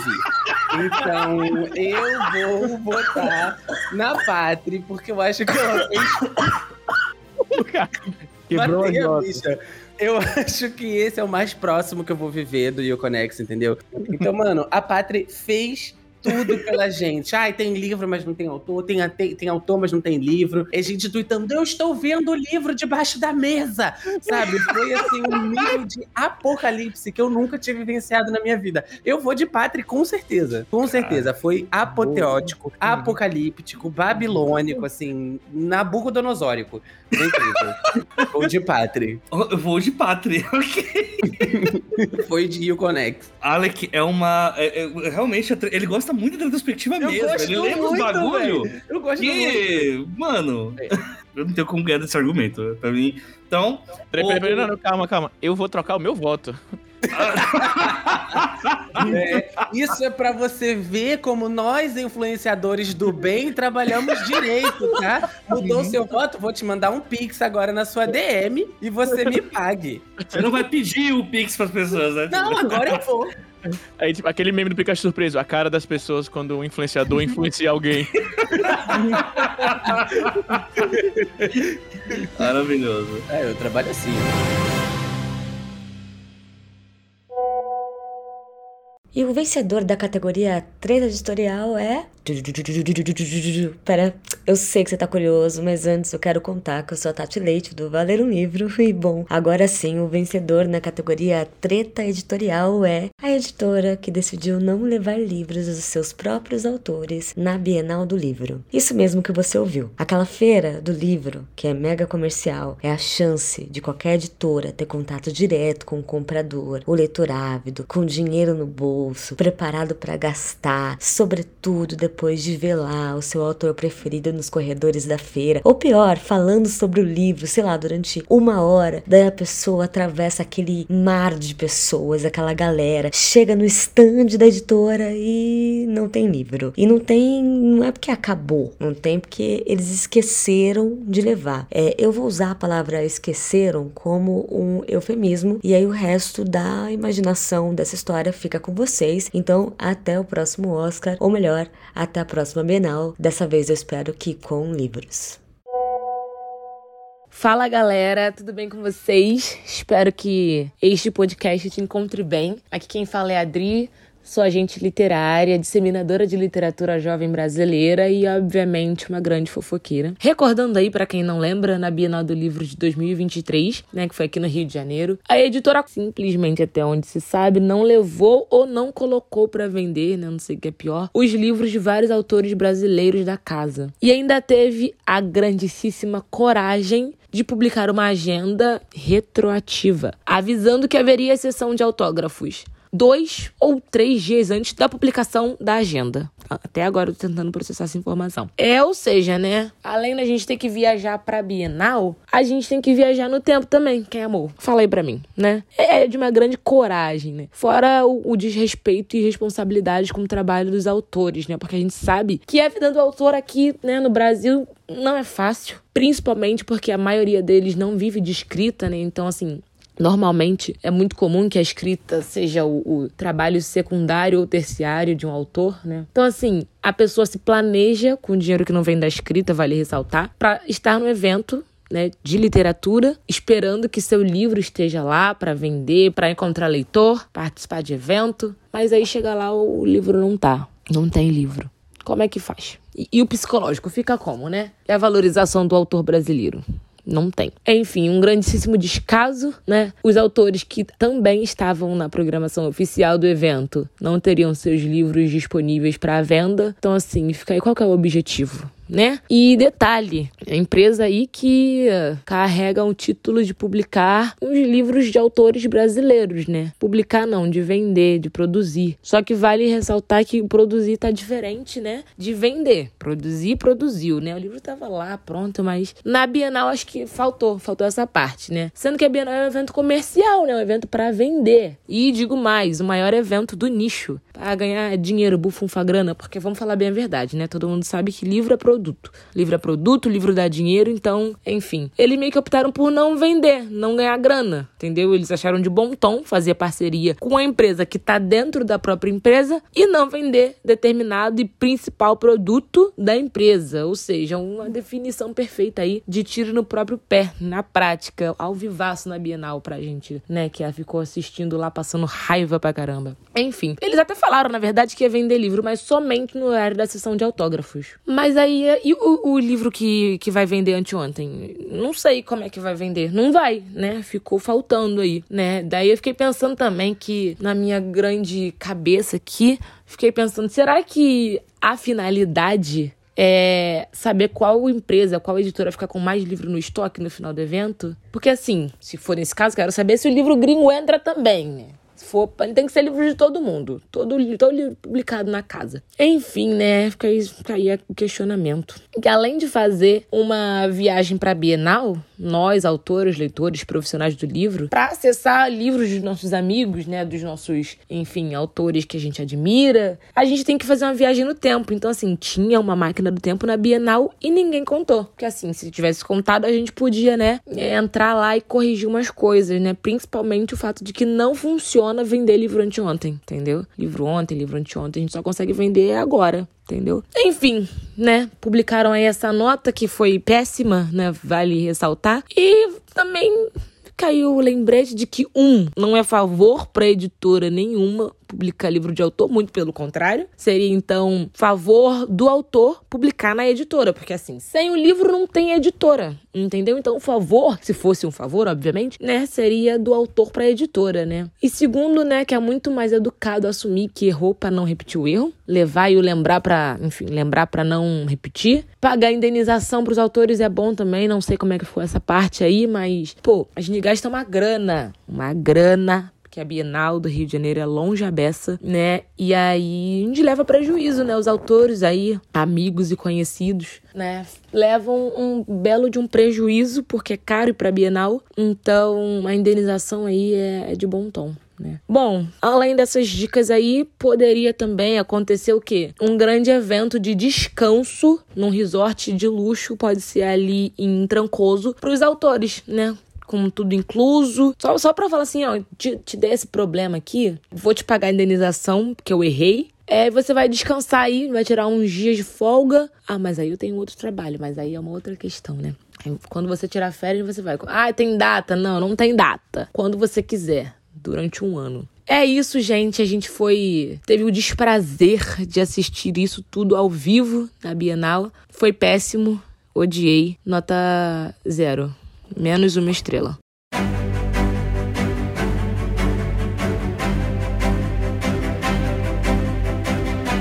Então, eu vou votar na Pátria, porque eu acho que Quebrou a bicha. Eu *laughs* acho que esse é o mais próximo que eu vou viver do Yoconex, entendeu? Então, mano, a Pátria fez tudo pela gente. Ai, tem livro, mas não tem autor. Tem, tem, tem autor, mas não tem livro. É gente tweetando, eu estou vendo o livro debaixo da mesa. Sabe? Foi assim, um nível de apocalipse que eu nunca tive vivenciado na minha vida. Eu vou de Pátria, com certeza. Com certeza. Foi apoteótico, apocalíptico, babilônico, assim, nabucodonosórico. Foi incrível. *laughs* vou de Pátria. Eu vou de Pátria, *laughs* ok. Foi de Uconex. Alec é uma. É, é, realmente, ele gosta gosta muito da retrospectiva eu mesmo. Ele lembra os bagulho. Véio. Eu gosto que, muito. Mano, é. eu não tenho como ganhar desse argumento. Pra mim. Então. Peraí, peraí, peraí, não, não, calma, calma. Eu vou trocar o meu voto. *laughs* é, isso é para você ver como nós, influenciadores do bem, trabalhamos direito, tá? Mudou seu voto, vou te mandar um pix agora na sua DM e você me pague. Você não vai pedir o pix para as pessoas, né? Não, agora eu vou. *laughs* Aí, tipo, aquele meme do Pikachu surpreso, a cara das pessoas quando o influenciador influencia *laughs* alguém. Maravilhoso. É, eu trabalho assim. E o vencedor da categoria treta editorial é. Pera, eu sei que você tá curioso, mas antes eu quero contar que eu sou a Tati Leite do Valer um Livro. *laughs* E bom, agora sim, o vencedor na categoria treta editorial é a editora que decidiu não levar livros dos seus próprios autores na Bienal do Livro. Isso mesmo que você ouviu. Aquela feira do livro, que é mega comercial, é a chance de qualquer editora ter contato direto com o comprador, o leitor ávido, com dinheiro no bolso, preparado para gastar, sobretudo depois de ver lá o seu autor preferido nos corredores da feira, ou pior, falando sobre o livro, sei lá, durante uma hora, daí a pessoa atravessa aquele mar de pessoas, aquela galera, chega no stand da editora e não tem livro. E não tem, não é porque acabou, não tem porque eles esqueceram de levar. É, eu vou usar a palavra esqueceram como um eufemismo e aí o resto da imaginação dessa história fica com vocês. Então, até o próximo Oscar, ou melhor, até a próxima Bienal. Dessa vez eu espero que com livros. Fala galera, tudo bem com vocês? Espero que este podcast te encontre bem. Aqui quem fala é a Adri, Sou agente literária, disseminadora de literatura jovem brasileira e, obviamente, uma grande fofoqueira. Recordando aí, para quem não lembra, na Bienal do Livro de 2023, né, que foi aqui no Rio de Janeiro, a editora simplesmente, até onde se sabe, não levou ou não colocou para vender, né, não sei o que é pior, os livros de vários autores brasileiros da casa. E ainda teve a grandíssima coragem de publicar uma agenda retroativa, avisando que haveria sessão de autógrafos dois ou três dias antes da publicação da agenda. Até agora eu tô tentando processar essa informação. É, ou seja, né? Além da gente ter que viajar pra Bienal, a gente tem que viajar no tempo também. Quem amor? Fala aí pra mim, né? É de uma grande coragem, né? Fora o, o desrespeito e responsabilidade com o trabalho dos autores, né? Porque a gente sabe que a vida do autor aqui, né, no Brasil, não é fácil. Principalmente porque a maioria deles não vive de escrita, né? Então, assim, Normalmente é muito comum que a escrita seja o, o, trabalho secundário ou terciário de um autor, né? Então, assim, a pessoa se planeja com o dinheiro que não vem da escrita, vale ressaltar, para estar no evento. Né, de literatura, esperando que seu livro esteja lá para vender, para encontrar leitor, participar de evento, mas aí chega lá o livro não tá, não tem livro. Como é que faz? E, e o psicológico fica como, né? É a valorização do autor brasileiro não tem. Enfim, um grandíssimo descaso, né? Os autores que também estavam na programação oficial do evento não teriam seus livros disponíveis para venda. Então, assim, fica aí qual é o objetivo? Né? E detalhe, a empresa aí que carrega um título de publicar uns livros de autores brasileiros, né? Publicar não, de vender, de produzir. Só que vale ressaltar que produzir tá diferente, né? De vender. Produzir, produziu, né? O livro tava lá, pronto, mas na Bienal acho que faltou, faltou essa parte, né? Sendo que a Bienal é um evento comercial, né? Um evento para vender. E digo mais, o maior evento do nicho. Para ganhar dinheiro, bufunfa grana, porque vamos falar bem a verdade, né? Todo mundo sabe que livro é produto produto. Livro é produto, livro dá dinheiro, então, enfim. Eles meio que optaram por não vender, não ganhar grana, entendeu? Eles acharam de bom tom fazer parceria com a empresa que está dentro da própria empresa e não vender determinado e principal produto da empresa. Ou seja, uma definição perfeita aí de tiro no próprio pé, na prática, ao vivaço na Bienal pra gente, né? Que ficou assistindo lá, passando raiva pra caramba. Enfim, eles até falaram, na verdade, que ia vender livro, mas somente no horário da sessão de autógrafos. Mas aí e o, o, livro que, que vai vender anteontem? Não sei como é que vai vender. Não vai, né? Ficou faltando aí, né? Daí eu fiquei pensando também que, na minha grande cabeça aqui, fiquei pensando, será que a finalidade é saber qual empresa, qual editora fica com mais livro no estoque no final do evento? Porque assim, se for nesse caso, quero saber se o livro gringo entra também, né? For, tem que ser livro de todo mundo. Todo, todo livro publicado na casa. Enfim, né? Fica aí, fica aí o questionamento. Que além de fazer uma viagem para Bienal, nós, autores, leitores, profissionais do livro, para acessar livros dos nossos amigos, né? Dos nossos, enfim, autores que a gente admira, a gente tem que fazer uma viagem no tempo. Então, assim, tinha uma máquina do tempo na Bienal e ninguém contou. Porque, assim, se tivesse contado, a gente podia, né? Entrar lá e corrigir umas coisas, né? Principalmente o fato de que não funciona vender livro anteontem, entendeu? Livro ontem, livro anteontem, a gente só consegue vender agora, entendeu? Enfim, né? Publicaram aí essa nota que foi péssima, né? Vale ressaltar. E também caiu o lembrete de que, um, não é favor para editora nenhuma publicar livro de autor, muito pelo contrário. Seria então favor do autor publicar na editora, porque assim, sem o livro não tem editora, entendeu? Então o favor, se fosse um favor, obviamente, né, seria do autor para a editora, né? E segundo, né, que é muito mais educado assumir que errou para não repetir o erro, levar e o lembrar para, enfim, lembrar para não repetir. Pagar indenização para os autores é bom também, não sei como é que foi essa parte aí, mas pô, a gente gasta uma grana, uma grana que a Bienal do Rio de Janeiro é longe a beça, né? E aí a gente leva prejuízo, né? Os autores aí, amigos e conhecidos, né? Levam um belo de um prejuízo, porque é caro para Bienal. Então a indenização aí é, é de bom tom. Né? Bom, além dessas dicas aí, poderia também acontecer o quê? Um grande evento de descanso num resort de luxo, pode ser ali em Trancoso, para os autores, né? Com tudo incluso. Só, só pra falar assim, ó, te, te dei esse problema aqui, vou te pagar a indenização, porque eu errei. É, você vai descansar aí, vai tirar uns dias de folga. Ah, mas aí eu tenho outro trabalho, mas aí é uma outra questão, né? Quando você tirar férias, você vai. Ah, tem data? Não, não tem data. Quando você quiser, durante um ano. É isso, gente. A gente foi. Teve o desprazer de assistir isso tudo ao vivo na Bienal. Foi péssimo. Odiei. Nota zero. Menos uma estrela.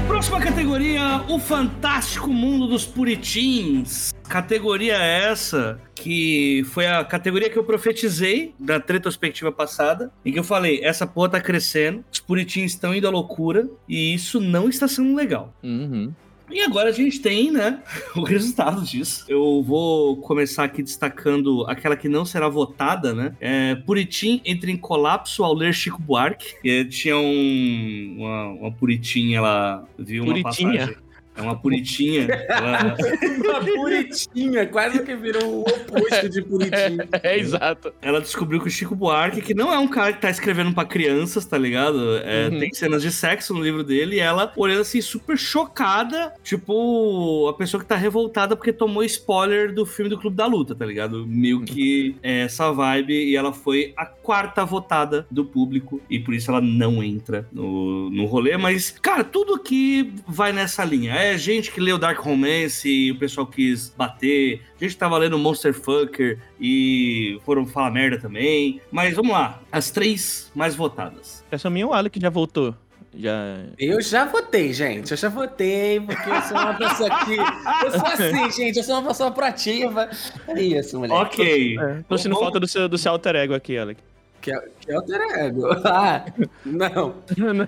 Próxima categoria: O Fantástico Mundo dos Puritins. Categoria essa que foi a categoria que eu profetizei da retrospectiva passada, em que eu falei: essa porra tá crescendo, os puritins estão indo à loucura e isso não está sendo legal. Uhum. E agora a gente tem, né, *laughs* o resultado disso. Eu vou começar aqui destacando aquela que não será votada, né? É, Puritim entra em colapso ao ler Chico Buarque. E tinha um, uma, uma Puritim, ela viu uma Puritinha. passagem. É uma Puritinha. ela- *laughs* Uma puritinha, quase que virou o oposto de puritinho. É, exato. ela descobriu que o Chico Buarque, que não é um cara que tá escrevendo pra crianças, tá ligado? É, Uhum. Tem cenas de sexo no livro dele e ela olhando assim, super chocada, tipo, a pessoa que tá revoltada porque tomou spoiler do filme do Clube da Luta, tá ligado? Meio que é essa vibe e ela foi a quarta votada do público e por isso ela não entra no, no rolê, mas, cara, tudo aqui vai nessa linha. É gente que leu Dark Romance e o pessoal quis bater, gente que tava lendo Monster Fucker e foram falar merda também. Mas vamos lá, as três mais votadas. Essa minha o Alec já voltou. Já. Eu já votei, gente. Eu já votei, porque eu sou uma pessoa que. *laughs* Eu sou assim, gente. Eu sou uma pessoa proativa. É isso, moleque. Ok. Tô sentindo Bom, falta do seu, do seu alter ego aqui, Alec. Que é, é alter ego. *laughs* Ah, não. Não.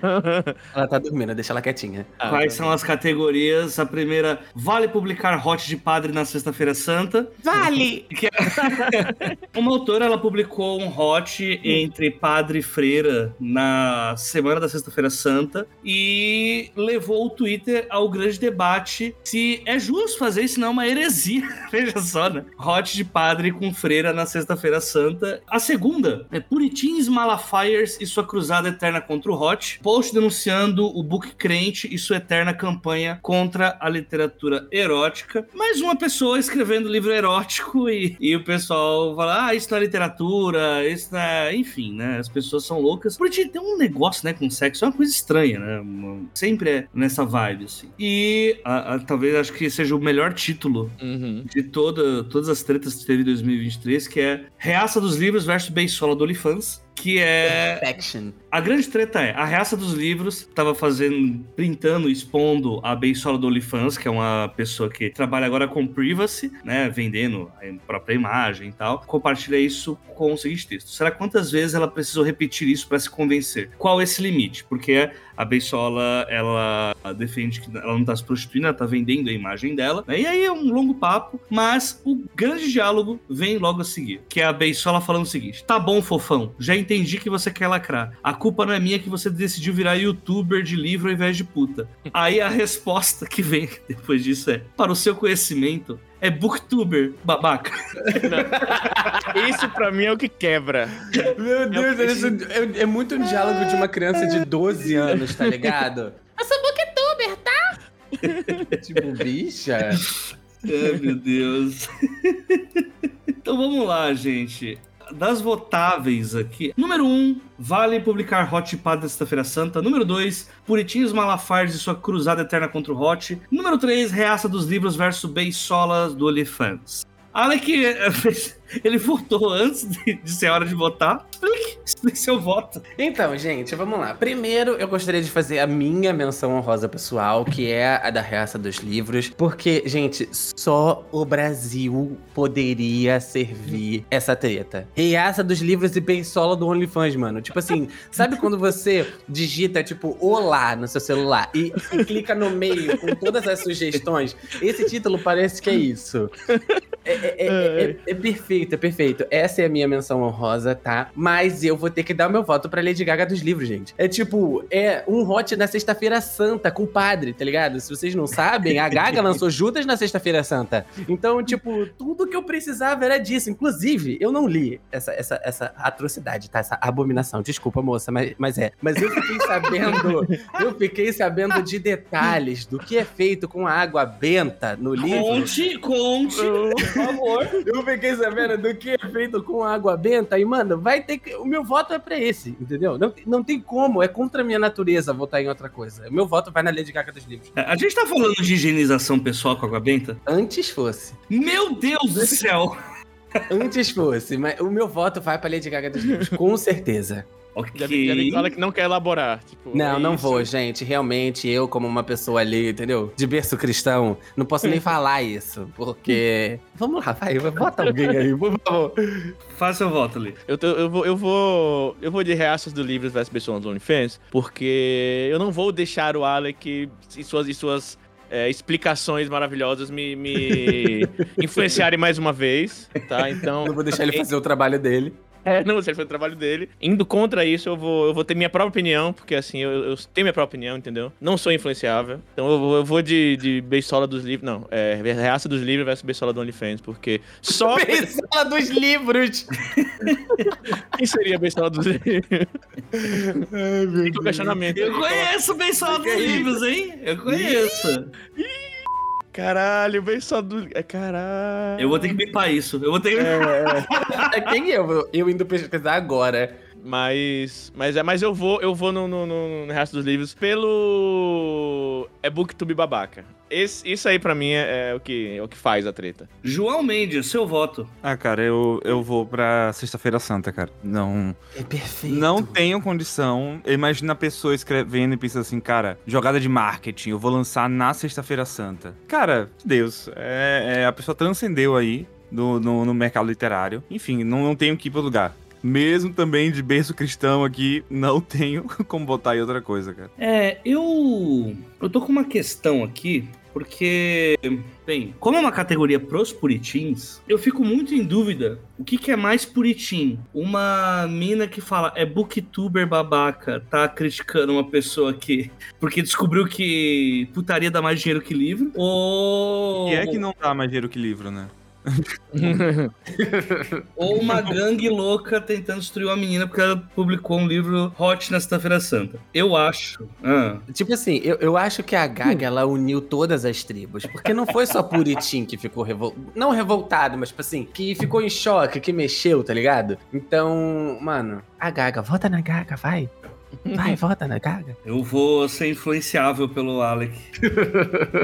Ela tá dormindo, deixa ela quietinha. Ah, Quais são as categorias? A primeira, vale publicar hot de padre na Sexta-feira Santa. Vale! *laughs* Que é- Uma autora, ela publicou um hot entre padre e freira na semana da Sexta-feira Santa e levou o Twitter ao grande debate se é justo fazer isso, não é uma heresia. *laughs* Veja só, né? Hot de padre com freira na Sexta-feira Santa. A segunda é Puritins Malafires e sua cruzada eterna contra o Hot. Post denunciando o book crente e sua eterna campanha contra a literatura erótica. Mais uma pessoa escrevendo livro erótico e, e o pessoal fala: ah, isso não é literatura, isso não é. Enfim, né? As pessoas são loucas. Porque tem um negócio, né, com sexo, é uma coisa estranha, né? Sempre é nessa vibe, assim. E a- a- talvez acho que seja o melhor título Uhum. de toda, todas as tretas que teve em 2023, que é Reaça dos Livros versus Beisola do OnlyFans, que é... A grande treta é, a Reaça dos Livros tava fazendo, printando, expondo a Beisola do OnlyFans, que é uma pessoa que trabalha agora com privacy, né, vendendo a própria imagem e tal, compartilha isso com o seguinte texto. Será quantas vezes ela precisou repetir isso para se convencer? Qual é esse limite? Porque a Beisola, ela defende que ela não tá se prostituindo, ela tá vendendo a imagem dela, né? E aí é um longo papo, mas o grande diálogo vem logo a seguir, que é a Beisola falando o seguinte: "Tá bom, fofão, já entendi que você quer lacrar. A culpa não é minha que você decidiu virar youtuber de livro ao invés de puta". Aí a resposta que vem *laughs* depois disso é: "Para o seu conhecimento, é booktuber, babaca". Isso pra mim é o que quebra. Meu Deus, Eu- isso é, é muito um diálogo de uma criança de 12 anos, tá ligado? Eu sou booktuber, tá? tipo, bicha. *laughs* Ai, meu Deus. então vamos lá, gente. Das votáveis aqui. Número 1, um, vale publicar Hot Padre Sexta-feira Santa. Número 2, Puritinhos Malafares e sua cruzada eterna contra o Hot. Número 3, Reaça dos Livros versus Beisolas do Olifants. Alec, *laughs* ele votou antes de, de ser hora de votar. Explique, seu voto. Então, gente, vamos lá. Primeiro, eu gostaria de fazer a minha menção honrosa pessoal, que é a da Reaça dos Livros, porque, gente, só o Brasil poderia servir essa treta. Reaça dos Livros e Beisola do OnlyFans, mano. Tipo assim, sabe quando você digita, tipo, olá no seu celular e, e clica no meio com todas as sugestões? Esse título parece que é isso. É, é- é- é- é perfeito, perfeito. Essa é a minha menção honrosa, tá? Mas eu vou ter que dar o meu voto pra Lady Gaga dos livros, gente. É tipo, é um hot na Sexta-feira Santa com o padre, tá ligado? Se vocês não sabem, a Gaga *laughs* lançou Judas na Sexta-feira Santa. Então, tipo, tudo que eu precisava era disso. Inclusive, eu não li essa, essa, essa atrocidade, tá? Essa abominação. Desculpa, moça, mas, mas é. Mas eu fiquei sabendo, eu fiquei sabendo de detalhes do que é feito com a água benta no livro. Conte, conte, por favor. Eu fiquei sabendo do que é feito com água benta e, mano, vai ter que. O meu meu voto é pra esse, entendeu? Não, não tem como, é contra a minha natureza votar em outra coisa. O meu voto vai na Lady Gaga dos livros. A gente tá falando de higienização pessoal com água benta? Antes fosse. Meu Deus do céu! Antes fosse, mas o meu voto vai pra Lady Gaga dos livros, com certeza. Ok. Já, já que fala que não quer elaborar. Tipo, Não, é não isso. vou, gente. Realmente, eu, como uma pessoa ali, entendeu? De berço cristão, não posso nem *laughs* falar isso, porque. *laughs* Vamos lá, vai, bota alguém aí, por favor. Faz seu voto ali. Eu, tô- eu vou, eu vou. Eu vou de reaças do livros vs pessoas do OnlyFans, porque eu não vou deixar o Alec e suas, e suas é, explicações maravilhosas me, me *laughs* influenciarem mais uma vez, tá? Então. Não vou deixar ele fazer o trabalho dele. É, não, você fez o trabalho dele. Indo contra isso, eu vou, eu vou ter minha própria opinião, porque assim, eu, eu tenho minha própria opinião, entendeu? Não sou influenciável. Então eu vou, eu vou de, de beisola dos livros. Não, é reaça dos livros versus beisola do OnlyFans, porque só. *laughs* Beisola dos livros! *laughs* Quem seria beisola dos livros? Fica o questionamento. Eu conheço só dos livros, hein? Eu conheço. Caralho, beisola do. É caralho. Eu vou ter que bipar isso. Eu vou ter que. É *laughs* quem eu? Eu indo pesquisar agora. Mas. Mas, é, mas eu vou, eu vou no, no, no, no resto dos livros pelo. É Booktube babaca. Esse, isso aí pra mim é, é o que, é o que faz a treta. João Mendes, seu voto. Ah, cara, eu, eu vou pra Sexta-feira Santa, cara. Não. É perfeito. Não tenho condição. Imagina a pessoa escrevendo e pensa assim, cara, jogada de marketing, eu vou lançar na Sexta-feira Santa. Cara, Deus, é, é, a pessoa transcendeu aí no, no, no mercado literário. Enfim, não, não tenho que ir pro lugar. Mesmo também de berço cristão aqui, não *laughs* tenho como botar aí outra coisa, cara. É, eu. Eu tô com uma questão aqui, porque. Bem, como é uma categoria pros puritins, eu fico muito em dúvida o que, que é mais puritim. Uma mina que fala é booktuber babaca, tá criticando uma pessoa que. Porque descobriu que putaria dá mais dinheiro que livro. Ou. E é que não dá mais dinheiro que livro, né? *laughs* Ou uma gangue louca tentando destruir uma menina porque ela publicou um livro hot na Sexta-feira Santa. Eu acho. Ah, Tipo assim, eu, eu acho que a Gaga, ela uniu todas as tribos. Porque não foi só Puritim que ficou revoltado. Não revoltado, mas tipo assim, que ficou em choque, que mexeu, tá ligado? Então, mano, a Gaga, vota na Gaga, vai. Vai, vota na Gaga. eu vou ser influenciável pelo Alec.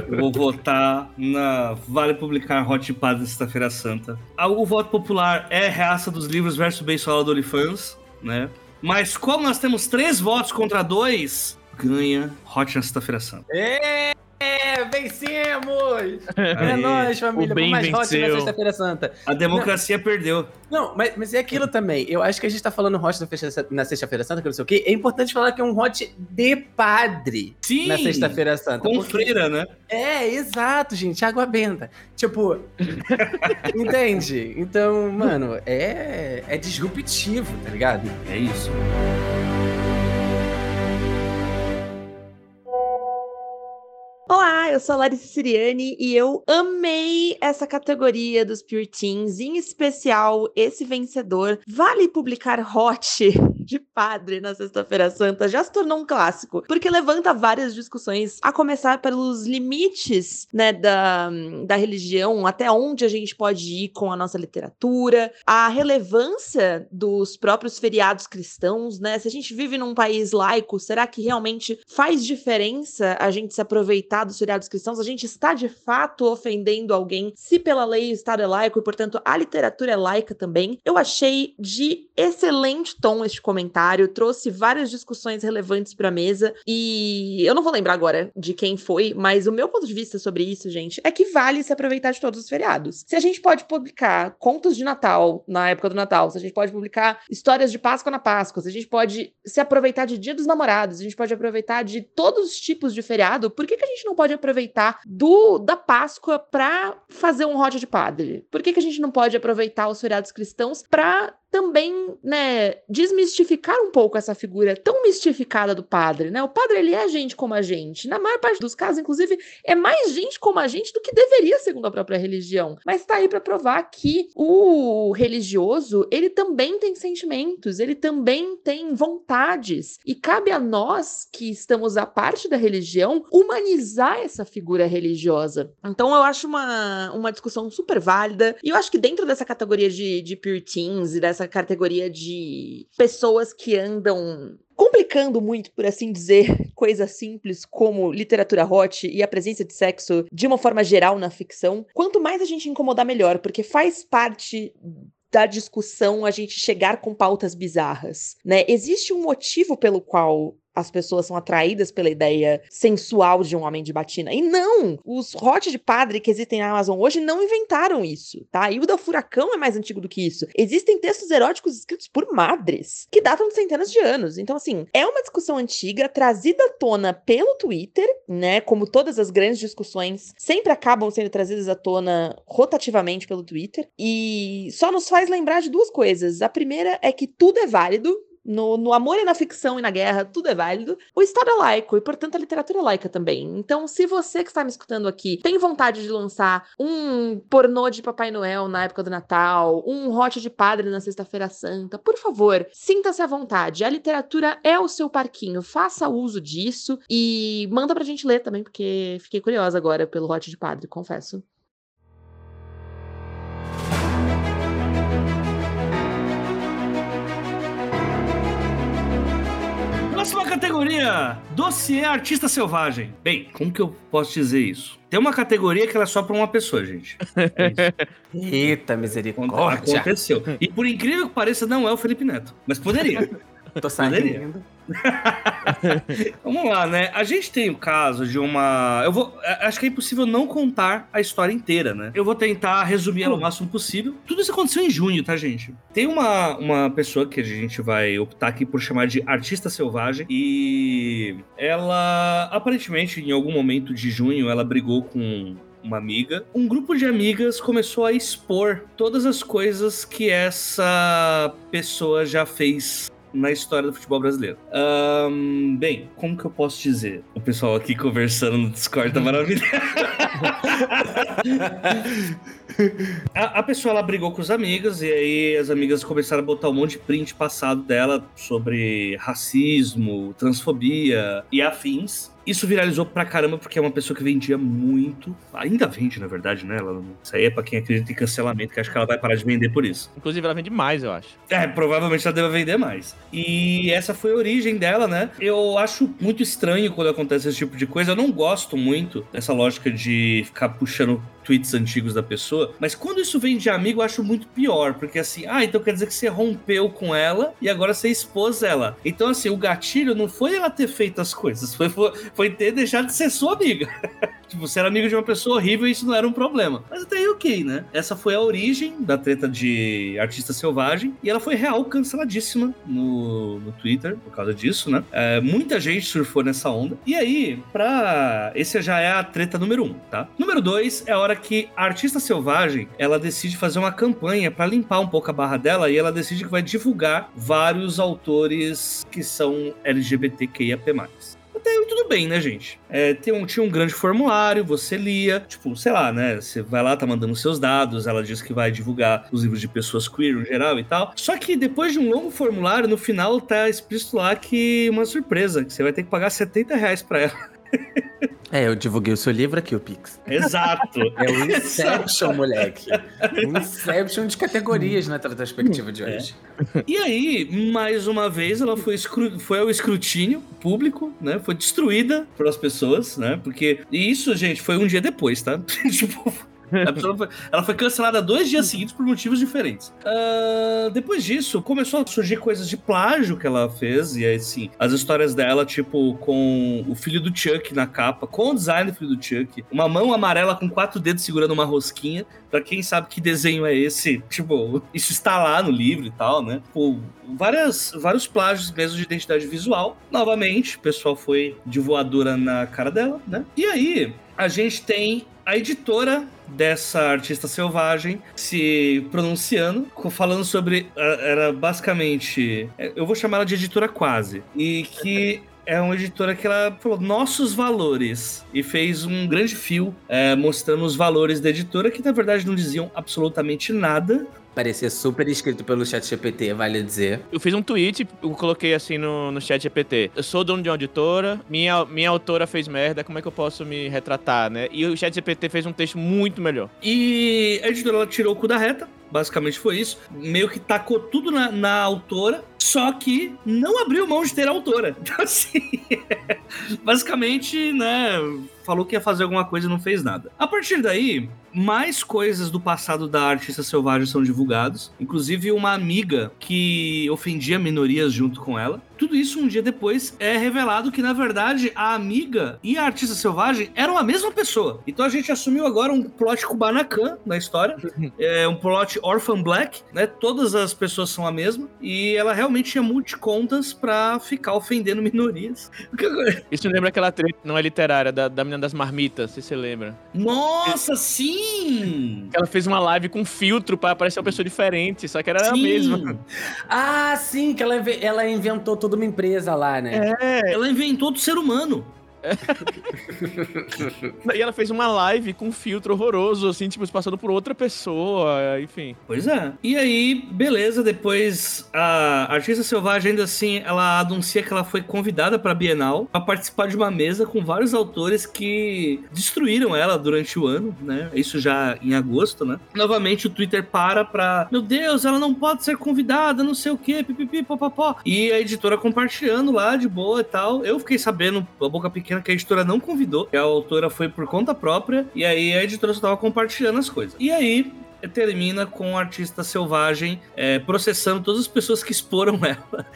eu vou votar na Vale Publicar Hot Paz na Sexta-feira Santa. Ah, O voto popular é reaça dos livros versus Beisola do OnlyFans, né? Mas como nós temos três votos contra dois, ganha Hot na Sexta-feira Santa. É, vencemos! *laughs* É Aí, nóis, família. o bem Vamos mais hot na venceu. Sexta-feira Santa. A democracia perdeu. Não, mas, mas é aquilo também. Eu acho que a gente tá falando hot na Sexta-feira Santa, que não sei o quê. É importante falar que é um hot de padre Sim! na Sexta-feira Santa. Com porque- freira, né? É, exato, gente. Água benta. Tipo, *laughs* entende? Então, mano, é, é disruptivo, tá ligado? É isso. Olá, eu sou a Larissa Siriani e eu amei essa categoria dos Pure Teens, em especial esse vencedor. Vale publicar Hot *laughs* de Padre na Sexta-feira Santa já se tornou um clássico, porque levanta várias discussões, a começar pelos limites, né, da, da religião, até onde a gente pode ir com a nossa literatura, a relevância dos próprios feriados cristãos, né? Se a gente vive num país laico, será que realmente faz diferença a gente se aproveitar dos feriados cristãos? A gente está de fato ofendendo alguém se pela lei o Estado é laico e, portanto, a literatura é laica também? Eu achei de excelente tom este comentário, trouxe várias discussões relevantes para a mesa e eu não vou lembrar agora de quem foi, mas o meu ponto de vista sobre isso, gente, é que vale se aproveitar de todos os feriados. Se a gente pode publicar contos de Natal na época do Natal, se a gente pode publicar histórias de Páscoa na Páscoa, se a gente pode se aproveitar de Dia dos Namorados, a gente pode aproveitar de todos os tipos de feriado, por que, que a gente não pode aproveitar do da Páscoa para fazer um hot de padre? Por que, que a gente não pode aproveitar os feriados cristãos para também, né, desmistificar um pouco essa figura tão mistificada do padre, né? O padre, ele é gente como a gente. Na maior parte dos casos, inclusive, é mais gente como a gente do que deveria, segundo a própria religião. Mas tá aí para provar que o religioso, ele também tem sentimentos, ele também tem vontades. E cabe a nós, que estamos à parte da religião, humanizar essa figura religiosa. Então, eu acho uma, uma discussão super válida. E eu acho que dentro dessa categoria de, de pure teens e dessa categoria de pessoas que andam complicando muito, por assim dizer, *laughs* coisas simples como literatura hot e a presença de sexo de uma forma geral na ficção. Quanto mais a gente incomodar, melhor, porque faz parte da discussão a gente chegar com pautas bizarras, né? Existe um motivo pelo qual as pessoas são atraídas pela ideia sensual de um homem de batina. E não! Os hot de padre que existem na Amazon hoje não inventaram isso, tá? E o da Furacão é mais antigo do que isso. Existem textos eróticos escritos por madres que datam de centenas de anos. Então, assim, é uma discussão antiga trazida à tona pelo Twitter, né? Como todas as grandes discussões sempre acabam sendo trazidas à tona rotativamente pelo Twitter. E só nos faz lembrar de duas coisas. A primeira é que tudo é válido, no, no, amor e na ficção e na guerra, tudo é válido. O Estado é laico e, portanto, a literatura é laica também. Então, se você que está me escutando aqui tem vontade de lançar um pornô de Papai Noel na época do Natal, um hot de padre na Sexta-feira Santa, por favor, sinta-se à vontade. A literatura é o seu parquinho. Faça uso disso e manda pra gente ler também, porque fiquei curiosa agora pelo hot de padre, confesso. Próxima categoria: dossiê artista selvagem. Bem, como que eu posso dizer isso? Tem uma categoria que ela é só pra uma pessoa, gente. É *laughs* Eita, misericórdia. Aconteceu. E por incrível que pareça, não é o Felipe Neto. Mas poderia. *laughs* Tô saindo. *laughs* Vamos lá, né? A gente tem o caso de uma. Eu vou. Acho que é impossível não contar a história inteira, né? Eu vou tentar resumir ela o máximo possível. Tudo isso aconteceu em junho, tá, gente? Tem uma, uma pessoa que a gente vai optar aqui por chamar de artista selvagem. E ela, aparentemente, em algum momento de junho, ela brigou com uma amiga. Um grupo de amigas começou a expor todas as coisas que essa pessoa já fez na história do futebol brasileiro. Um, bem, como que eu posso dizer? O pessoal aqui conversando no Discord tá maravilhoso. *laughs* a, a, pessoa ela brigou com os amigos e aí as amigas começaram a botar um monte de print passado dela sobre racismo, transfobia e afins. Isso viralizou pra caramba porque é uma pessoa que vendia muito. Ainda vende, na verdade, né? Ela, isso aí é pra quem acredita em cancelamento, que acho que ela vai parar de vender por isso. Inclusive, ela vende mais, eu acho. É, provavelmente ela deve vender mais. E essa foi a origem dela, né? Eu acho muito estranho quando acontece esse tipo de coisa. Eu não gosto muito dessa lógica de ficar puxando tweets antigos da pessoa, mas quando isso vem de amigo, eu acho muito pior, porque assim, ah, então quer dizer que você rompeu com ela e agora você expôs ela. Então, assim, o gatilho não foi ela ter feito as coisas, foi, foi, foi ter deixado de ser sua amiga. *laughs* Tipo, você era amigo de uma pessoa horrível e isso não era um problema. Mas até aí, ok, né? Essa foi a origem da treta de artista selvagem e ela foi real canceladíssima no, no Twitter por causa disso, né? É, muita gente surfou nessa onda. E aí, pra. Esse já é a treta número um, tá? Número dois é a hora que a artista selvagem ela decide fazer uma campanha para limpar um pouco a barra dela e ela decide que vai divulgar vários autores que são LGBTQIAP+ até aí tudo bem, né, gente? É, um, tinha um grande formulário, você lia, tipo, sei lá, né? Você vai lá, tá mandando seus dados, ela diz que vai divulgar os livros de pessoas queer no geral e tal. Só que depois de um longo formulário, no final tá explícito lá que uma surpresa, que você vai ter que pagar 70 reais pra ela. *laughs* É, eu divulguei o seu livro aqui, o Pix. Exato. É o *laughs* Inception, moleque. O Inception de categorias na retrospectiva de hoje. É. E aí, mais uma vez, ela foi, foi ao escrutínio público, né? Foi destruída pelas pessoas, né? Porque. E isso, gente, foi um dia depois, tá? *laughs* tipo, foi, ela foi cancelada dois dias seguidos por motivos diferentes. Uh, depois disso, começou a surgir coisas de plágio que ela fez, e assim, as histórias dela, tipo, com o filho do Chuck na capa, com o design do filho do Chuck, uma mão amarela com quatro dedos segurando uma rosquinha. Pra quem sabe que desenho é esse, *laughs* tipo, isso está lá no livro e tal, né? Tipo, várias, vários plágios mesmo de identidade visual. Novamente, o pessoal foi de voadora na cara dela, né? E aí, a gente tem a editora dessa artista selvagem se pronunciando, falando sobre. Era basicamente. Eu vou chamar ela de editora quase. E que. É uma editora que ela falou nossos valores e fez um grande fio é, mostrando os valores da editora que na verdade não diziam absolutamente nada, Parecia super escrito pelo chat GPT, vale dizer. Eu fiz um tweet, eu coloquei assim no, no chat GPT. Eu sou dono de uma editora, minha, minha autora fez merda, como é que eu posso me retratar, né? E o chat GPT fez um texto muito melhor. E a editora ela tirou o cu da reta Basicamente foi isso. Meio que tacou tudo na, na autora, só que não abriu mão de ter a autora. *laughs* Então, assim, *laughs* basicamente, né, falou que ia fazer alguma coisa e não fez nada. A partir daí, mais coisas do passado da artista selvagem são divulgados, inclusive uma amiga que ofendia minorias junto com ela. Tudo isso um dia depois é revelado que na verdade a amiga e a artista selvagem eram a mesma pessoa. Então a gente assumiu agora um plot Kubanacan na história, *laughs* é um plot Orphan Black, né? Todas as pessoas são a mesma e ela realmente tinha multicontas pra ficar ofendendo minorias. *laughs* Isso me lembra aquela treta, não é literária, da, da menina das marmitas, se você lembra. Nossa, sim! Ela fez uma live com filtro pra aparecer uma pessoa diferente, só que era a Sim. mesma. Ah, sim, que ela, ela inventou toda uma empresa lá, né? É, Ela inventou do ser humano. *laughs* e ela fez uma live com um filtro horroroso, assim, tipo, passando por outra pessoa, enfim. Pois é. E aí, beleza, depois a artista selvagem ainda assim, ela anuncia que ela foi convidada para Bienal para participar de uma mesa com vários autores que destruíram ela durante o ano, né? Isso já em agosto, né? Novamente o Twitter para pra, meu Deus, ela não pode ser convidada, não sei o quê, pipipi, popopó. E a editora compartilhando lá de boa e tal. Eu fiquei sabendo, a boca pequena, que a editora não convidou, a autora foi por conta própria, e aí a editora só tava compartilhando as coisas. E aí, termina com o artista selvagem é, processando todas as pessoas que exporam *laughs* ela.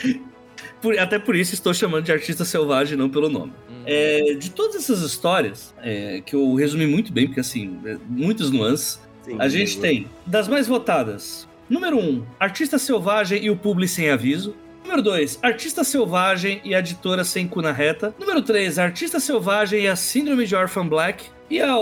Por- até por isso estou chamando de artista selvagem, não pelo nome. É, de todas essas histórias, é, que eu resumi muito bem, porque assim, é, muitas nuances, Sim, a gente tem das mais votadas. Número 1, um, Artista Selvagem e o Publi Sem Aviso. Número 2, Artista Selvagem e a editora Sem Cuna Reta. Número 3, Artista Selvagem e a Síndrome de Orphan Black. E a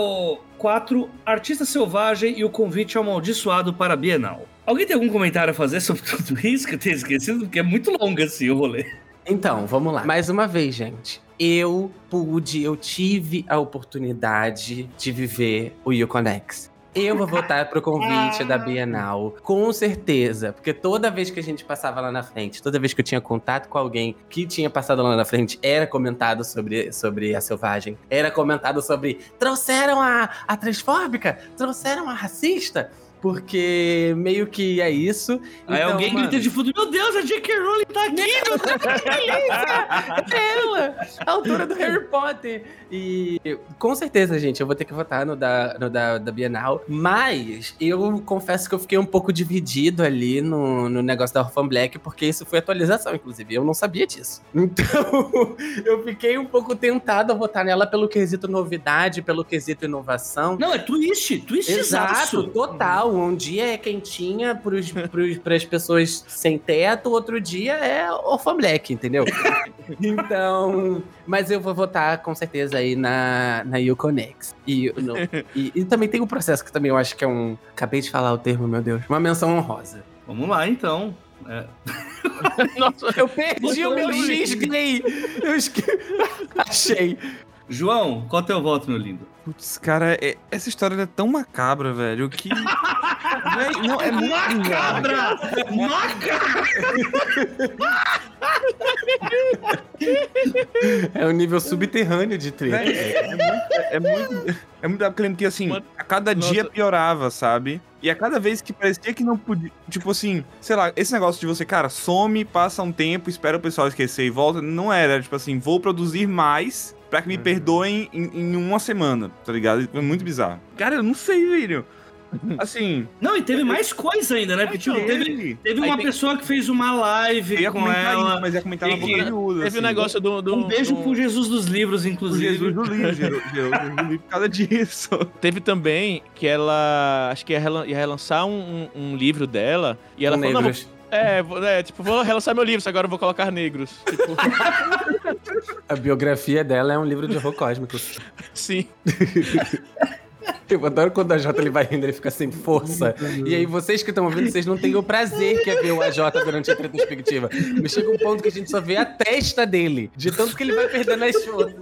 4, Artista Selvagem e o Convite Amaldiçoado para a Bienal. Alguém tem algum comentário a fazer sobre *laughs* tudo isso que eu tenho esquecido? Porque é muito longo assim o rolê. Então, vamos lá. Mais uma vez, gente. Eu pude, eu tive a oportunidade de viver o Uconex. Eu vou votar pro convite da Bienal, com certeza. Porque toda vez que a gente passava lá na frente, toda vez que eu tinha contato com alguém que tinha passado lá na frente, era comentado sobre, sobre a selvagem. Era comentado sobre. Trouxeram a, a transfóbica? Trouxeram a racista? Porque meio que é isso. Aí Então, alguém mano, grita de fundo: Meu Deus, a J.K. Rowling tá aqui! É ela, a autora do Harry Potter. E com certeza, gente, eu vou ter que votar no da, no da, da Bienal. Mas eu confesso que eu fiquei um pouco dividido ali no, no negócio da Orphan Black, porque isso foi atualização, inclusive. Eu não sabia disso. *laughs* Então, eu fiquei um pouco tentado a votar nela pelo quesito novidade, pelo quesito inovação. Não, é twist, twist Exato, total. Um dia é quentinha pros, pros, pras pessoas sem teto, outro dia é Orphan Black, entendeu? *laughs* então, mas eu vou votar com certeza aí na, na Uconex. E, no- e, e também tem um processo que também eu acho que é um. Acabei de falar o termo, meu Deus. Uma menção honrosa. Vamos lá, então. É. *laughs* Nossa, Eu perdi o meu Botou ali. X, Clay! Eu esque... *laughs* Achei. João, qual é o teu voto, meu lindo? Putz, cara, é- essa história é tão macabra, velho, que. *laughs* Véi, não, é muito Macabra! Macabra! *laughs* É um nível subterrâneo de treta. Véi, é, muito. É muito. É muito eu lembro que assim, a cada dia nossa. piorava, sabe? E a cada vez que parecia que não podia. Tipo assim, sei lá, esse negócio de você, cara, some, passa um tempo, espera o pessoal esquecer e volta. Não era tipo assim, vou produzir mais pra que me perdoem em, em uma semana, tá ligado? Foi muito bizarro. Cara, eu não sei, velho. *laughs* Assim. Não, e teve mais coisa ainda, né? Porque, tipo, teve, teve. uma tem- pessoa que fez uma live Eu ia com comentar ela. isso, mas ia comentar na boca que- miúda. Teve assim. negócio do. do Um beijo do- pro Jesus dos livros, inclusive. Jesus do livro, *laughs* gerou, gerou Jesus do livro por causa disso. Teve também que ela. Acho que ia, relan- ia relançar um, um- um livro dela. E ela Com falou: não. É, é, tipo, vou relançar meu livro, agora eu vou colocar negros. Tipo, *laughs* A biografia dela é um livro de horror cósmico. sim. *laughs* Eu adoro quando a Jota ele vai rindo, ele fica sem força. E aí, vocês que estão ouvindo, vocês não têm o prazer que é ver o AJ durante a retrospectiva. Mas chega um ponto que a gente só vê a testa dele, de tanto que ele vai perdendo as forças.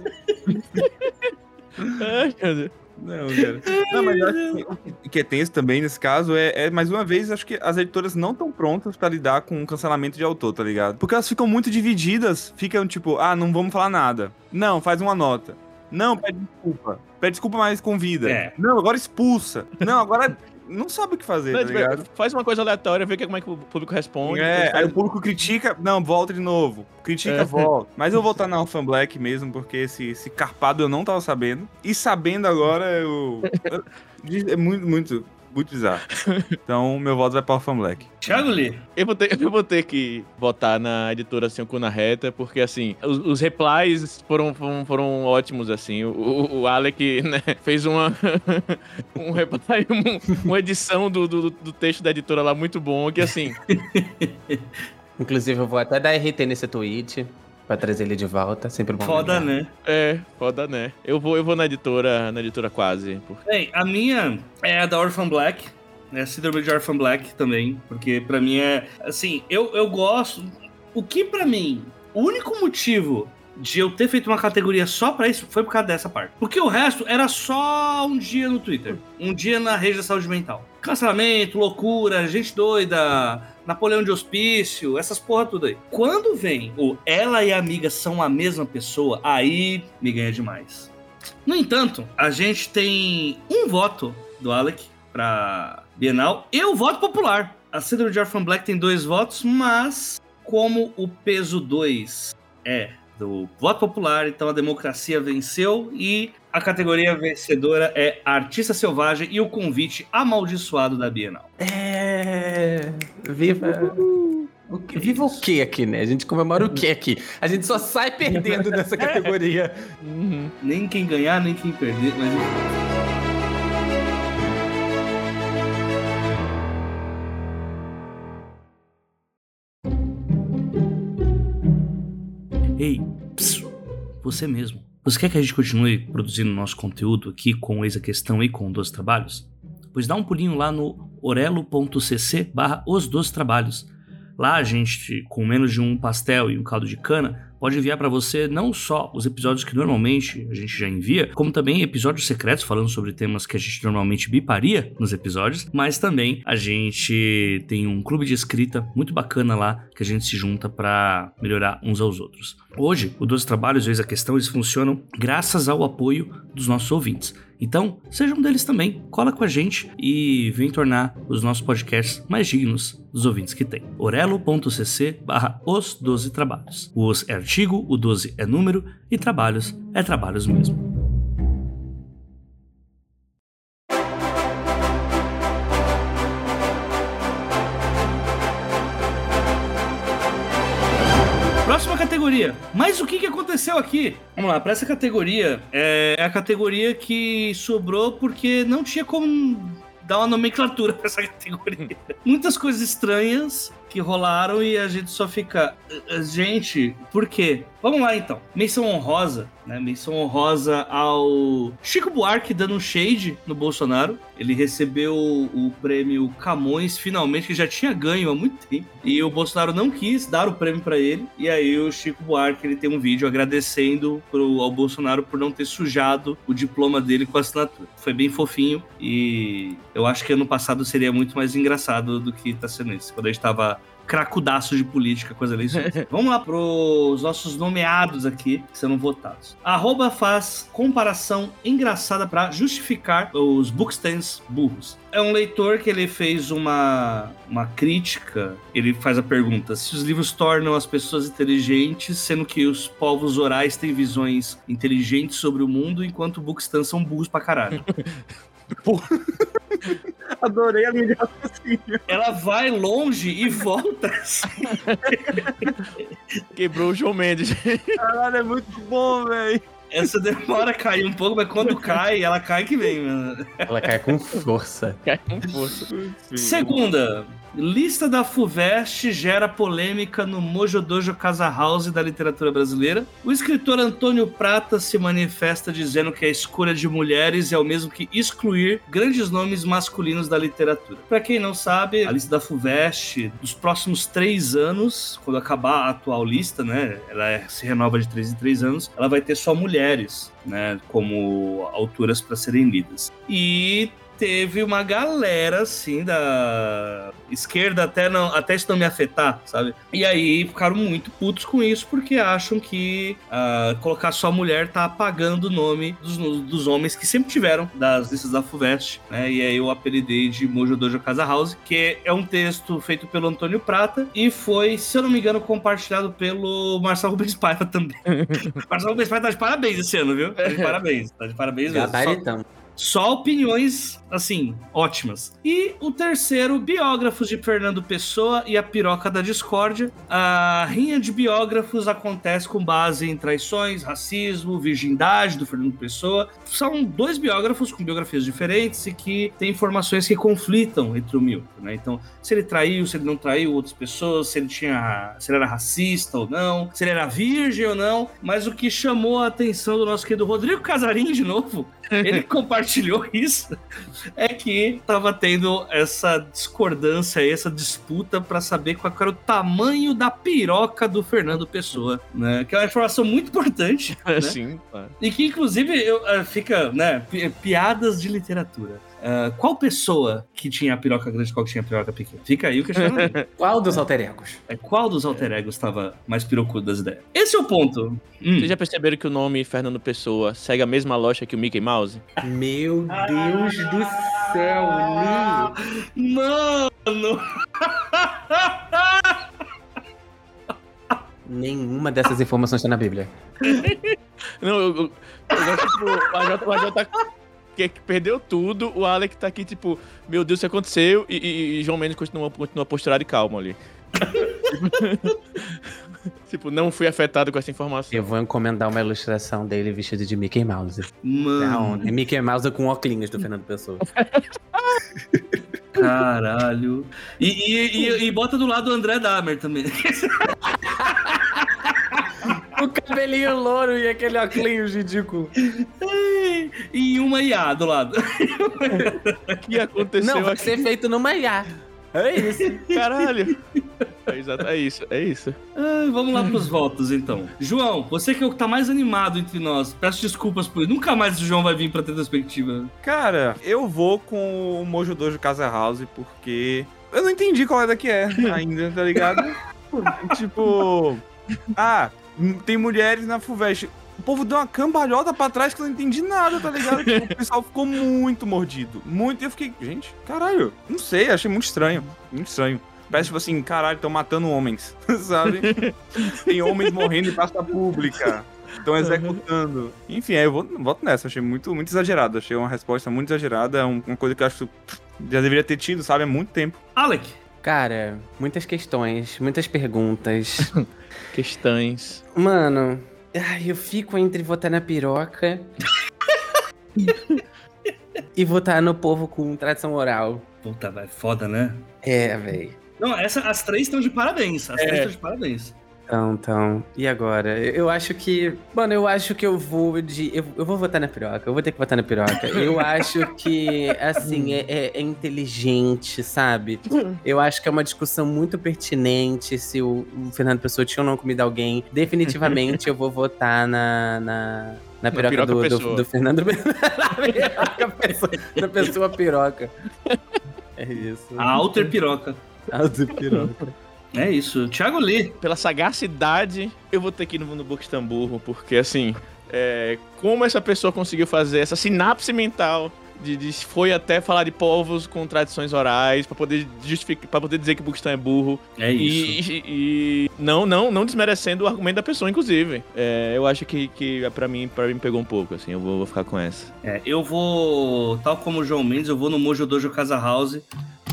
Ai, meu Deus. Não, cara. Não, mas acho que o que é tenso também nesse caso é, é, mais uma vez, acho que as editoras não estão prontas pra lidar com o cancelamento de autor, tá ligado? Porque elas ficam muito divididas, ficam tipo, ah, não vamos falar nada. Não, faz uma nota. Não, pede desculpa. Pede desculpa, mas convida. É. Não, agora expulsa. Não, agora. Não sabe o que fazer, Não, tá faz uma coisa aleatória, vê como é que o público responde. É, aí o público critica, não, volta de novo. Critica, É. volta. *laughs* Mas eu vou voltar na Orphan Black mesmo, porque esse, esse carpado eu não tava sabendo. E sabendo agora, eu. eu- é muito, muito, muito bizarro. Então, meu voto vai pra Orphan Black. Thiago Lee. Eu vou, ter, *laughs* eu vou ter que botar na editora assim, o na reta, porque assim, os, os replies foram, foram, foram ótimos, assim. O, o, o Alec né, fez uma, *laughs* um reply, um- uma edição do, do, do texto da editora lá muito bom, que assim, *laughs* Inclusive, eu vou até dar RT nesse tweet pra trazer ele de volta. Sempre bom. Foda, lembrar. né? é, foda, né? Eu vou, eu vou na editora, na editora quase. porque- Bem, a minha é a da Orphan Black. É a síndrome de Orphan Black também. Porque pra mim é. Assim, eu, eu gosto. O que pra mim, o único motivo de eu ter feito uma categoria só pra isso foi por causa dessa parte. Porque o resto era só um dia no Twitter. Um dia na rede da saúde mental. Cancelamento, loucura, gente doida, Napoleão de hospício, essas porra tudo aí. Quando vem o ela e a amiga são a mesma pessoa, aí me ganha demais. No entanto, a gente tem um voto do Alec pra Bienal e o voto popular. A Síndrome de Orphan Black tem dois votos, mas como o peso 2 é do voto popular, então a democracia venceu e a categoria vencedora é Artista Selvagem e o convite amaldiçoado da Bienal. É. Viva. O que- Viva o que aqui, né? A gente comemora o que aqui? A gente só sai perdendo *laughs* nessa categoria. Uhum. Nem quem ganhar, nem quem perder, mas você mesmo. Você quer que a gente continue produzindo nosso conteúdo aqui com Eis a Questão e com Dois Trabalhos? Pois dá um pulinho lá no orelo.cc barra os Dois Trabalhos. Lá a gente, com menos de um pastel e um caldo de cana, pode enviar para você não só os episódios que normalmente a gente já envia, como também episódios secretos falando sobre temas que a gente normalmente biparia nos episódios, mas também a gente tem um clube de escrita muito bacana lá que a gente se junta para melhorar uns aos outros. Hoje, o Dois Trabalhos, Eis a Questão, eles funcionam graças ao apoio dos nossos ouvintes. Então, seja um deles também, cola com a gente e vem tornar os nossos podcasts mais dignos dos ouvintes que tem. orelo.cc barra os 12 trabalhos. O os é artigo, o 12 é número e trabalhos é trabalhos mesmo. Categoria. Mas o que, que aconteceu aqui? Vamos lá, para essa categoria, é a categoria que sobrou porque não tinha como dar uma nomenclatura *laughs* para essa categoria. Muitas coisas estranhas que rolaram e a gente só fica. "Eh, Gente, por quê? Vamos lá então. Menção honrosa, né? Menção honrosa ao Chico Buarque dando um shade no Bolsonaro. Ele recebeu o prêmio Camões, finalmente, que já tinha ganho há muito tempo. E o Bolsonaro não quis dar o prêmio para ele. E aí o Chico Buarque ele tem um vídeo agradecendo pro, ao Bolsonaro por não ter sujado o diploma dele com a assinatura. Foi bem fofinho e eu acho que ano passado seria muito mais engraçado do que tá sendo esse. Quando a gente tava cracudaço de política com as eleições. Vamos lá pros nossos nomeados aqui, que serão votados. Arroba faz comparação engraçada para justificar os bookstands burros. É um leitor que ele fez uma, uma crítica, ele faz a pergunta, se os livros tornam as pessoas inteligentes, sendo que os povos orais têm visões inteligentes sobre o mundo, enquanto bookstands são burros pra caralho. *laughs* *laughs* Adorei a raciocínio. Ela vai longe e volta assim. Quebrou o João Mendes. Caralho, é muito bom, velho. Essa demora a cair um pouco, mas quando cai, ela cai que vem, mano. Ela cai com força. Cai com força. Segunda, lista da FUVEST gera polêmica no Mojo Dojo Casa House da literatura brasileira. O escritor Antônio Prata se manifesta dizendo que a escolha de mulheres é o mesmo que excluir grandes nomes masculinos da literatura. Para quem não sabe, a lista da FUVEST, dos próximos três anos, quando acabar a atual lista, né, ela é- se renova de três em três anos, ela vai ter só mulheres, né, como autoras para serem lidas. E teve uma galera, assim, da esquerda, até, não, até isso não me afetar, sabe? E aí ficaram muito putos com isso, porque acham que ah, colocar só mulher tá apagando o nome dos, dos homens que sempre tiveram das listas da FUVEST, né? E aí eu apelidei de Mojo Dojo Casa House, que é um texto feito pelo Antônio Prata e foi, se eu não me engano, compartilhado pelo Marcelo Rubens Paiva também. *laughs* Marcelo Rubens Paiva tá de parabéns esse ano, viu? Tá de *laughs* parabéns, tá de parabéns mesmo. Só- Gabaritão. Só opiniões, assim, ótimas. E o terceiro, biógrafos de Fernando Pessoa e a piroca da discórdia. A rinha de biógrafos acontece com base em traições, racismo, virgindade do Fernando Pessoa. São dois biógrafos com biografias diferentes e que têm informações que conflitam entre o Milton, né? Então, se ele traiu, se ele não traiu outras pessoas, se ele tinha, se ele era racista ou não, se ele era virgem ou não. Mas o que chamou a atenção do nosso querido Rodrigo Casarim de novo *laughs* ele compartilhou *laughs* isso, é que tava tendo essa discordância, essa disputa pra saber qual era o tamanho da piroca do Fernando Pessoa, né? Que é uma informação muito importante, *laughs* né? Sim, claro. E que, inclusive, eu, eh, fica, né, pi- piadas de literatura. Ah, qual pessoa que tinha a piroca grande e qual que tinha a piroca pequena? Fica aí o questionamento. *laughs* Qual dos alter egos? É, qual dos alter egos estava mais pirocudo das ideias? Esse é o ponto. Hum. Vocês já perceberam que o nome Fernando Pessoa segue a mesma lógica que o Mickey Mouse? Meu Deus do céu, Lee. Mano! Nenhuma dessas informações está na Bíblia. *laughs* Não, eu, eu, eu gosto, tipo, o AJ, o AJ tá, que, que perdeu tudo, o Alec tá aqui, tipo, meu Deus, o que aconteceu? E, e- e João Mendes continua, continua posturado e calmo ali. *laughs* tipo, não fui afetado com essa informação. Eu vou encomendar uma ilustração dele vestido de Mickey Mouse. Mano, Aonde? Mickey Mouse com óculos do Fernando Pessoa. *laughs* caralho. E, e, e- e bota do lado o André Dahmer também. *laughs* o cabelinho louro e aquele óculos ridículo. e uma IA do lado. O que aconteceu Não, vai aqui? ser feito numa IA. É isso. Caralho. É, exato, é isso, é isso. Ai, vamos lá pros votos, então. João, você que é o que tá mais animado entre nós, peço desculpas por. Nunca mais o João vai vir pra ter perspectiva. Cara, eu vou com o Mojo Dojo Casa House porque eu não entendi qual é da que é ainda, tá ligado? *laughs* tipo, ah, tem mulheres na FUVEST. O povo deu uma cambalhota pra trás que eu não entendi nada, tá ligado? Tipo, o pessoal ficou muito mordido. Muito. E eu fiquei, gente, caralho, não sei, achei muito estranho. Muito estranho. Parece tipo assim, caralho, estão matando homens, *laughs* sabe? Tem homens morrendo em praça pública. Estão executando. Enfim, aí eu vou, voto nessa. Achei muito, muito exagerado. Achei uma resposta muito exagerada. Uma coisa que eu acho que já deveria ter tido, sabe? Há muito tempo. Alec, Cara, muitas questões, muitas perguntas. *laughs* Questões. Mano, ai, eu fico entre votar na piroca *laughs* e votar no povo com tradição oral. puta, vai, foda, né? É, véi. Não, essa, as três estão de parabéns. As É. três estão de parabéns. Então, então. E agora? Eu acho que. Mano, eu acho que eu vou de. Eu, eu vou votar na piroca. Eu vou ter que votar na piroca. Eu *laughs* acho que, assim, é, é- é inteligente, sabe? Eu acho que é uma discussão muito pertinente se o, o Fernando Pessoa tinha ou não comido alguém. Definitivamente eu vou votar na. na... Na piroca, piroca do, do, pessoa. do Fernando *laughs* Na piroca pessoa, na pessoa piroca. É isso. A Alter Piroca. Alter piroca. É isso. Thiago Lee. Pela sagacidade, eu vou ter que ir no, no Buxtamburro, porque assim, é, como essa pessoa conseguiu fazer essa sinapse mental de, de- foi até falar de povos com tradições orais pra poder justificar, para poder dizer que o Buxton é burro É isso. e- e não, não, não desmerecendo o argumento da pessoa, inclusive. É, eu acho que, que para mim, para mim pegou um pouco, assim, eu vou, vou ficar com essa. É, eu vou, tal como o João Mendes, eu vou no Mojo Dojo Casa House.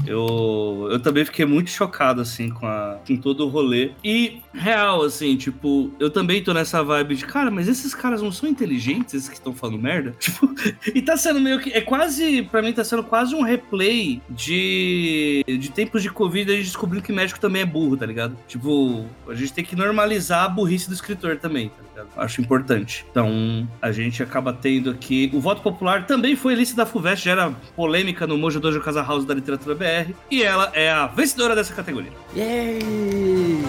Eu, eu também fiquei muito chocado, assim, com, a, com todo o rolê. E, real, assim, tipo, eu também tô nessa vibe de, cara, mas esses caras não são inteligentes, esses que estão falando merda? *laughs* Tipo, e tá sendo meio que, é quase, pra mim tá sendo quase um replay de, de tempos de Covid, a gente descobrindo que médico também é burro, tá ligado? Tipo, a gente tem que normalizar a burrice do escritor também, tá? Acho importante. Então, a gente acaba tendo aqui. O voto popular também foi lista da FUVEST, já era polêmica no Mojo Dojo Casa House da Literatura BR. E ela é a vencedora dessa categoria. Yay!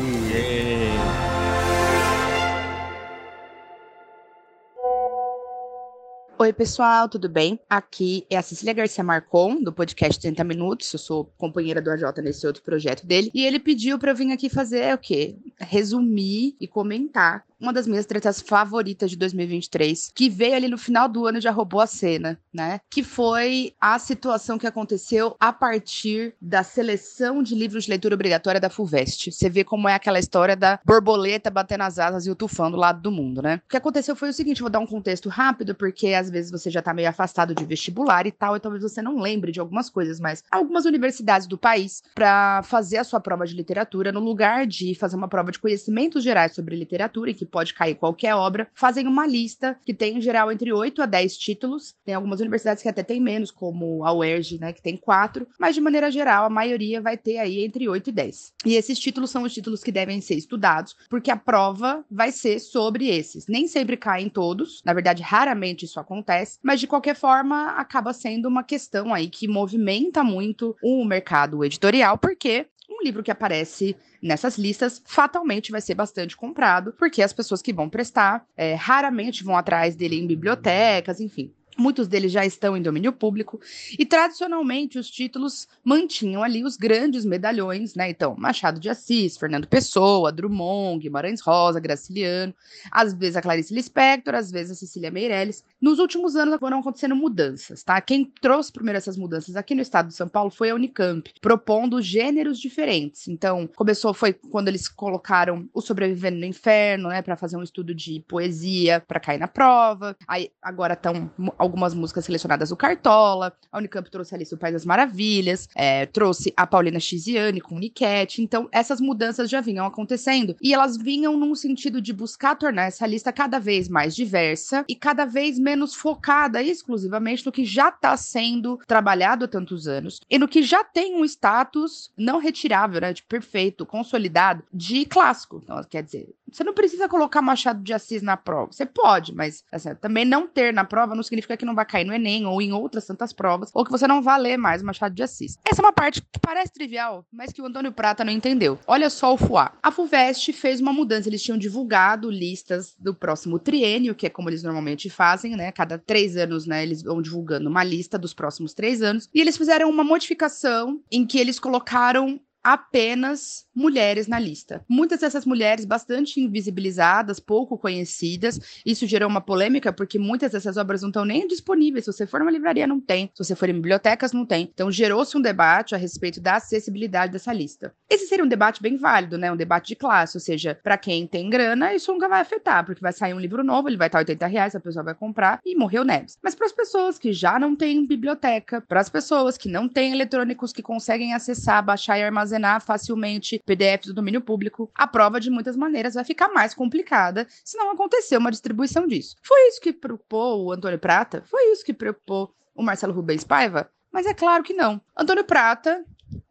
Oi, Oi, pessoal, tudo bem? Aqui é a Cecília Garcia Marcon, do podcast 30 Minutos. Eu sou companheira do AJ nesse outro projeto dele. E ele pediu para eu vir aqui fazer o quê? Resumir e comentar uma das minhas tretas favoritas de 2023, que veio ali no final do ano e já roubou a cena, né? Que foi a situação que aconteceu a partir da seleção de livros de leitura obrigatória da FUVEST. Você vê como é aquela história da borboleta batendo as asas e o tufão do lado do mundo, né? O que aconteceu foi o seguinte, vou dar um contexto rápido, porque às vezes você já tá meio afastado de vestibular e tal, e talvez você não lembre de algumas coisas, mas algumas universidades do país, para fazer a sua prova de literatura, no lugar de fazer uma prova de conhecimentos gerais sobre literatura, e que pode cair qualquer obra, fazem uma lista que tem em geral entre 8 a 10 títulos. Tem algumas universidades que até tem menos, como a UERJ, né, que tem quatro, mas de maneira geral a maioria vai ter aí entre 8 e 10. E esses títulos são os títulos que devem ser estudados, porque a prova vai ser sobre esses. Nem sempre caem todos, na verdade, raramente isso acontece, mas de qualquer forma acaba sendo uma questão aí que movimenta muito o mercado editorial, porque um livro que aparece nessas listas fatalmente vai ser bastante comprado, porque as pessoas que vão prestar é, raramente vão atrás dele em bibliotecas, enfim. Muitos deles já estão em domínio público e tradicionalmente os títulos mantinham ali os grandes medalhões, né? Então, Machado de Assis, Fernando Pessoa, Drummond, Guimarães Rosa, Graciliano, às vezes a Clarice Lispector, às vezes a Cecília Meirelles. Nos últimos anos foram acontecendo mudanças, tá? Quem trouxe primeiro essas mudanças aqui no estado de São Paulo foi a Unicamp, propondo gêneros diferentes. Então, começou foi quando eles colocaram o Sobrevivendo no Inferno, né, para fazer um estudo de poesia para cair na prova. Aí agora estão algumas músicas selecionadas do Cartola. A Unicamp trouxe a Alice do das Maravilhas, é, trouxe a Paulina Chiziane com Niquete. Então, essas mudanças já vinham acontecendo. E elas vinham num sentido de buscar tornar essa lista cada vez mais diversa e cada vez menos focada exclusivamente no que já está sendo trabalhado há tantos anos e no que já tem um status não retirável, né, de perfeito, consolidado, de clássico. Então, quer dizer, você não precisa colocar Machado de Assis na prova. Você pode, mas assim, também não ter na prova não significa que não vai cair no Enem ou em outras tantas provas, ou que você não vai ler mais Machado de Assis. Essa é uma parte que parece trivial, mas que o Antônio Prata não entendeu. Olha só o FUA. A FUVEST fez uma mudança. Eles tinham divulgado listas do próximo triênio, que é como eles normalmente fazem, né? Cada três anos, né? Eles vão divulgando uma lista dos próximos três anos. E eles fizeram uma modificação em que eles colocaram apenas mulheres na lista. Muitas dessas mulheres bastante invisibilizadas, pouco conhecidas. Isso gerou uma polêmica porque muitas dessas obras não estão nem disponíveis. Se você for numa livraria, não tem. Se você for em bibliotecas, não tem. Então gerou-se um debate a respeito da acessibilidade dessa lista. Esse seria um debate bem válido, né? Um debate de classe, ou seja, para quem tem grana, isso nunca vai afetar, porque vai sair um livro novo, ele vai estar 80 reais, a pessoa vai comprar e morreu Neves. Mas para as pessoas que já não têm biblioteca, para as pessoas que não têm eletrônicos que conseguem acessar, baixar e armazenar facilmente PDFs do domínio público, a prova de muitas maneiras vai ficar mais complicada se não acontecer uma distribuição disso. Foi isso que preocupou o Antônio Prata? Foi isso que preocupou o Marcelo Rubens Paiva? Mas é claro que não. Antônio Prata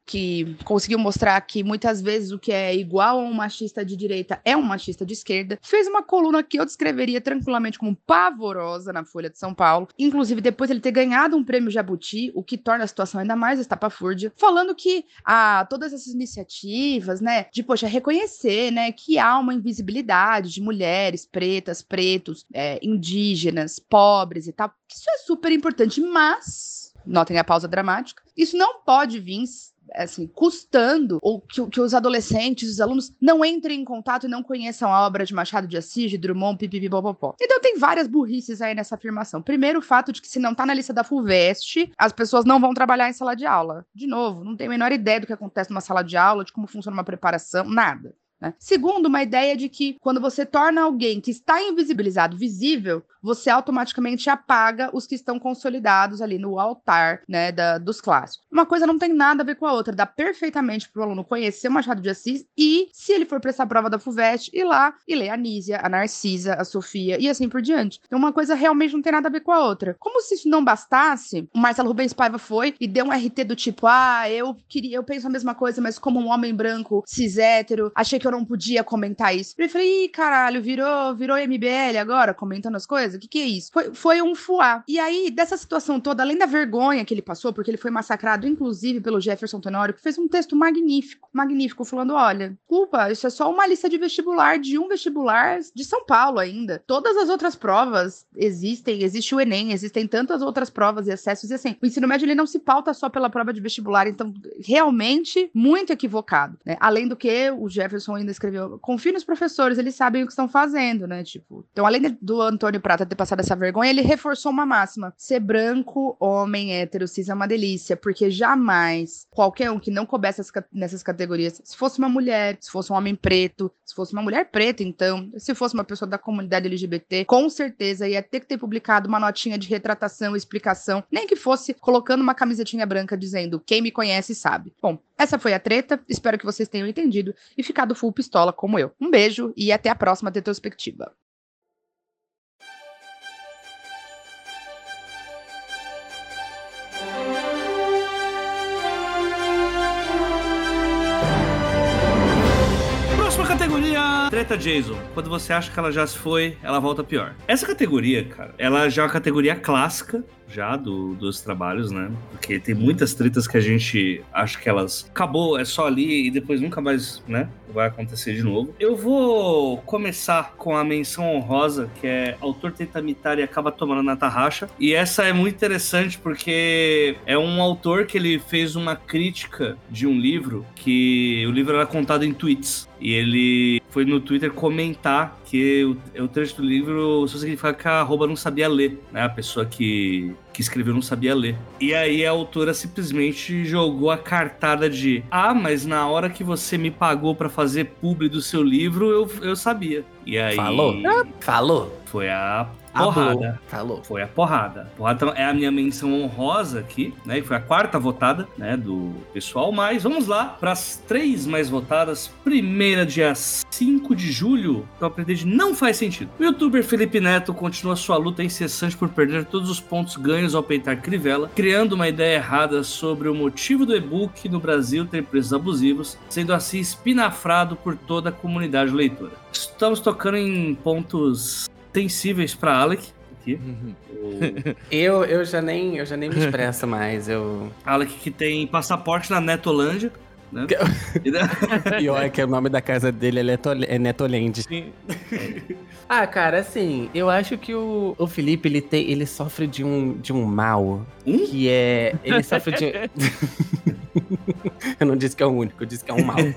que conseguiu mostrar que muitas vezes o que é igual a um machista de direita é um machista de esquerda, fez uma coluna que eu descreveria tranquilamente como pavorosa na Folha de São Paulo, inclusive depois ele ter ganhado um prêmio Jabuti, o que torna a situação ainda mais estapafúrdia, falando que ah, todas essas iniciativas, né, de, poxa, reconhecer, né, que há uma invisibilidade de mulheres pretas, pretos, é, indígenas, pobres e tal, isso é super importante, mas, notem a pausa dramática, isso não pode vir assim, custando ou que, que, os adolescentes, os alunos não entrem em contato e não conheçam a obra de Machado de Assis, de Drummond, pipipipopopó. Então tem várias burrices aí nessa afirmação. Primeiro, o fato de que se não tá na lista da FUVEST, as pessoas não vão trabalhar em sala de aula. De novo, não tem a menor ideia do que acontece numa sala de aula, de como funciona uma preparação, nada. Né? Segundo, uma ideia de que quando você torna alguém que está invisibilizado visível, você automaticamente apaga os que estão consolidados ali no altar né, da, dos clássicos. Uma coisa não tem nada a ver com a outra, dá perfeitamente para o aluno conhecer o Machado de Assis e, se ele for prestar a prova da FUVEST, ir lá e ler a Nízia, a Narcisa, a Sofia e assim por diante. Então, uma coisa realmente não tem nada a ver com a outra. Como se isso não bastasse, o Marcelo Rubens Paiva foi e deu um RT do tipo: ah, eu queria, eu penso a mesma coisa, mas como um homem branco cis hétero, achei que eu não podia comentar isso. Eu falei, ih, caralho, virou, virou MBL agora, comentando as coisas? O que, que é isso? Foi, foi um fuá. E aí, dessa situação toda, além da vergonha que ele passou, porque ele foi massacrado, inclusive, pelo Jefferson Tenório, que fez um texto magnífico, magnífico, falando: olha, culpa, isso é só uma lista de vestibular de um vestibular de São Paulo ainda. Todas as outras provas existem, existe o Enem, existem tantas outras provas e acessos, e assim, o ensino médio ele não se pauta só pela prova de vestibular, então, realmente, muito equivocado, né? Além do que o Jefferson ainda escreveu, confie nos professores, eles sabem o que estão fazendo, né? Tipo, então, além do Antônio Prata ter passado essa vergonha, ele reforçou uma máxima: ser branco, homem, hétero, cis é uma delícia, porque jamais qualquer um que não coubesse nessas categorias, se fosse uma mulher, se fosse um homem preto, se fosse uma mulher preta, então, se fosse uma pessoa da comunidade LGBT, com certeza ia ter que ter publicado uma notinha de retratação explicação, nem que fosse colocando uma camisetinha branca dizendo quem me conhece sabe. Bom, essa foi a treta, espero que vocês tenham entendido e ficado full pistola como eu. Um beijo e até a próxima retrospectiva. Categoria, Treta Jason. Quando você acha que ela já se foi, ela volta pior. Essa categoria, cara, ela já é uma categoria clássica já do- dos trabalhos, né? Porque tem muitas tretas que a gente acha que elas acabou, é só ali e depois nunca mais, né? Vai acontecer de novo. Eu vou começar com a menção honrosa, que é autor tenta mitar e acaba tomando na tarraxa. E essa é muito interessante porque é um autor que ele fez uma crítica de um livro que o livro era contado em tweets. E ele foi no Twitter comentar que o, o trecho do livro só significa que a arroba não sabia ler, né? A pessoa que, que escreveu não sabia ler. E aí a autora simplesmente jogou a cartada de Ah, mas na hora que você me pagou pra fazer publi do seu livro, eu, eu sabia. E aí. Falou? Falou? Foi a Falou. porrada. Falou. Foi a porrada. Porrada é a minha menção honrosa aqui, né? Que foi a quarta votada, né? Do pessoal. Mas vamos lá para as três mais votadas. Primeira, dia 5 de julho. Eu aprendi de não faz sentido. O youtuber Felipe Neto continua sua luta incessante por perder todos os pontos ganhos ao peitar Crivella, criando uma ideia errada sobre o motivo do e-book no Brasil ter preços abusivos, sendo assim espinafrado por toda a comunidade leitora. Estamos tocando em pontos sensíveis para Alec. O *laughs* Eu, eu, já nem, eu já nem me expresso *laughs* mais. Eu... Alec que tem passaporte na Netolândia. Né? E olha *laughs* que o nome da casa dele é, Neto, é Netoland. Ah, cara, assim, eu acho que o, o Felipe, ele, tem, ele sofre de um, de um mal. Que é. Ele sofre de. *laughs* *laughs* eu não disse que é o único, eu disse que é um mal. *laughs*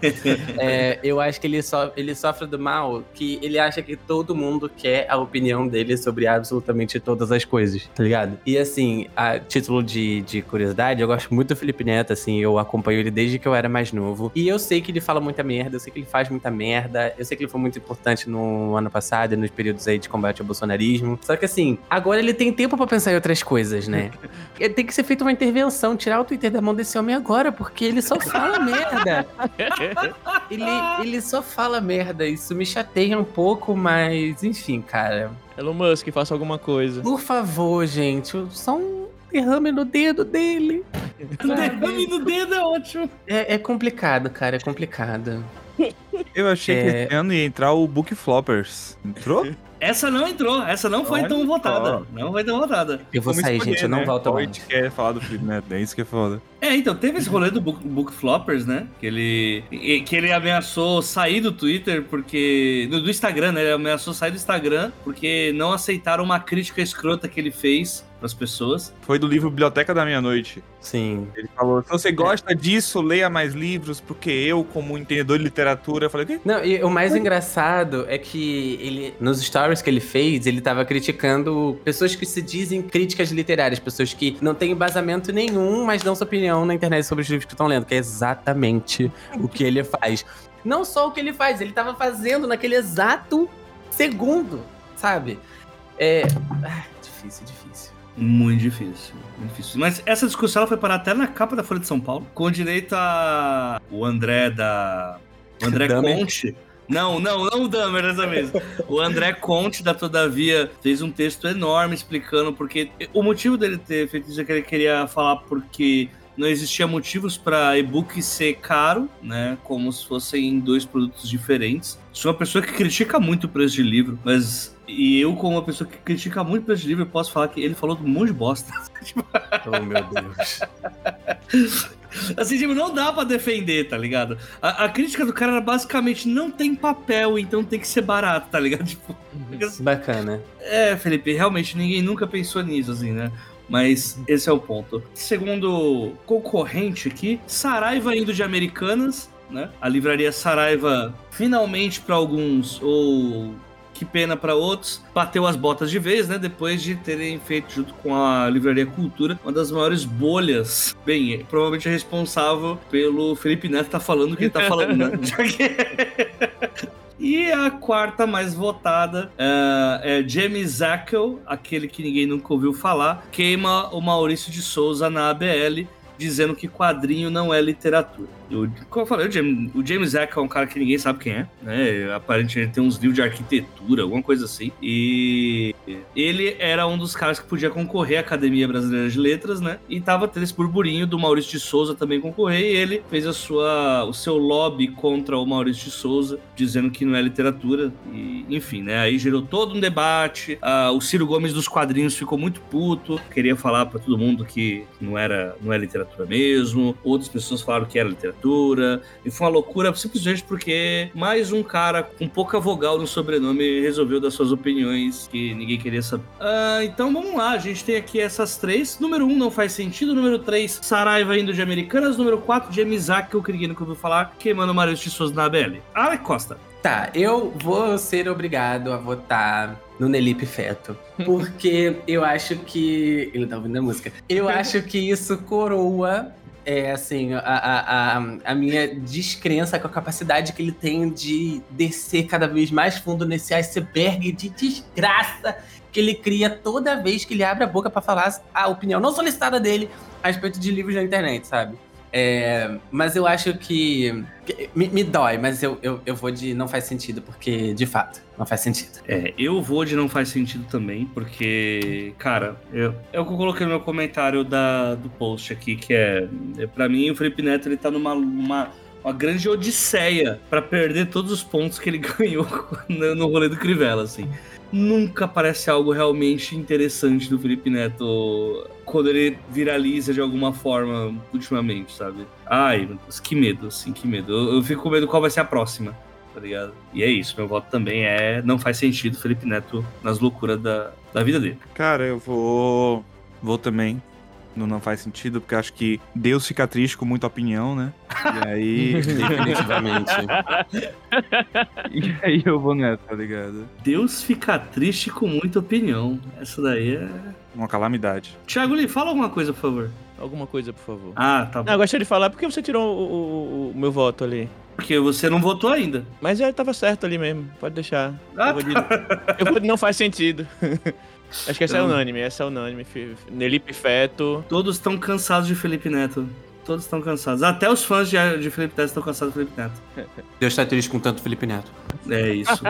É, eu acho que ele, so, ele sofre do mal que ele acha que todo mundo quer a opinião dele sobre absolutamente todas as coisas, tá ligado? E assim, a título de, de curiosidade, eu gosto muito do Felipe Neto, assim, eu acompanho ele desde que eu era mais novo. E eu sei que ele fala muita merda, eu sei que ele faz muita merda, eu sei que ele foi muito importante no ano passado, nos períodos aí de combate ao bolsonarismo. Só que assim, agora ele tem tempo pra pensar em outras coisas, né? *laughs* tem que ser feita uma intervenção, tirar o Twitter da mão desse homem agora, porque ele só fala merda. *laughs* Ele, ele só fala merda. Isso me chateia um pouco, mas enfim, cara. Elon Musk, faça alguma coisa. Por favor, gente, só um derrame no dedo dele. *laughs* derrame no dedo é ótimo. É, é complicado, cara, é complicado. Eu achei que É. esse ano ia entrar o Book Floppers. Entrou? *laughs* Essa não entrou, essa não foi Olha tão votada. Não foi tão votada. Eu vou Vamos sair, escolher, gente, eu não né? volto a mais. gente quer falar do Felipe Neto, é isso que é foda. É, então, teve esse rolê do Book, Book Floppers, né? Que ele, que ele ameaçou sair do Twitter porque. Do, do Instagram, né? Ele ameaçou sair do Instagram porque não aceitaram uma crítica escrota que ele fez pras pessoas. Foi do livro Biblioteca da Meia-Noite. Sim. Ele falou: se você gosta disso, leia mais livros, porque eu, como entendedor de literatura, eu falei: o quê? Não, e o mais engraçado é que ele, nos stories que ele fez, ele tava criticando pessoas que se dizem críticas literárias, pessoas que não têm embasamento nenhum, mas dão sua opinião na internet sobre os livros que estão lendo, que é exatamente o que ele faz. Não só o que ele faz, ele tava fazendo naquele exato segundo, sabe? É. ah, difícil, difícil. Muito difícil, muito difícil. Mas essa discussão ela foi parar até na capa da Folha de São Paulo, com direito a o André da. O André. Conte. Não, não, não o Damer dessa vez. O André Conte da Todavia fez um texto enorme explicando porque. O motivo dele ter feito isso é que ele queria falar porque não existia motivos para e-book ser caro, né? Como se fossem dois produtos diferentes. Sou uma pessoa que critica muito o preço de livro, mas e eu, como uma pessoa que critica muito de livro, posso falar que ele falou um monte de bosta. *laughs* oh, meu Deus. *laughs* Assim, tipo, não dá pra defender, tá ligado? A, a, crítica do cara era basicamente não tem papel, então tem que ser barato, tá ligado? *laughs* Tipo, Bacana. É, Felipe, realmente ninguém nunca pensou nisso, assim, né? Mas esse é o ponto. Segundo concorrente aqui, Saraiva indo de Americanas, né? A livraria Saraiva, finalmente para alguns, ou que pena para outros, bateu as botas de vez, né? Depois de terem feito, junto com a Livraria Cultura, uma das maiores bolhas. Bem, provavelmente é responsável pelo Felipe Neto tá falando o que ele tá falando, né? *laughs* *laughs* E a quarta mais votada uh, é Jamie Zackel, aquele que ninguém nunca ouviu falar, queima o Maurício de Souza na ABL, dizendo que quadrinho não é literatura. Eu, como eu falei, o James, o James Eck é um cara que ninguém sabe quem é, né? Aparentemente tem uns livros de arquitetura, alguma coisa assim. E ele era um dos caras que podia concorrer à Academia Brasileira de Letras, né? E tava tendo esse burburinho do Maurício de Souza também concorrer. E ele fez a sua, o seu lobby contra o Maurício de Souza, dizendo que não é literatura. E, enfim, né? Aí gerou todo um debate. Ah, o Ciro Gomes dos quadrinhos ficou muito puto, queria falar para todo mundo que não era, não é literatura mesmo. Outras pessoas falaram que era literatura e foi uma loucura simplesmente porque mais um cara com pouca vogal no sobrenome resolveu dar suas opiniões que ninguém queria saber. Ah, então vamos lá, a gente tem aqui essas três. Número um, não faz sentido. Número três, Saraiva indo de Americanas. Número quatro, James Isaac, que eu queria nunca ouviu falar, queimando de Souza na ABL. Alec Costa. Tá, eu vou ser obrigado a votar no Nelipe Feto. *laughs* Porque eu acho que. Ele tá ouvindo a música. Eu *laughs* acho que isso coroa é assim, a, a, a, a, minha descrença com a capacidade que ele tem de descer cada vez mais fundo nesse iceberg de desgraça que ele cria toda vez que ele abre a boca para falar a opinião não solicitada dele a respeito de livros na internet, sabe? É, mas eu acho que. me, me, dói, mas eu, eu, eu vou de não faz sentido, porque de fato, não faz sentido. É, eu vou de não faz sentido também, porque, cara, eu, é eu coloquei no meu comentário da, do post aqui, que é. é para mim, o Felipe Neto ele tá numa. Uma, uma grande odisseia para perder todos os pontos que ele *laughs* ganhou no rolê do Crivella, assim nunca parece algo realmente interessante do Felipe Neto quando ele viraliza de alguma forma ultimamente, sabe? Ai, que medo, assim, que medo. Eu, eu fico com medo qual vai ser a próxima, tá ligado? E é isso, meu voto também é. Não faz sentido Felipe Neto nas loucuras da, da vida dele. Cara, eu vou. Vou também não, não faz sentido, porque acho que Deus fica triste com muita opinião, né? E aí. *laughs* Definitivamente. e aí eu vou nessa, tá ligado? Deus fica triste com muita opinião. Essa daí é. Uma calamidade. Thiago Lee, fala alguma coisa, por favor. Alguma coisa, por favor. Ah, tá bom. Não, eu gostaria de falar porque você tirou o, o, o, meu voto ali. Porque você não votou ainda. Mas já tava certo ali mesmo, pode deixar. Ah, eu vou de... eu vou não faz sentido. *laughs* Acho que essa é então... é unânime, essa é unânime. Nelipe Feto. Todos estão cansados de Felipe Neto. Todos estão cansados. Até os fãs de, de Felipe Neto estão cansados de Felipe Neto. *laughs* Deus está triste com tanto Felipe Neto. É isso. *laughs*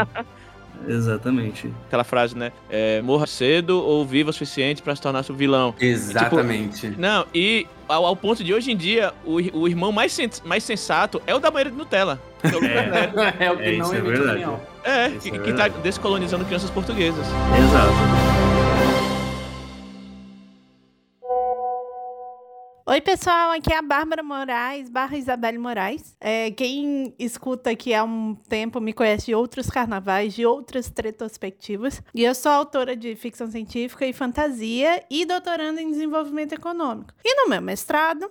Exatamente. Aquela frase, né? É, morra cedo ou viva o suficiente para se tornar seu vilão. Exatamente. tipo, não, e ao, ao, ponto de hoje em dia, o, o irmão mais, sens, mais sensato é o da banheira de Nutella. É, *laughs* é o que é, não é, é verdade. É, isso que, é que tá descolonizando crianças portuguesas. Exato. Oi, pessoal, aqui é a Bárbara Moraes, barra Isabelle Moraes. É, quem escuta aqui há um tempo me conhece de outros carnavais, de outras retrospectivas. E eu sou autora de ficção científica e fantasia e doutoranda em desenvolvimento econômico. E no meu mestrado,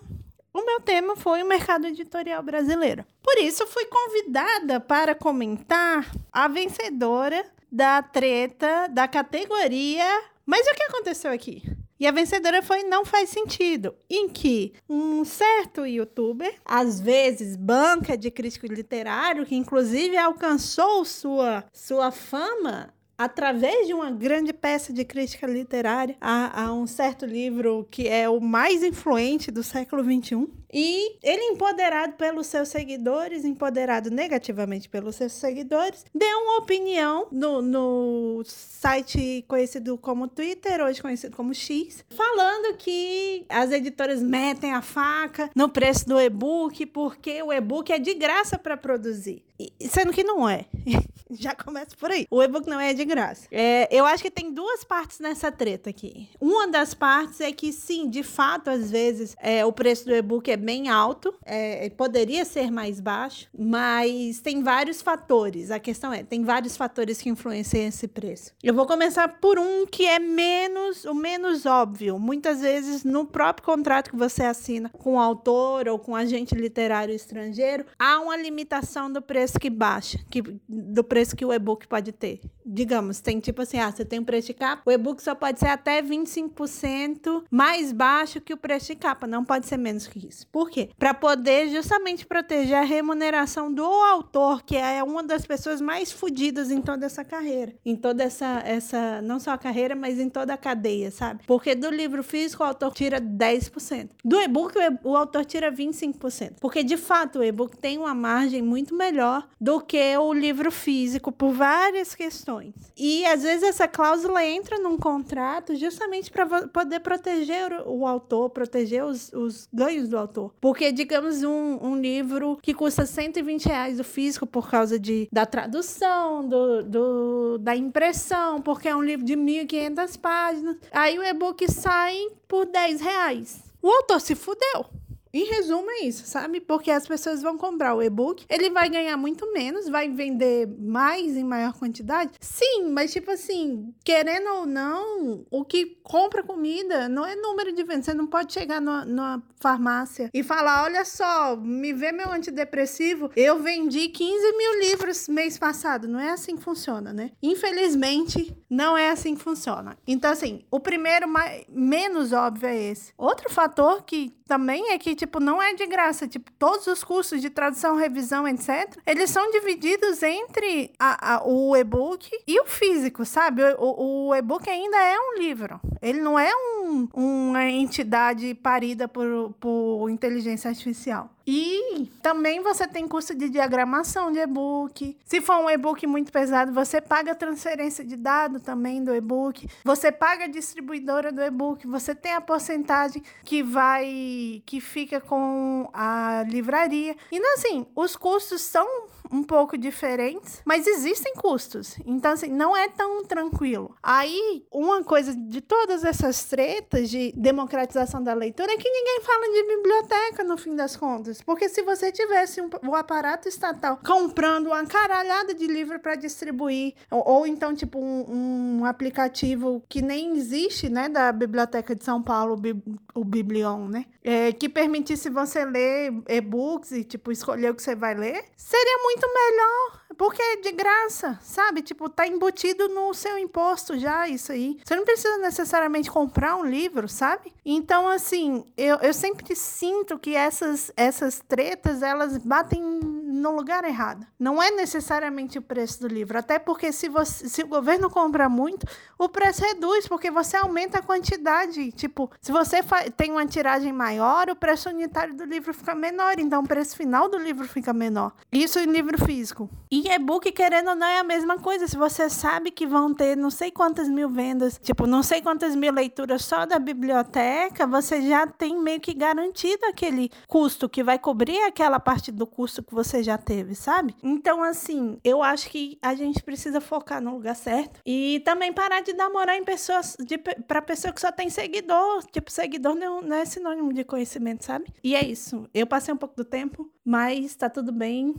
o meu tema foi o mercado editorial brasileiro. Por isso, fui convidada para comentar a vencedora da treta da categoria. Mas o que aconteceu aqui? E a vencedora foi Não Faz Sentido, em que um certo youtuber, às vezes banca de crítico literário, que inclusive alcançou sua, sua fama através de uma grande peça de crítica literária a, a, um certo livro que é o mais influente do século XXI, E ele, empoderado pelos seus seguidores, empoderado negativamente pelos seus seguidores, deu uma opinião no, no site conhecido como Twitter, hoje conhecido como X, falando que as editoras metem a faca no preço do e-book porque o e-book é de graça para produzir. Sendo que não é. *laughs* Já começa por aí. O e-book não é de graça. É, eu acho que tem duas partes nessa treta aqui. Uma das partes é que, sim, de fato, às vezes, é, o preço do e-book é bem alto, é, poderia ser mais baixo, mas tem vários fatores. A questão é, tem vários fatores que influenciam esse preço. Eu vou começar por um que é menos, o menos óbvio. Muitas vezes, no próprio contrato que você assina com o autor ou com agente literário estrangeiro, há uma limitação do preço que baixa, que, do preço que o e-book pode ter. Digamos, tem tipo assim, ah, você tem um preço de capa, o e-book só pode ser até 25% mais baixo que o preço de capa, não pode ser menos que isso. Por quê? Para poder justamente proteger a remuneração do autor, que é uma das pessoas mais fodidas em toda essa carreira, em toda essa essa não só a carreira, mas em toda a cadeia, sabe? Porque do livro físico o autor tira 10%. Do e-book o, o autor tira 25%. Porque de fato o e-book tem uma margem muito melhor do que o livro físico por várias questões. E às vezes essa cláusula entra num contrato justamente para poder proteger o, o autor, proteger os, os ganhos do autor. Porque, digamos, um, um livro que custa 120 reais o físico por causa de, da tradução, do, do, da impressão, porque é um livro de 1.500 páginas. Aí o e-book sai por 10 reais. O autor se fudeu. Em resumo, é isso, sabe? Porque as pessoas vão comprar o e-book, ele vai ganhar muito menos, vai vender mais em maior quantidade. Sim, mas tipo assim, querendo ou não, o que compra comida não é número de vendas. Você não pode chegar numa, numa farmácia e falar: olha só, me vê meu antidepressivo, eu vendi 15 mil livros mês passado. Não é assim que funciona, né? Infelizmente, não é assim que funciona. Então, assim, o primeiro mais, menos óbvio é esse. Outro fator que também é que, tipo, não é de graça. Tipo, todos os cursos de tradução, revisão, etc., eles são divididos entre a- a- o e-book e o físico, sabe? O, o- o e-book ainda é um livro. Ele não é um- uma entidade parida por, por inteligência artificial. E também você tem curso de diagramação de e-book. Se for um e-book muito pesado, você paga transferência de dado também do e-book. Você paga a distribuidora do e-book. Você tem a porcentagem que vai que fica com a livraria. E assim, os custos são um pouco diferentes, mas existem custos. Então, assim, não é tão tranquilo. Aí, uma coisa de todas essas tretas de democratização da leitura é que ninguém fala de biblioteca, no fim das contas. Porque se você tivesse um, o aparato estatal comprando uma caralhada de livro para distribuir, ou, ou então, tipo, um, um aplicativo que nem existe, né, da Biblioteca de São Paulo, o Bib- o Biblion, né? É, que permitisse você ler e-books e, tipo, escolher o que você vai ler, seria muito melhor. Porque é de graça, sabe? Tipo, tá embutido no seu imposto já, isso aí. Você não precisa necessariamente comprar um livro, sabe? Então, assim, eu, eu sempre sinto que essas, essas tretas, elas batem no lugar errado. Não é necessariamente o preço do livro. Até porque se, você, se o governo compra muito, o preço reduz, porque você aumenta a quantidade. Tipo, se você tem uma tiragem maior, o preço unitário do livro fica menor. Então, o preço final do livro fica menor. Isso em livro físico. E e-book, querendo ou não, é a mesma coisa. Se você sabe que vão ter não sei quantas mil vendas, tipo, não sei quantas mil leituras só da biblioteca, você já tem meio que garantido aquele custo que vai cobrir aquela parte do custo que você já teve, sabe? Então, assim, eu acho que a gente precisa focar no lugar certo e também parar de dar moral em pessoas, de, pra pessoa que só tem seguidor. Tipo, seguidor não, não é sinônimo de conhecimento, sabe? E é isso. Eu passei um pouco do tempo, mas tá tudo bem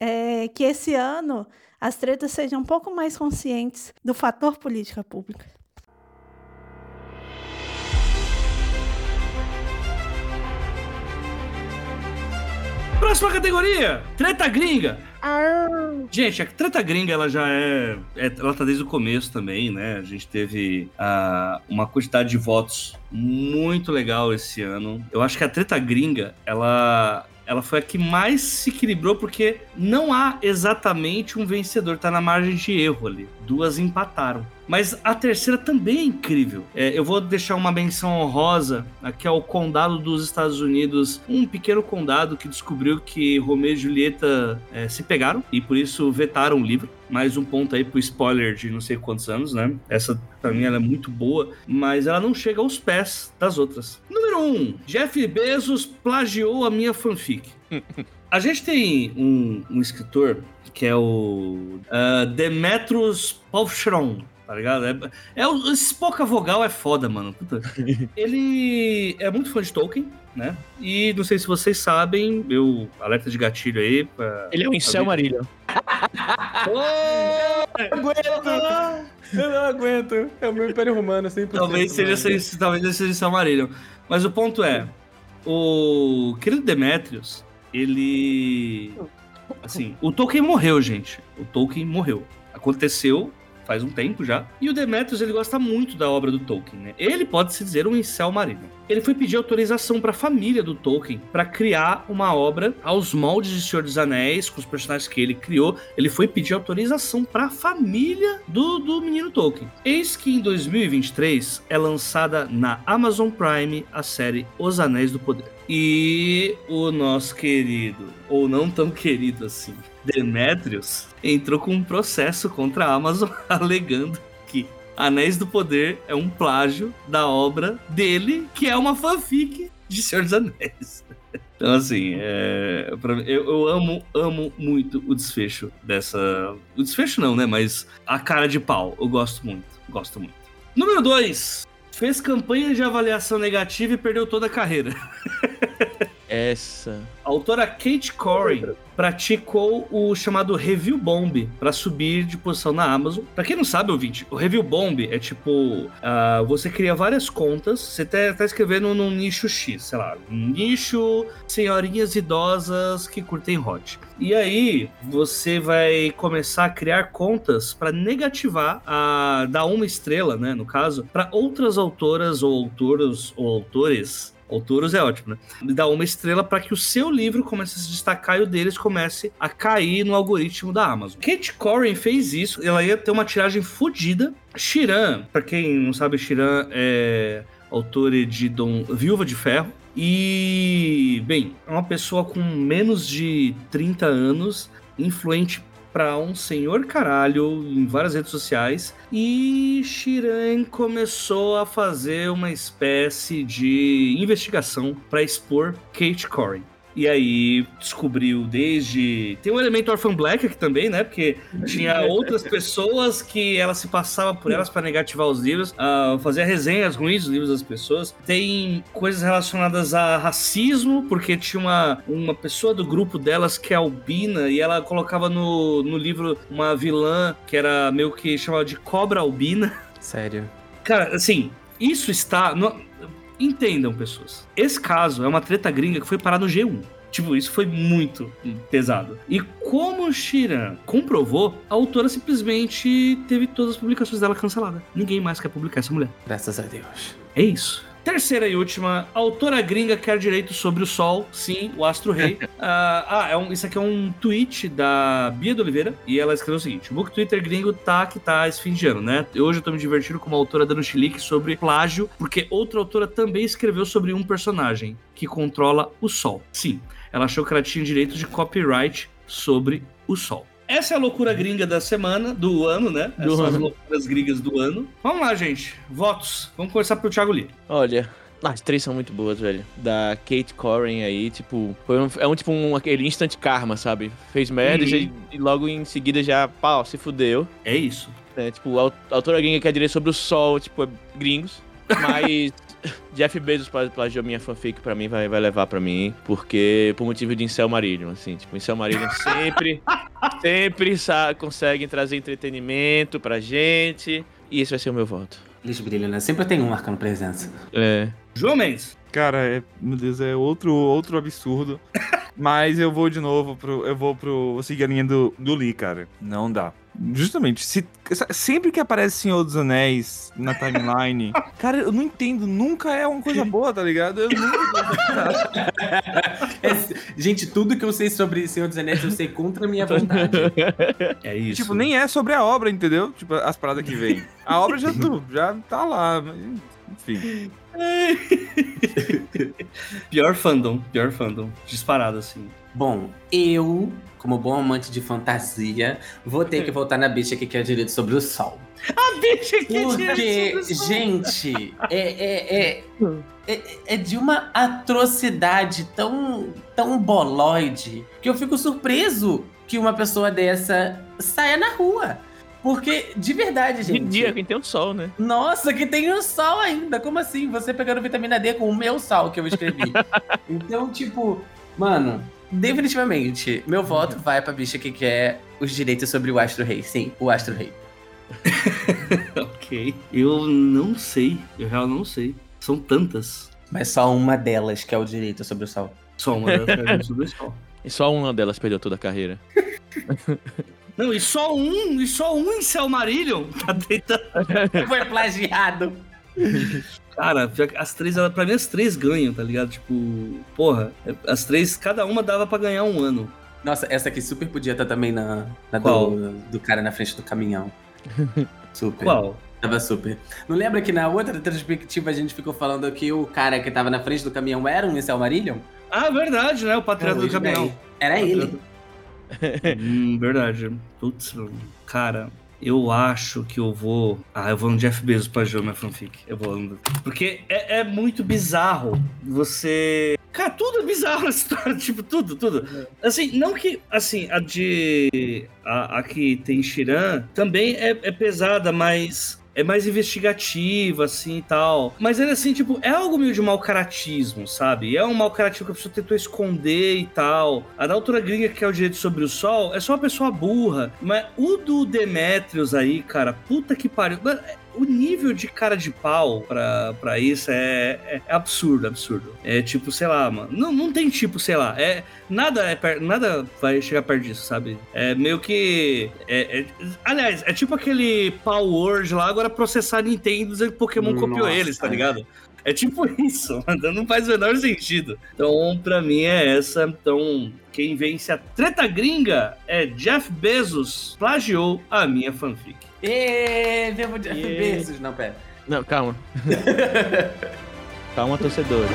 é, que esse ano as tretas sejam um pouco mais conscientes do fator política pública. Próxima categoria: Treta Gringa. Gente, a treta gringa ela já é, é- Ela tá desde o começo também, né? A gente teve ah, uma quantidade de votos muito legal esse ano. Eu acho que a treta gringa, ela. ela foi a que mais se equilibrou porque não há exatamente um vencedor, tá na margem de erro ali. Duas empataram. Mas a terceira também é incrível. É, eu vou deixar uma menção honrosa aqui ao condado dos Estados Unidos, um pequeno condado que descobriu que Romeu e Julieta é, se pegaram e por isso vetaram o livro. Mais um ponto aí pro spoiler de não sei quantos anos, né? Essa, pra mim, ela é muito boa, mas ela não chega aos pés das outras. Número 1. Um, Jeff Bezos plagiou a minha fanfic. *laughs* A gente tem um, um escritor que é o uh, Demetrius Palfstrom, tá ligado? É, é, esse pouca vogal é foda, mano. Puta. *laughs* Ele é muito fã de Tolkien, né? E não sei se vocês sabem, eu alerta de gatilho aí. Pra, Ele é um incel Marília. *laughs* aguento! Eu não aguento. É o meu Império Romano, 100%. Talvez seja, esse- talvez esse seja Silmarillion. Mas o ponto é, o querido Demetrius, ele... Assim, o Tolkien morreu, gente. O Tolkien morreu. Aconteceu faz um tempo já. E o Demetrius, ele gosta muito da obra do Tolkien, né? Ele pode se dizer um incel marino. Ele foi pedir autorização para a família do Tolkien para criar uma obra aos moldes de Senhor dos Anéis, com os personagens que ele criou. Ele foi pedir autorização para a família do, do menino Tolkien. Eis que em 2023 é lançada na Amazon Prime a série Os Anéis do Poder. E o nosso querido, ou não tão querido assim, Demetrius, entrou com um processo contra a Amazon *laughs* alegando que Anéis do Poder é um plágio da obra dele, que é uma fanfic de Senhor dos Anéis. *laughs* Então, assim, é, eu, eu amo, amo muito o desfecho dessa. O desfecho não, né? Mas a cara de pau. Eu gosto muito. Gosto muito. Número 2. Fez campanha de avaliação negativa e perdeu toda a carreira. *laughs* Essa. A autora Kate Corey praticou o chamado Review Bomb para subir de posição na Amazon. Pra quem não sabe, ouvinte, o Review Bomb é tipo: ah, você cria várias contas, você tá, tá escrevendo num nicho X, sei lá, um nicho senhorinhas idosas que curtem hot. E aí você vai começar a criar contas para negativar, a, dar uma estrela, né, no caso, para outras autoras ou autores ou autores Autoros é ótimo, né? Dá uma estrela para que o seu livro comece a se destacar e o deles comece a cair no algoritmo da Amazon. Kate Corrin fez isso, ela ia ter uma tiragem fodida. Shiran, para quem não sabe, Shiran é autora de Dom Viúva de Ferro. E, bem, é uma pessoa com menos de 30 anos, influente pra um senhor caralho em várias redes sociais e Shiran começou a fazer uma espécie de investigação para expor Kate Corey. E aí descobriu desde. Tem um elemento Orphan Black aqui também, né? Porque tinha *laughs* outras pessoas que ela se passava por elas para negativar os livros, uh, fazia resenhas ruins dos livros das pessoas. Tem coisas relacionadas a racismo, porque tinha uma, uma pessoa do grupo delas que é albina e ela colocava no, no livro uma vilã que era meio que chamada de cobra albina. Sério. Cara, assim, isso está. No... Entendam, pessoas. Esse caso é uma treta gringa que foi parar no G1. Tipo, isso foi muito pesado. E como Shiran comprovou, a autora simplesmente teve todas as publicações dela canceladas. Ninguém mais quer publicar essa mulher. Graças a Deus. É isso. Terceira e última, autora gringa quer direito sobre o Sol, sim, o Astro Rei. *laughs* ah, ah, é um, isso aqui é um tweet da Bia de Oliveira, e ela escreveu o seguinte: o book Twitter gringo tá que tá esse fim de ano, né? Hoje eu tô me divertindo com uma autora dando chilique sobre plágio, porque outra autora também escreveu sobre um personagem que controla o Sol. Sim, ela achou que ela tinha direito de copyright sobre o Sol. Essa é a loucura gringa da semana, do ano, né? Do Essas ano. loucuras gringas do ano. Vamos lá, gente. Votos. Vamos começar pelo Thiago Lee. Olha, as três são muito boas, velho. Da Kate Corrin aí, tipo, foi um, é um tipo um, aquele instant karma, sabe? Fez merda Uhum. e e logo em seguida já, pau, se fudeu. É isso. É, tipo, a a autora gringa quer direito sobre o sol, tipo, é gringos. *laughs* Mas *laughs* Jeff Bezos pla- plagiou minha fanfic pra mim, vai, vai levar pra mim, porque por motivo de Incel Marillion, assim, tipo, Incel Marillion sempre, *laughs* sempre conseguem trazer entretenimento pra gente, e esse vai ser o meu voto. Eles brilham, né? Sempre tem um marcando presença. É. João Mendes. Cara, é, meu Deus, é outro, outro absurdo. *laughs* Mas eu vou de novo pro. Eu vou pro. Vou seguir a linha do, do Lee, cara. Não dá. Justamente, se, sempre que aparece Senhor dos Anéis na timeline, *laughs* cara, eu não entendo, nunca é uma coisa boa, tá ligado? Eu nunca *laughs* É- gente, tudo que eu sei sobre Senhor dos Anéis eu sei contra a minha vontade. É isso. Tipo, nem é sobre a obra, entendeu? Tipo, as paradas que vem. A obra já, tu- já tá lá, mas, enfim. *laughs* Pior fandom, pior fandom. Disparado, assim. Bom, eu, como bom amante de fantasia, vou ter que voltar na bicha que quer direito sobre o sol. A bicha que Porque, gente, é, é, é, é, é de uma atrocidade tão, tão boloide que eu fico surpreso que uma pessoa dessa saia na rua. Porque, de verdade, De gente. dia, quem tem o sol, né? Nossa, que tem o sol ainda. Como assim? Você pegando vitamina D com o meu sal que eu escrevi. *laughs* então, tipo, mano, definitivamente, meu voto vai pra bicha que quer os direitos sobre o Astro Rei. Sim, o Astro Rei. *laughs* ok. Eu não sei. Eu real não sei. São tantas. Mas só uma delas que é o direito sobre o sol. Só uma delas sobre o sol. E só uma delas perdeu toda a carreira. *laughs* Não, e só um, e só um em Selmarillion *laughs* tá tentando. Foi plagiado. Cara, as três, pra mim as três ganham, tá ligado? Tipo, porra, as três, cada uma dava pra ganhar um ano. Nossa, essa aqui super podia estar também na, na do, do cara na frente do caminhão. *laughs* Super. Qual? Tava super. Não lembra que na outra retrospectiva a gente ficou falando que o cara que tava na frente do caminhão era um Incel Marillion? Ah, verdade, né? O patriarca do caminhão. Era ele. Hum, verdade. Putz, cara, eu acho que eu vou. Ah, eu vou no Jeff Bezos pra jogar minha fanfic. Eu vou. no- Porque é, é muito bizarro você. Cara, tudo é bizarro nessa história, *laughs* tipo, tudo, tudo. Assim, não que. Assim, a de. A, a que tem Shiran também é, é pesada, mas. É mais investigativa, assim e tal. Mas ainda assim, tipo, é algo meio de mau caratismo, sabe? É um mau caratismo que a pessoa tentou esconder e tal. A da autora gringa que é o direito sobre o sol é só uma pessoa burra. Mas o do Demetrius aí, cara, puta que pariu. Mano, o nível de cara de pau pra, pra isso é, é absurdo, absurdo. É tipo, sei lá, mano. Não, não tem tipo, sei lá. É, nada, é per- nada vai chegar perto disso, sabe? É meio que. é- é- aliás, é tipo aquele Power Word lá, agora processar Nintendo dizendo que Pokémon copiou Nossa. eles, tá ligado? É tipo *laughs* isso, mano. Não faz o menor sentido. Então, pra mim é essa. Então, quem vence a treta gringa é Jeff Bezos plagiou a minha fanfic. Ê, vivo de Ê. beijos. Não, pera. Não, calma. *laughs* calma, torcedores.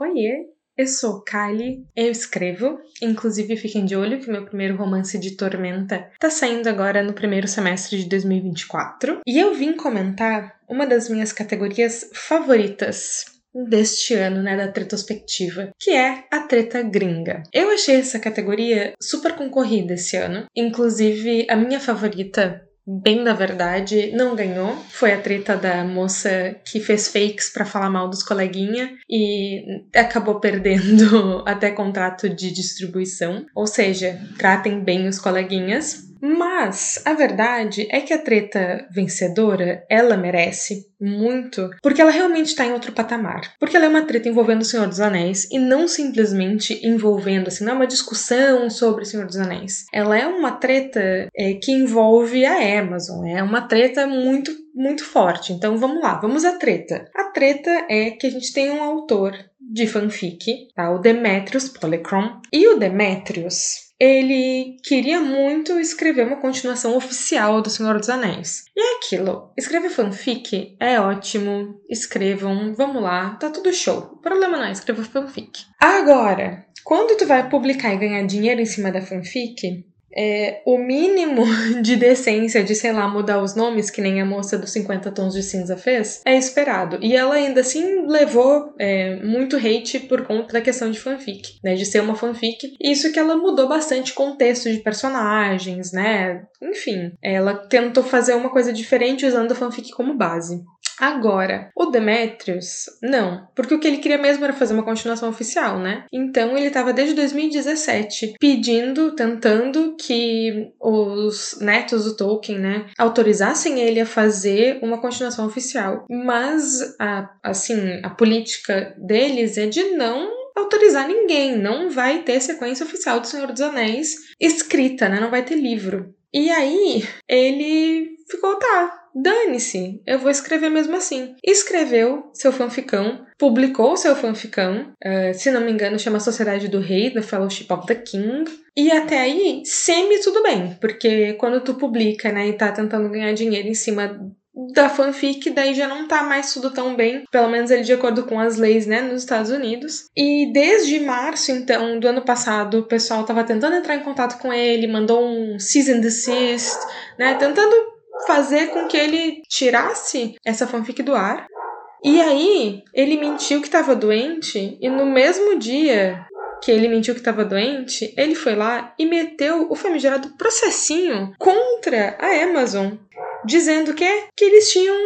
Oiê, eu sou Kylie, eu escrevo, inclusive fiquem de olho que meu primeiro romance de Tormenta tá saindo agora no primeiro semestre de 2024. E eu vim comentar uma das minhas categorias favoritas deste ano, né, da tretospectiva, que é a treta gringa. Eu achei essa categoria super concorrida esse ano, inclusive a minha favorita bem da verdade, não ganhou. Foi a treta da moça que fez fakes pra falar mal dos coleguinha e acabou perdendo *laughs* até contrato de distribuição. Ou seja, tratem bem os coleguinhas. Mas a verdade é que a treta vencedora, ela merece muito, porque ela realmente está em outro patamar. Porque ela é uma treta envolvendo o Senhor dos Anéis e não simplesmente envolvendo, assim, não é uma discussão sobre o Senhor dos Anéis. Ela é uma treta é, que envolve a Amazon, é uma treta muito, muito forte. Então vamos lá, vamos à treta. A treta é que a gente tem um autor de fanfic, tá? O Demetrius Polychron. E o Demetrius, ele queria muito escrever uma continuação oficial do Senhor dos Anéis. E é aquilo, escrever fanfic é ótimo, escrevam, vamos lá, tá tudo show. O problema não é escrever fanfic. Agora, quando tu vai publicar e ganhar dinheiro em cima da fanfic, é, o mínimo *laughs* de decência de, sei lá, mudar os nomes, que nem a moça dos 50 tons de cinza fez, é esperado. E ela ainda assim levou é, muito hate por conta da questão de fanfic, né? De ser uma fanfic. Isso que ela mudou bastante contexto de personagens, né? Enfim, ela tentou fazer uma coisa diferente usando a fanfic como base. Agora, o Demetrius, não, porque o que ele queria mesmo era fazer uma continuação oficial, né? Então ele estava desde 2017 pedindo, tentando que os netos do Tolkien, né, autorizassem ele a fazer uma continuação oficial. Mas, a, assim, a política deles é de não autorizar ninguém, não vai ter sequência oficial do Senhor dos Anéis escrita, né? Não vai ter livro. E aí ele ficou, tá, dane-se, eu vou escrever mesmo assim. Escreveu seu fanficão, publicou seu fanficão, uh, se não me engano, chama Sociedade do Rei, The Fellowship of the King. E até aí, semi tudo bem, porque quando tu publica, né, e tá tentando ganhar dinheiro em cima da fanfic, daí já não tá mais tudo tão bem, pelo menos ele de acordo com as leis, né, nos Estados Unidos. E desde março, então, do ano passado, o pessoal tava tentando entrar em contato com ele, mandou um cease and desist, né, tentando fazer com que ele tirasse essa fanfic do ar. E aí, ele mentiu que estava doente, e no mesmo dia que ele mentiu que estava doente, ele foi lá e meteu o famigerado processinho contra a Amazon, dizendo que, que eles tinham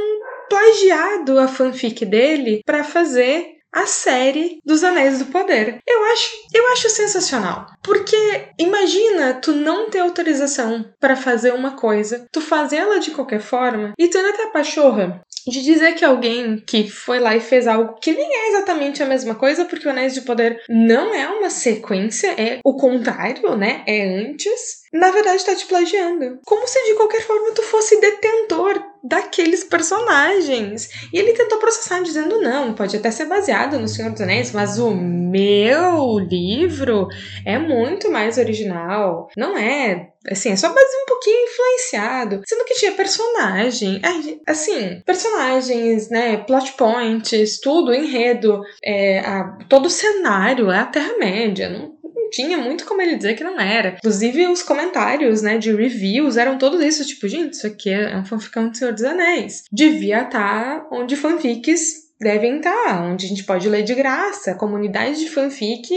plagiado a fanfic dele para fazer a série dos Anéis do Poder. Eu acho, eu acho sensacional, porque imagina tu não ter autorização para fazer uma coisa, tu fazer ela de qualquer forma e tu ainda a pachorra de dizer que alguém que foi lá e fez algo que nem é exatamente a mesma coisa, porque o Anéis de Poder não é uma sequência, é o contrário, né? É antes. Na verdade, tá te plagiando. Como se de qualquer forma tu fosse detentor daqueles personagens. E ele tentou processar dizendo não, pode até ser baseado no Senhor dos Anéis, mas o meu livro é muito mais original. Não é Assim, é só base um pouquinho influenciado. Sendo que tinha personagem. Assim, personagens, né? Plot points, tudo, enredo, é, a, todo o cenário, é a Terra-média. Não, não tinha muito como ele dizer que não era. Inclusive, os comentários, né, de reviews eram todos isso, tipo, gente, isso aqui é um fanficão do Senhor dos Anéis. Devia estar tá onde fanfics devem estar, onde a gente pode ler de graça. A comunidade de fanfic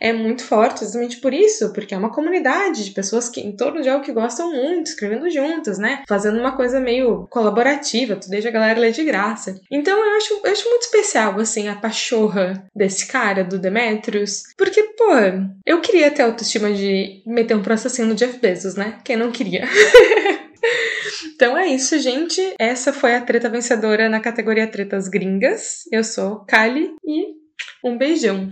é muito forte, exatamente por isso, porque é uma comunidade de pessoas que em torno de algo que gostam muito, escrevendo juntas, né? Fazendo uma coisa meio colaborativa, tu deixa a galera ler de graça. Então eu acho, eu acho muito especial, assim, a pachorra desse cara, do Demetrius, porque, pô, eu queria ter autoestima de meter um processinho no Jeff Bezos, né? Quem não queria? *laughs* Então é isso, gente. Essa foi a treta vencedora na categoria Tretas Gringas. Eu sou Kali e um beijão.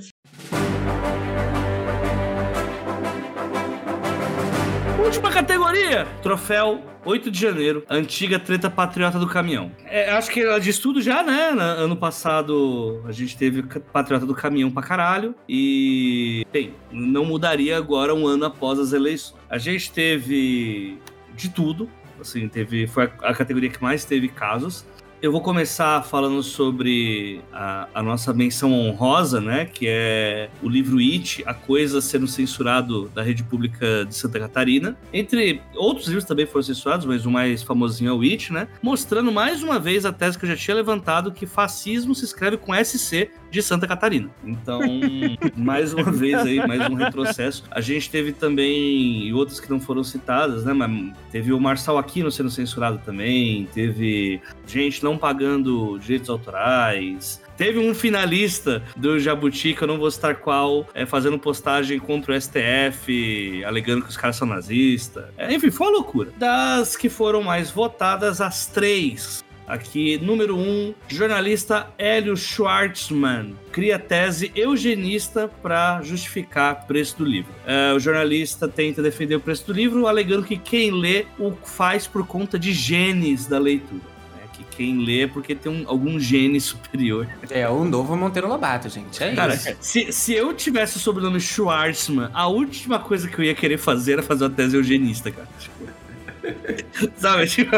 Última categoria: Troféu 8 de janeiro, antiga treta patriota do caminhão. É, acho que ela diz tudo já, né? Ano passado a gente teve patriota do caminhão pra caralho. E, bem, não mudaria agora um ano após as eleições. A gente teve de tudo. Assim, teve, foi a, a categoria que mais teve casos. Eu vou começar falando sobre a, a, nossa menção honrosa, né? Que é o livro It, A Coisa Sendo Censurado da Rede Pública de Santa Catarina. Entre outros livros também foram censurados, mas o mais famosinho é o It, né? Mostrando mais uma vez a tese que eu já tinha levantado que fascismo se escreve com SC de Santa Catarina. Então, *laughs* mais uma vez aí, mais um retrocesso. A gente teve também, e outras que não foram citadas, né? Mas teve o Marçal Aquino sendo censurado também, teve gente não pagando direitos autorais, Teve um finalista do Jabuti, que eu não vou citar qual, é, fazendo postagem contra o STF, alegando que os caras são nazistas. É, enfim, foi uma loucura. Das que foram mais votadas, as três Aqui, número 1, um, jornalista Hélio Schwartzman cria tese eugenista para justificar o preço do livro. É, o jornalista tenta defender o preço do livro, alegando que quem lê o faz por conta de genes da leitura né? que quem lê é porque tem um, algum gene *laughs* superior. É o novo Monteiro Lobato, gente. É Cara, isso. Se, se eu tivesse o sobrenome Schwartzman, a última coisa que eu ia querer fazer era fazer uma tese eugenista, cara. *laughs* Sabe? Tipo...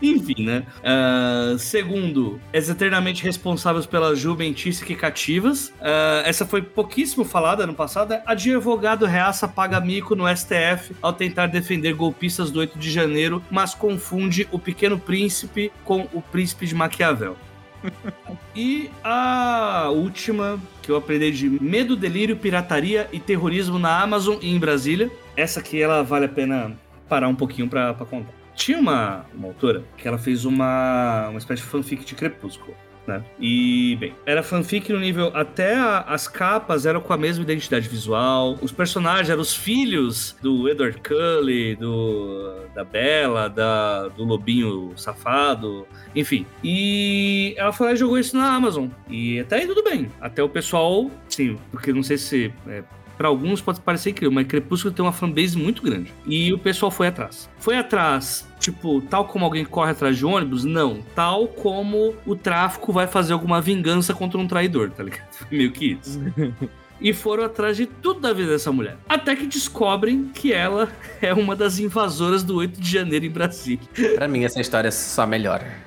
Enfim, né? Uh, segundo, és eternamente responsáveis pelas jumentice que cativas. Uh, essa foi pouquíssimo falada ano passado. É, advogado reaça paga mico no STF ao tentar defender golpistas do 8 de janeiro, mas confunde o pequeno príncipe com o príncipe de Maquiavel. *laughs* e a última que eu aprendi de medo, delírio, pirataria e terrorismo na Amazon e em Brasília. Essa aqui ela vale a pena parar um pouquinho para contar. Tinha uma, uma autora que ela fez uma, uma espécie de fanfic de Crepúsculo. Né? E, bem, era fanfic no nível. Até a, as capas eram com a mesma identidade visual. Os personagens eram os filhos do Edward Cully, do, da Bella, da, do Lobinho Safado, enfim. E ela foi lá e jogou isso na Amazon. E até aí tudo bem. Até o pessoal, sim, porque não sei se. É, pra alguns pode parecer incrível, mas Crepúsculo tem uma fanbase muito grande. E o pessoal foi atrás. Foi atrás, tipo, tal como alguém corre atrás de ônibus? Não. Tal como o tráfico vai fazer alguma vingança contra um traidor, tá ligado? *laughs* Meio que isso. *laughs* e foram atrás de tudo da vida dessa mulher. Até que descobrem que ela *laughs* é uma das invasoras do 8 de janeiro em Brasília. Pra mim, essa história só melhora.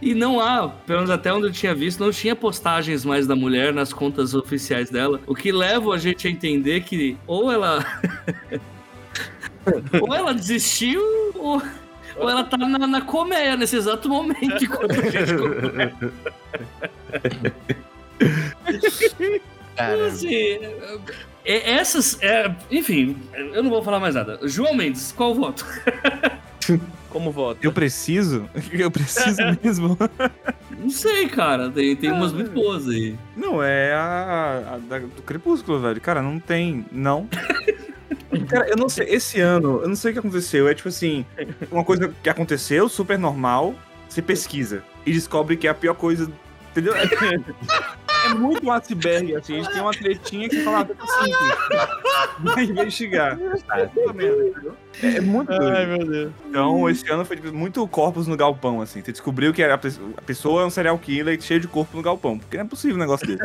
E não há, pelo menos até onde eu tinha visto, não tinha postagens mais da mulher nas contas oficiais dela. O que leva a gente a entender que ou ela. *laughs* ou ela desistiu, ou, ou ela tá na, na colmeia nesse exato momento enquanto a gente *laughs* conversa. Então, assim, é- essas. é, enfim, eu não vou falar mais nada. João Mendes, qual o voto? *laughs* Como voto? Eu preciso? *laughs* Eu preciso *laughs* mesmo? Não sei, cara. Tem, tem umas muito boas aí. Não, é a, a da- do Crepúsculo, velho. Cara, não tem. Não. Cara, eu não sei. Esse ano, eu não sei o que aconteceu. É tipo assim, uma coisa que aconteceu, super normal. Você pesquisa e descobre que é a pior coisa. Entendeu? *laughs* É, é muito um iceberg, assim. A gente tem uma tretinha que fala, tá simples. Vai investigar. Merda, entendeu? É, é muito doido. Ai, meu Deus. Então, esse ano foi tipo, muito corpos no galpão, assim. Você descobriu que era a, pe- a pessoa é um serial killer cheio de corpo no galpão. Porque não é possível um negócio desse.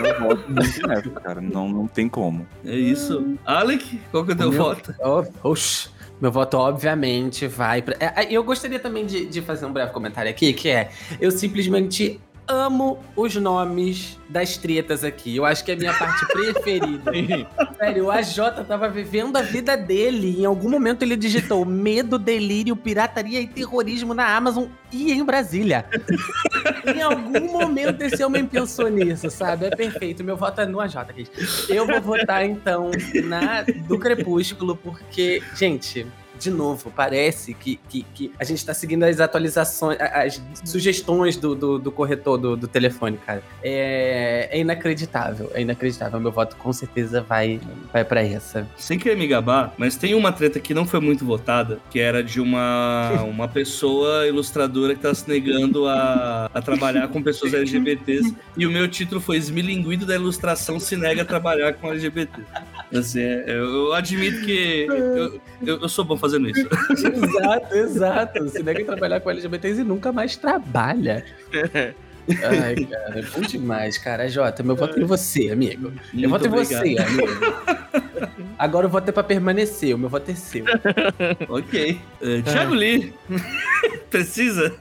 Eu voto muito nessa, cara. Não, não tem como. É isso. Alec, qual que é o teu meu, voto? Oh, oxi. Meu voto, obviamente, vai pra. É, é, Eu gostaria também de, de fazer um breve comentário aqui, que é: eu simplesmente amo os nomes das tretas aqui. Eu acho que é a minha parte *laughs* preferida. Sério, o AJ tava vivendo a vida dele. Em algum momento ele digitou medo, delírio, pirataria e terrorismo na Amazon e em Brasília. em algum momento esse homem pensou nisso, sabe? É perfeito. Meu voto é no AJ, gente. Eu vou votar, então, na do Crepúsculo, porque, gente. De novo, parece que, que, que a gente tá seguindo as atualizações, as sugestões do, do, do corretor do, do telefone, cara. É, é inacreditável, é inacreditável. Meu voto com certeza vai, vai pra essa. Sem querer me gabar, mas tem uma treta que não foi muito votada, que era de uma, *laughs* uma pessoa ilustradora que tá se negando a, a trabalhar com pessoas LGBTs. E o meu título foi Esmilinguido da Ilustração se nega a trabalhar com LGBT. Assim, eu, eu admito que eu, eu, eu sou bom fazendo isso. exato, exato. Se nega a trabalhar com LGBTs e nunca mais trabalha. Ai, cara, é bom demais, cara. Jota, meu voto é em você, amigo. eu Muito voto em você, obrigado. amigo. Agora o voto é pra permanecer, o meu voto é seu. ok. É, Thiago Lee, *laughs* precisa?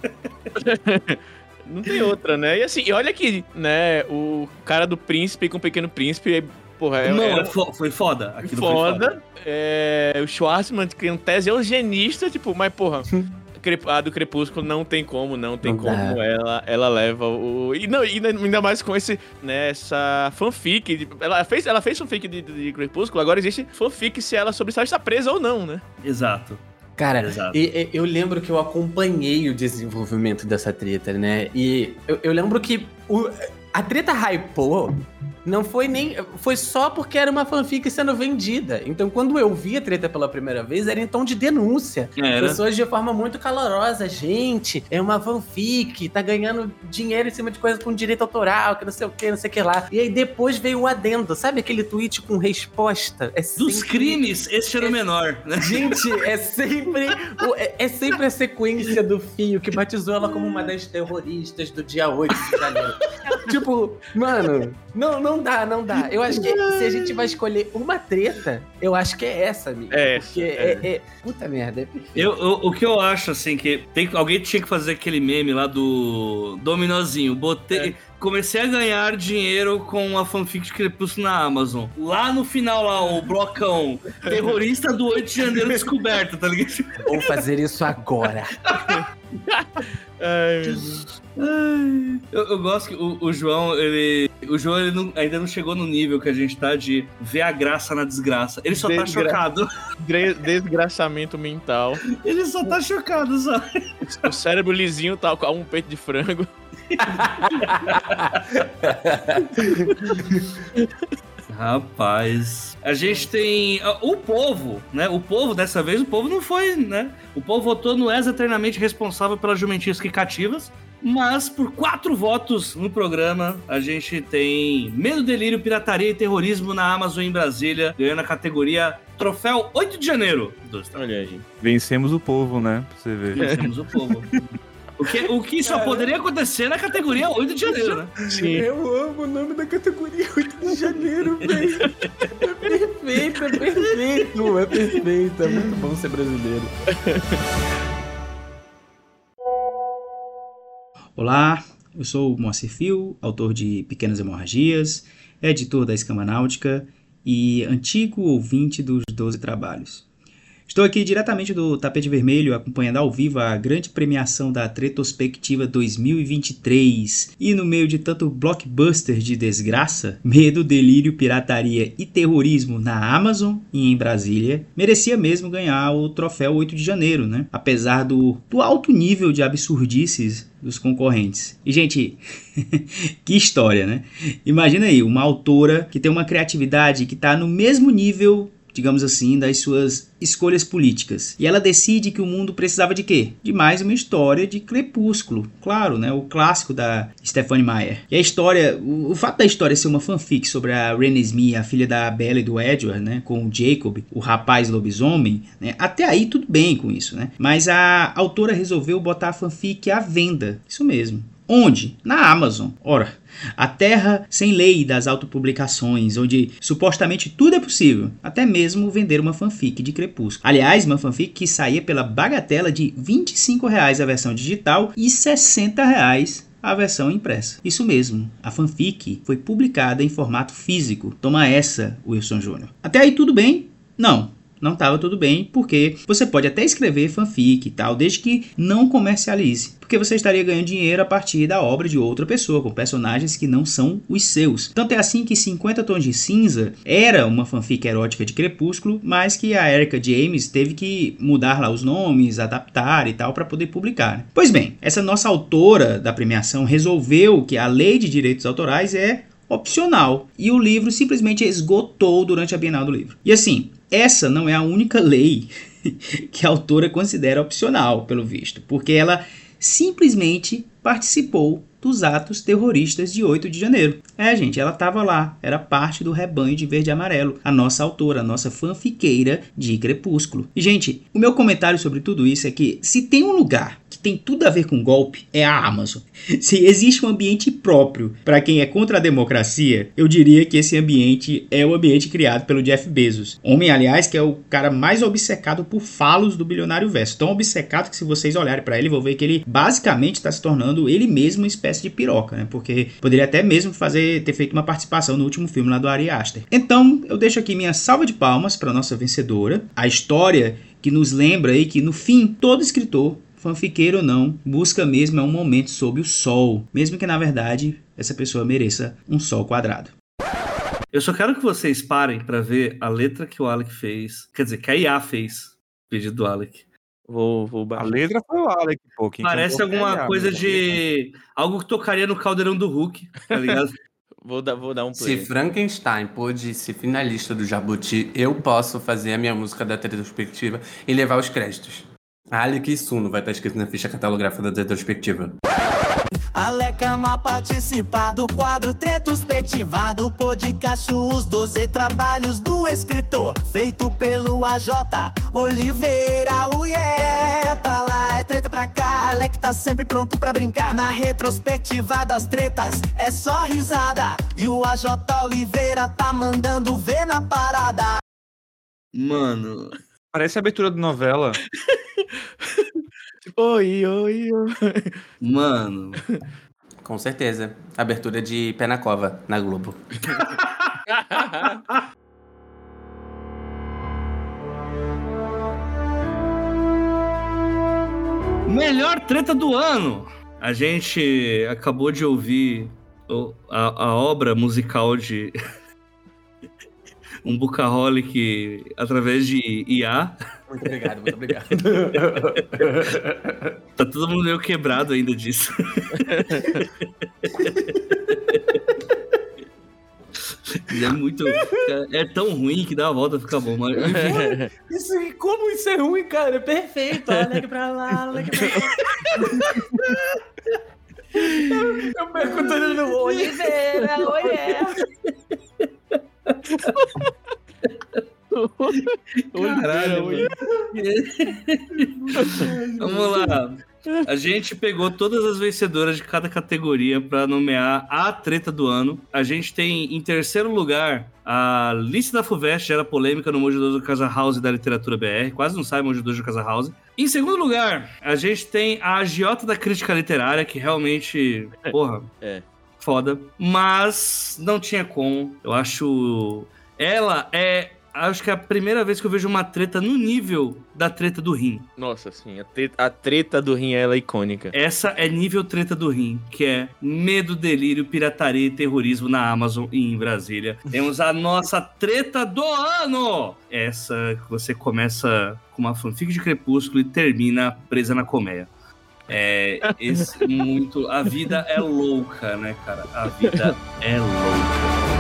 Não tem outra, né? E assim, e olha que, né, o cara do príncipe com o pequeno príncipe, porra, é, não, era fo- foi foda. Aquilo foi foda. É, o Schwarzman criando tese eugenista, tipo, mas porra. *laughs* A do Crepúsculo não tem como, não tem Não como. dá. Ela, ela leva o. E não, e ainda mais com esse, né, essa fanfic. de- ela, fez, ela fez fanfic de, de Crepúsculo, agora existe fanfic se ela sobre se ela está presa ou não, né? Exato. Cara, Exato. e- e- eu lembro que eu acompanhei o desenvolvimento dessa treta, né? E eu, eu lembro que o- a treta hypou. Não foi nem. Foi só porque era uma fanfic sendo vendida. Então, quando eu vi a treta pela primeira vez, era em tom de denúncia. Era. Pessoas de forma muito calorosa. Gente, é uma fanfic, tá ganhando dinheiro em cima de coisa com direito autoral, que não sei o que, não sei o que lá. E aí depois veio o adendo. Sabe aquele tweet com resposta? É Dos sempre- crimes, este era o menor, né? Gente, é sempre, o- é- é sempre a sequência do Fio que batizou ela como uma das terroristas do dia 8 de janeiro. Tipo, mano, não, não dá, não dá. Eu acho que se a gente vai escolher uma treta, eu acho que é essa, amigo. É, Porque é. é, é- Puta merda, é perfeito. Eu, eu- o que eu acho, assim, que tem, alguém tinha que fazer aquele meme lá do Dominozinho. Botei, Comecei a ganhar dinheiro com a fanfic de Crepúsculo na Amazon. Lá no final, lá, o blocão. Terrorista do 8 de janeiro descoberto, tá ligado? Vou fazer isso agora. *laughs* Ai, meu Deus. Ai, Eu, eu gosto que o, o João, ele. O João ele não- ainda não chegou no nível que a gente tá de ver a graça na desgraça. Ele só tá Desgra- chocado. Dre- Desgraçamento mental. Ele só tá chocado, sabe? O cérebro lisinho tal qual um peito de frango. *laughs* Rapaz, a gente tem ah, o povo, né? O povo dessa vez, o povo não foi, né? O povo votou no ex eternamente responsável pelas jumentias que cativas, Mas por quatro votos no programa, a gente tem Medo, Delírio, Pirataria e Terrorismo na Amazon em Brasília, ganhando a categoria Troféu 8 de Janeiro. Dos Olha aí. Vencemos o povo, né? Pra você ver. Vencemos o povo. *laughs* O que, o que só poderia acontecer na categoria 8 de janeiro, né? Eu amo o nome da categoria 8 de janeiro, *laughs* velho. É perfeito, é perfeito, é perfeito. É muito bom ser brasileiro. Olá, eu sou o Moacir Fio, autor de Pequenas Hemorragias, editor da Escama Náutica e antigo ouvinte dos Doze Trabalhos. Estou aqui diretamente do Tapete Vermelho, acompanhando ao vivo a grande premiação da Tretospectiva 2023. E no meio de tanto blockbuster de desgraça, medo, delírio, pirataria e terrorismo na Amazon e em Brasília, merecia mesmo ganhar o troféu 8 de janeiro, né? Apesar do, do alto nível de absurdices dos concorrentes. E, gente, *laughs* que história, né? Imagina aí, uma autora que tem uma criatividade que está no mesmo nível digamos assim, das suas escolhas políticas. E ela decide que o mundo precisava de quê? De mais uma história de Crepúsculo. Claro, né? O clássico da Stephanie Meyer. E a história, o, o fato da história ser uma fanfic sobre a Renesmee, a filha da Bella e do Edward, né? Com o Jacob, o rapaz lobisomem, né? Até aí tudo bem com isso, né? Mas a autora resolveu botar a fanfic à venda. Isso mesmo. Onde? Na Amazon. Ora, a terra sem lei das autopublicações, onde supostamente tudo é possível, até mesmo vender uma fanfic de Crepúsculo. Aliás, uma fanfic que saía pela bagatela de 25 reais a versão digital e 60 reais a versão impressa. Isso mesmo, a fanfic foi publicada em formato físico. Toma essa, Wilson Júnior. Até aí tudo bem? Não, não estava tudo bem, porque você pode até escrever fanfic e tal, desde que não comercialize, porque você estaria ganhando dinheiro a partir da obra de outra pessoa, com personagens que não são os seus. Tanto é assim que 50 Tons de Cinza era uma fanfic erótica de Crepúsculo, mas que a Erica James teve que mudar lá os nomes, adaptar e tal para poder publicar. Né? Pois bem, essa nossa autora da premiação resolveu que a lei de direitos autorais é opcional e o livro simplesmente esgotou durante a Bienal do Livro. E assim, essa não é a única lei *laughs* que a autora considera opcional, pelo visto, porque ela simplesmente participou dos atos terroristas de 8 de janeiro. É, gente, ela estava lá, era parte do rebanho de verde e amarelo, a nossa autora, a nossa fanfiqueira de Crepúsculo. E, gente, o meu comentário sobre tudo isso é que se tem um lugar tem tudo a ver com golpe, é a Amazon. Se existe um ambiente próprio para quem é contra a democracia, eu diria que esse ambiente é o ambiente criado pelo Jeff Bezos. Homem, aliás, que é o cara mais obcecado por falos do bilionário verso. Tão obcecado que se vocês olharem para ele, vão ver que ele basicamente está se tornando ele mesmo uma espécie de piroca, né? Porque poderia até mesmo fazer ter feito uma participação no último filme lá do Ari Aster. Então, eu deixo aqui minha salva de palmas para nossa vencedora. A história que nos lembra aí que no fim todo escritor fanfiqueiro ou não, busca mesmo é um momento sob o sol, mesmo que na verdade essa pessoa mereça um sol quadrado. Eu só quero que vocês parem para ver a letra que o Alec fez, quer dizer, que a IA fez, pedido do Alec. Vou, vou A letra foi o Alec, pô. quem Parece alguma a coisa Gabi. de. algo que tocaria no caldeirão do Hulk, tá ligado? *laughs* Vou dar, vou dar um play. Se Frankenstein pôde ser finalista do Jabuti, eu posso fazer a minha música da retrospectiva e levar os créditos. Alec Suno vai estar escrito na ficha catalográfica da retrospectiva. Alecama participar do quadro Retrospectivado Podcast Os 12 Trabalhos do Escritor Feito pelo AJ Oliveira Ué, pra lá é treta pra cá Alec tá sempre pronto pra brincar Na retrospectiva das tretas é só risada E o AJ Oliveira tá mandando ver na parada Mano. Parece a abertura de novela. *laughs* *laughs* Oi, oi, oi. Mano. Com certeza. Abertura de Pé na Cova, na Globo. *laughs* Melhor treta do ano! A gente acabou de ouvir a, a obra musical de um Bookaholic através de IA. Muito obrigado, muito obrigado. *laughs* Tá todo mundo meio quebrado ainda disso. *laughs* É muito. É tão ruim que dá a volta e fica bom. Mas. *laughs* Isso, como isso é ruim, cara? É perfeito. Alec pra lá, Alec pra lá. Eu perco tudo no Oliveira, Oliveira. Caralho, *laughs* Vamos lá. A gente pegou todas as vencedoras de cada categoria para nomear a treta do ano. A gente tem em terceiro lugar a lista da Fuvest, gera polêmica no Mojo do Casa House da literatura BR. Quase não sai Mojo do Casa House. Em segundo lugar, a gente tem a agiota da crítica literária, que realmente, porra, É. foda. Mas não tinha como. Eu acho. Ela é. Acho que é a primeira vez que eu vejo uma treta no nível da treta do rim. Nossa, sim, a treta, a treta do rim ela é icônica. Essa é nível treta do rim, que é medo, delírio, pirataria e terrorismo na Amazon e em Brasília. *laughs* Temos a nossa treta do ano! Essa que você começa com uma fanfic de Crepúsculo e termina presa na colmeia. É esse muito. A vida é louca, né, cara? A vida é louca.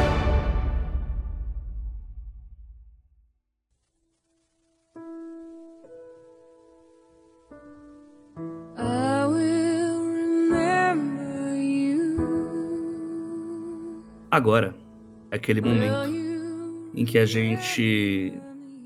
Agora é aquele momento em que a gente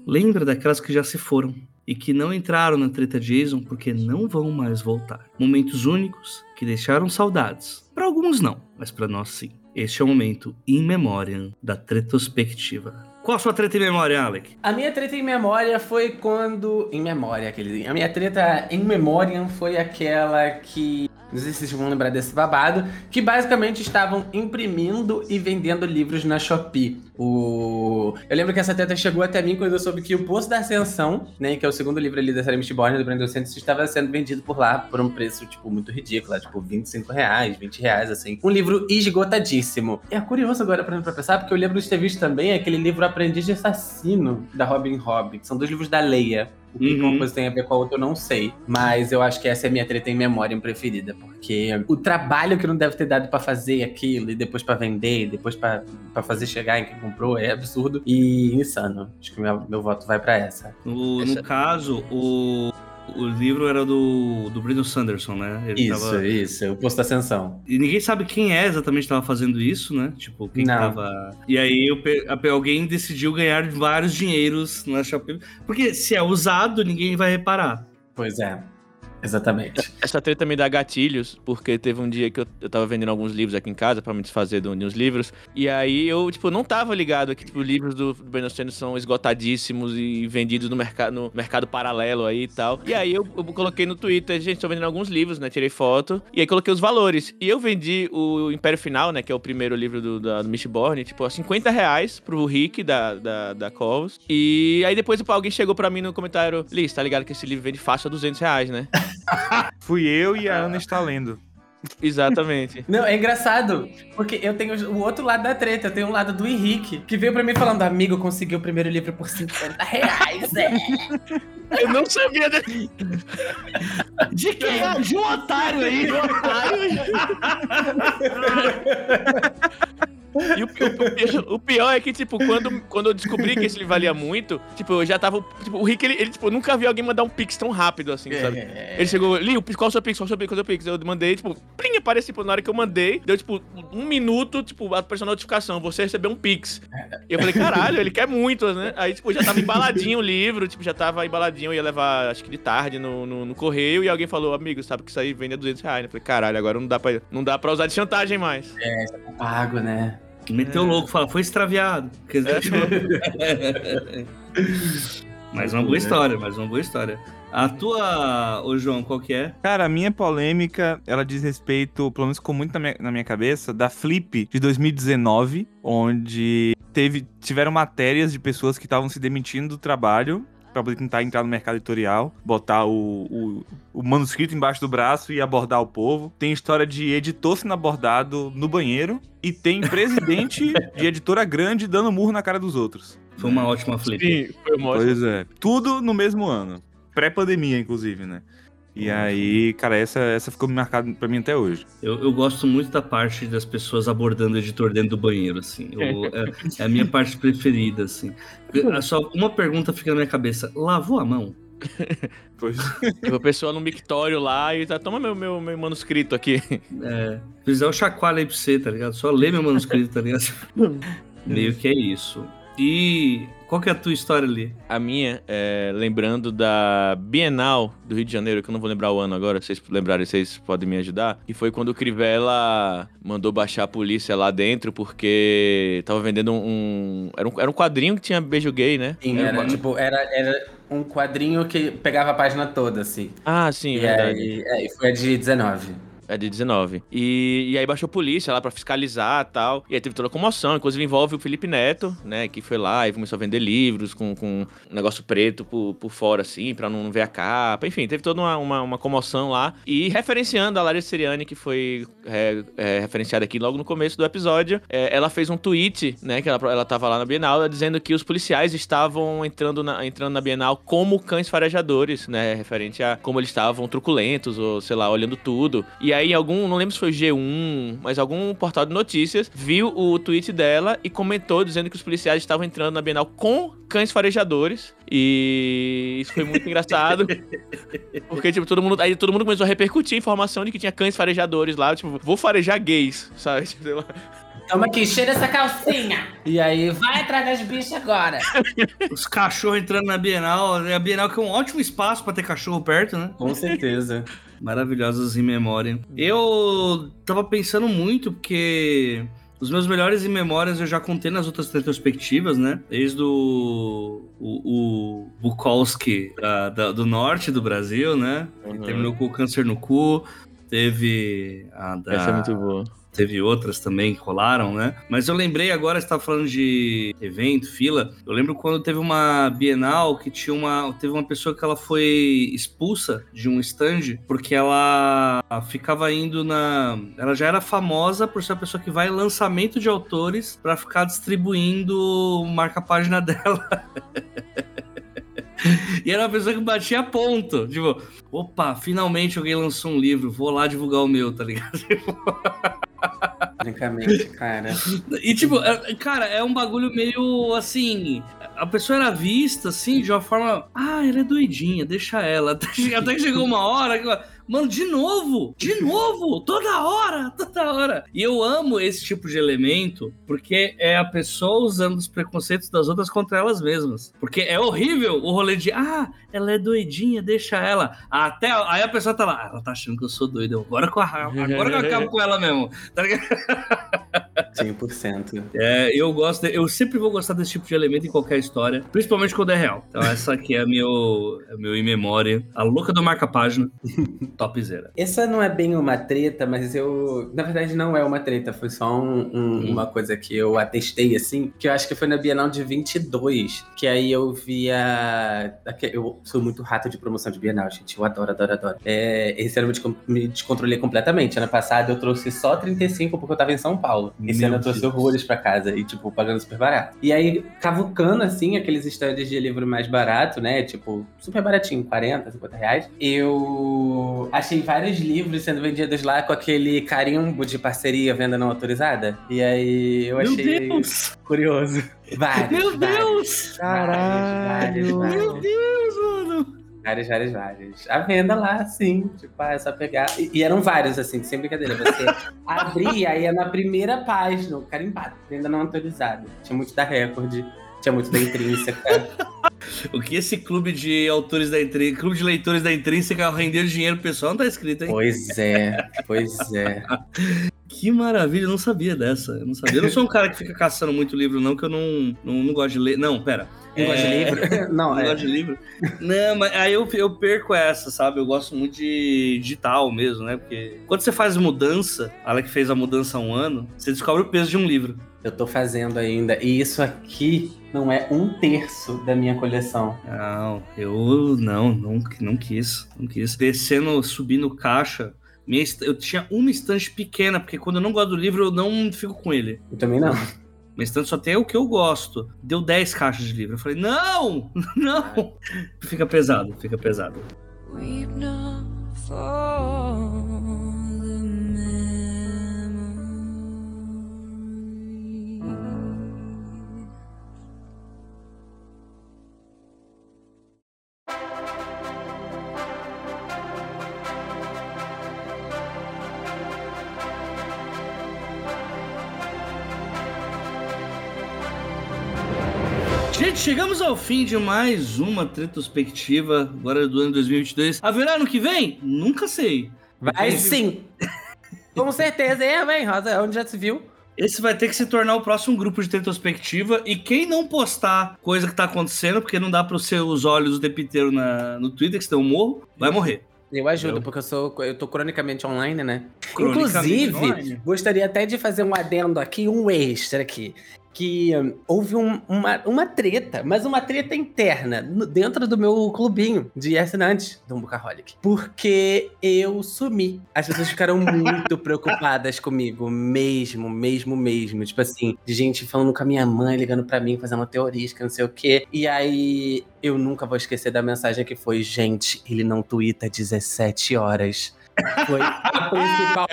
lembra daquelas que já se foram e que não entraram na treta Jason porque não vão mais voltar. Momentos únicos que deixaram saudades. Para alguns não, mas para nós sim. Este é o momento in memoriam da tretospectiva. Qual a sua treta em memória, Alec? A minha treta em memória foi quando. Em memória, aquele. A minha treta em memória foi aquela que. Não sei se vocês vão lembrar desse babado. Que basicamente estavam imprimindo e vendendo livros na Shopee. O... Eu lembro que essa treta chegou até mim quando eu soube que o Poço da Ascensão, né? Que é o segundo livro ali da série Mistborn do Brandon Sanderson, estava sendo vendido por lá por um preço, tipo, muito ridículo. Tipo, 25 reais, 20 reais, assim. Um livro esgotadíssimo. É curioso agora pra, pra pensar, porque eu lembro de ter visto também aquele livro Aprendiz de Assassino, da Robin Hobb, que são dois livros da Leia. O que Uhum. uma coisa tem a ver com a outra, eu não sei. Mas eu acho que essa é a minha treta em memória preferida, porque o trabalho que não deve ter dado pra fazer aquilo, e depois pra vender, e depois pra pra fazer chegar em quem comprou, é absurdo e insano. Acho que meu, meu voto vai pra essa. No, no caso, o, o livro era do, do Brandon Sanderson, né? Ele Isso, tava- isso, o Posto da Ascensão. E ninguém sabe quem é exatamente que tava fazendo isso, né? Tipo, quem Não. tava. E aí a- alguém decidiu ganhar vários dinheiros na Shopee. Porque se é usado, ninguém vai reparar. Pois é. Exatamente. Essa treta me dá gatilhos, porque teve um dia que eu, eu tava vendendo alguns livros aqui em casa pra me desfazer de uns livros. E aí eu, tipo, não tava ligado que, tipo, os livros do, do Sanderson são esgotadíssimos e vendidos no, mercado no mercado paralelo aí e tal. E aí eu, eu coloquei no Twitter, gente, tô vendendo alguns livros, né? Tirei foto. E aí coloquei os valores. E eu vendi o Império Final, né? Que é o primeiro livro do, da, do Mistborn, tipo, a 50 reais pro Rick da, da, da Covos. E aí depois tipo, alguém chegou pra mim no comentário, Liz, tá ligado que esse livro vende fácil a 200 reais, né? *laughs* Fui eu e a Ana está lendo. Exatamente. *laughs* Não, é engraçado, porque eu tenho o outro lado da treta, eu tenho um lado do Henrique, que veio pra mim falando, amigo, eu consegui o primeiro livro por 50 reais, é. Eu não sabia desse. De quem? é? De um otário aí. De um otário *laughs* E o, o- o pior é que, tipo, quando, quando eu descobri que esse livro valia muito, tipo, eu já tava. Tipo, o Rick, ele, ele, tipo, nunca vi alguém mandar um pix tão rápido assim, sabe? É. Ele chegou, Li, qual o seu pix? Qual o seu pix? Qual o seu pix? Eu mandei, tipo, plim, apareceu, tipo, na hora que eu mandei, deu, tipo, um minuto, tipo, apareceu a notificação, você recebeu um pix. E eu falei, caralho, ele quer muito, né? Aí, tipo, já tava embaladinho o livro, tipo, já tava embaladinho, eu ia levar, acho que de tarde no, no, no correio, e alguém falou, amigo, sabe que isso aí vende a 200 reais. Eu falei, caralho, agora não dá pra, não dá pra usar de chantagem mais. É, já tá pago, né? Meteu louco, fala, foi extraviado. Quer dizer, tipo- mais uma boa história, mais uma boa história. A tua, ô João, qual que é? Cara, a minha polêmica, ela diz respeito, pelo menos ficou muito na minha, na minha cabeça, da Flip de 2019, onde teve, tiveram matérias de pessoas que estavam se demitindo do trabalho pra poder tentar entrar no mercado editorial, botar o, o, o manuscrito embaixo do braço e abordar o povo. Tem história de editor sendo abordado no banheiro e tem presidente *laughs* de editora grande dando murro na cara dos outros. Foi uma ótima flip. Sim, foi uma ótima. Pois é. Tudo no mesmo ano. Pré-pandemia, inclusive, né? E aí, cara, essa, essa ficou marcada pra mim até hoje. Eu, eu gosto muito da parte das pessoas abordando o editor dentro do banheiro, assim. Eu- é, é a minha parte preferida, assim. É Só uma pergunta fica na minha cabeça. Lavou a mão? *laughs* Pois. A pessoa no mictório lá e tá, toma meu, meu, meu manuscrito aqui. É. Fizer o chacoalho aí pra você, tá ligado? Só lê meu manuscrito, tá ligado? *laughs* Meio que é isso. E qual que é a tua história ali? A minha, é, lembrando da Bienal do Rio de Janeiro, que eu não vou lembrar o ano agora, se vocês lembrarem, vocês podem me ajudar. E foi quando o Crivella mandou baixar a polícia lá dentro, porque tava vendendo um. Era um, era um quadrinho que tinha beijo gay, né? Sim, Era era, um- tipo, era, era um quadrinho que pegava a página toda, assim. Ah, sim, e verdade. aí, é, e foi a de 19. É de 19. E, e aí baixou polícia lá pra fiscalizar tal. E aí teve toda a comoção. Inclusive envolve o Felipe Neto, né? Que foi lá e começou a vender livros com, com um negócio preto por, por fora, assim, pra não ver a capa. Enfim, teve toda uma, uma, uma comoção lá. E referenciando a Larissa Seriani, que foi é, é, referenciada aqui logo no começo do episódio, é, ela fez um tweet, né? Que ela, ela tava lá na Bienal, dizendo que os policiais estavam entrando na, entrando na Bienal como cães farejadores, né? Referente a como eles estavam truculentos, ou sei lá, olhando tudo. E aí, algum, não lembro se foi G1, mas algum portal de notícias viu o tweet dela e comentou dizendo que os policiais estavam entrando na Bienal com cães farejadores. E isso foi muito *laughs* engraçado. Porque, tipo, todo mundo. Aí todo mundo começou a repercutir a informação de que tinha cães farejadores lá. Tipo, vou farejar gays, sabe? *laughs* Tipo, sei lá. Toma aqui, cheira essa calcinha. E aí, vai atrás das bichas agora. *laughs* Os cachorros entrando na Bienal. A Bienal que é um ótimo espaço pra ter cachorro perto, né? Com certeza. Maravilhosas em memória. Eu tava pensando muito, porque os meus melhores em memórias eu já contei nas outras retrospectivas, né? Desde o, o, o Bukowski da- da- do norte do Brasil, né? Que Uhum. terminou com o câncer no cu. Teve a da. Essa é muito boa. Teve outras também que rolaram, né? Mas eu lembrei agora, você tava falando de evento, fila. Eu lembro quando teve uma Bienal que tinha uma. Teve uma pessoa que ela foi expulsa de um stand porque ela ficava indo na. Ela já era famosa por ser a pessoa que vai em lançamento de autores pra ficar distribuindo marca-página *laughs* dela. *laughs* E era uma pessoa que batia ponto. Tipo, opa, finalmente alguém lançou um livro, vou lá divulgar o meu, tá ligado? *laughs* Francamente, cara. *laughs* E tipo, é- cara, é um bagulho meio assim. A pessoa era vista assim, de uma forma. Ah, ela é doidinha, deixa ela. Até que chegou uma hora que. Mano, de novo! De *laughs* novo! Toda hora! *laughs* Toda hora! E eu amo esse tipo de elemento porque é a pessoa usando os preconceitos das outras contra elas mesmas. Porque é horrível o rolê de, ah, ela é doidinha, deixa ela. Até aí a pessoa tá lá, "Ah, ela tá achando que eu sou doido. Agora, que eu- agora que eu acabo com ela mesmo. *laughs* Tá ligado? 100%. É, eu gosto, de- eu sempre vou gostar desse tipo de elemento em qualquer história, principalmente quando é real. Então essa aqui é meu, é meu in memória, a louca do marca-página, topzera. Essa não é bem uma treta, mas eu. Na verdade, não é uma treta, foi só um- um- uma coisa que eu atestei assim, que eu acho que foi na Bienal de 22, que aí eu via. Eu sou muito rato de promoção de Bienal, gente. Eu adoro, adoro, adoro. É, esse ano eu me descontrolei completamente. Ano passado eu trouxe só 35 porque eu tava em São Paulo. Esse Meu ano eu trouxe Deus. horrores pra casa e, tipo, pagando super barato. E aí, cavucando, assim, aqueles estandes de livro mais barato, né? Tipo, super baratinho, 40, 50 reais. Eu achei vários livros sendo vendidos lá com aquele carimbo de parceria, venda não autorizada. E aí eu Meu achei Deus! curioso. Vários, Meu vários, Deus! Vários, vários, vários. Meu Deus, mano! Vários, vários, vários. A venda lá, sim. Tipo, ah, é só pegar. E, e eram vários, assim, sem brincadeira. Você *laughs* abria e ia na primeira página, carimbado, venda não autorizada. Tinha muito da Record, tinha muito da Intrínseca. *laughs* O que esse clube de autores da Intrínseca, clube de leitores da Intrínseca rendeu dinheiro pro pessoal, não tá escrito, hein? Pois é, pois é. *laughs* Que maravilha, eu não sabia dessa. Eu não sabia. Eu não sou um cara que fica caçando muito livro, não, que eu não, não, não gosto de ler. Não, pera. Não gosta de livro? Não, não é. gosto de livro. Não, mas aí eu, eu perco essa, sabe? Eu gosto muito de digital mesmo, né? Porque quando você faz mudança, ela que fez a mudança há um ano, você descobre o peso de um livro. Eu tô fazendo ainda. E isso aqui não é um terço da minha coleção. Não, eu não, não, não quis, não quis. Descendo, subindo caixa, minha eu tinha uma estante pequena, porque quando eu não gosto do livro, eu não fico com ele. Eu também não. *laughs* Minha estante só tem o que eu gosto. Deu 10 caixas de livro. Eu falei, não! *laughs* Não! Fica pesado, fica pesado. Weep not for Gente, chegamos ao fim de mais uma retrospectiva agora do ano 2022. Haverá ano que vem? Nunca sei. Vai sim. *laughs* Com certeza, é, vem, Rosa, onde já se viu. Esse vai ter que se tornar o próximo grupo de retrospectiva. E quem não postar coisa que tá acontecendo, porque não dá para os seus olhos o tempo inteiro na, no Twitter, que senão eu morro, vai morrer. Eu ajudo, porque eu sou eu tô cronicamente online, né? Cronicamente Inclusive, online. gostaria até de fazer um adendo aqui, um extra aqui. Que hum, houve um- uma, uma treta, mas uma treta interna dentro do meu clubinho de assinantes do Bucaholic. Porque eu sumi. As pessoas ficaram *laughs* muito preocupadas comigo, mesmo, mesmo, mesmo. Tipo assim, de gente falando com a minha mãe, ligando pra mim, fazendo teorias, que não sei o quê. E aí, eu nunca vou esquecer da mensagem que foi: gente, ele não tuita 17 horas. Foi a principal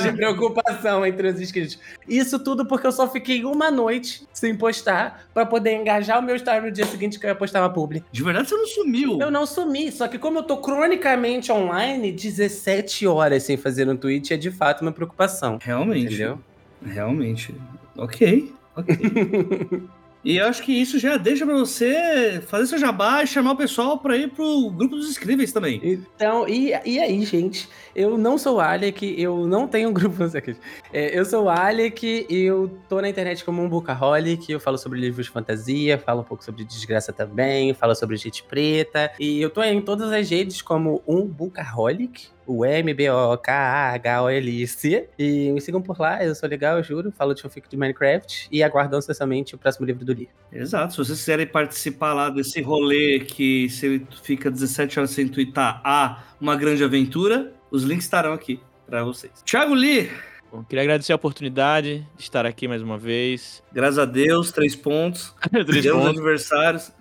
de preocupação entre os inscritos. Isso tudo porque eu só fiquei uma noite sem postar pra poder engajar o meu story no dia seguinte que eu ia postar uma publi. De verdade, você não sumiu? Eu não sumi, só que como eu tô cronicamente online, 17 horas sem fazer um tweet é de fato uma preocupação. Realmente. Entendeu? Realmente. Ok, ok. *laughs* e eu acho que isso já deixa pra você fazer seu jabá e chamar o pessoal pra ir pro grupo dos inscríveis também. Então, e, e aí, gente? Eu não sou o Alec, eu não tenho um grupo. *laughs* É, eu sou o Alec, eu tô na internet como um bookaholic, eu falo sobre livros de fantasia, falo um pouco sobre desgraça também, falo sobre gente preta. E eu tô em todas as redes como um bookaholic, o M-B-O-K-A-H-O-L-I-C. E me sigam por lá, eu sou legal, eu juro, falo de fanfic de Minecraft e aguardo ansiosamente o próximo livro do Lee. Exato, se vocês quiserem participar lá desse rolê que se fica 17 horas sem twittar a uma grande aventura, os links estarão aqui pra vocês. Thiago Lee, Bom, queria agradecer a oportunidade de estar aqui mais uma vez. *laughs* graças a Deus, três pontos. *laughs* Três Dia dos pontos. aniversários.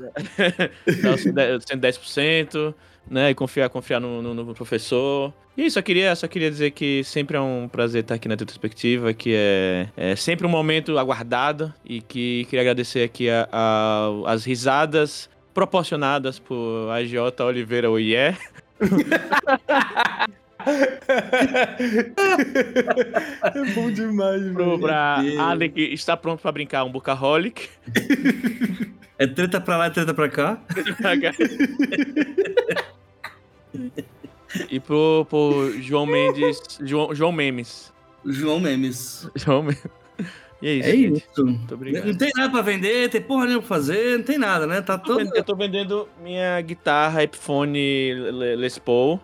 Dar os 110%, né? E confiar, confiar no, no- no professor. E só queria, só queria dizer que sempre é um prazer estar aqui na retrospectiva, que é, é sempre um momento aguardado e que queria agradecer aqui a, a- as risadas proporcionadas por AJ Oliveira Oié. *laughs* É bom demais, Pro, pra. Alec está pronto pra brincar um Bookaholic. É treta pra lá e treta pra cá. e pro, pro João Mendes. João, João Memes. João Memes. João Memes. E é isso, É gente. isso. Muito obrigado. Não tem nada pra vender, tem porra nenhuma pra fazer, não tem nada, né? Tá todo. Eu tô vendendo minha guitarra Epiphone Le- Les Paul.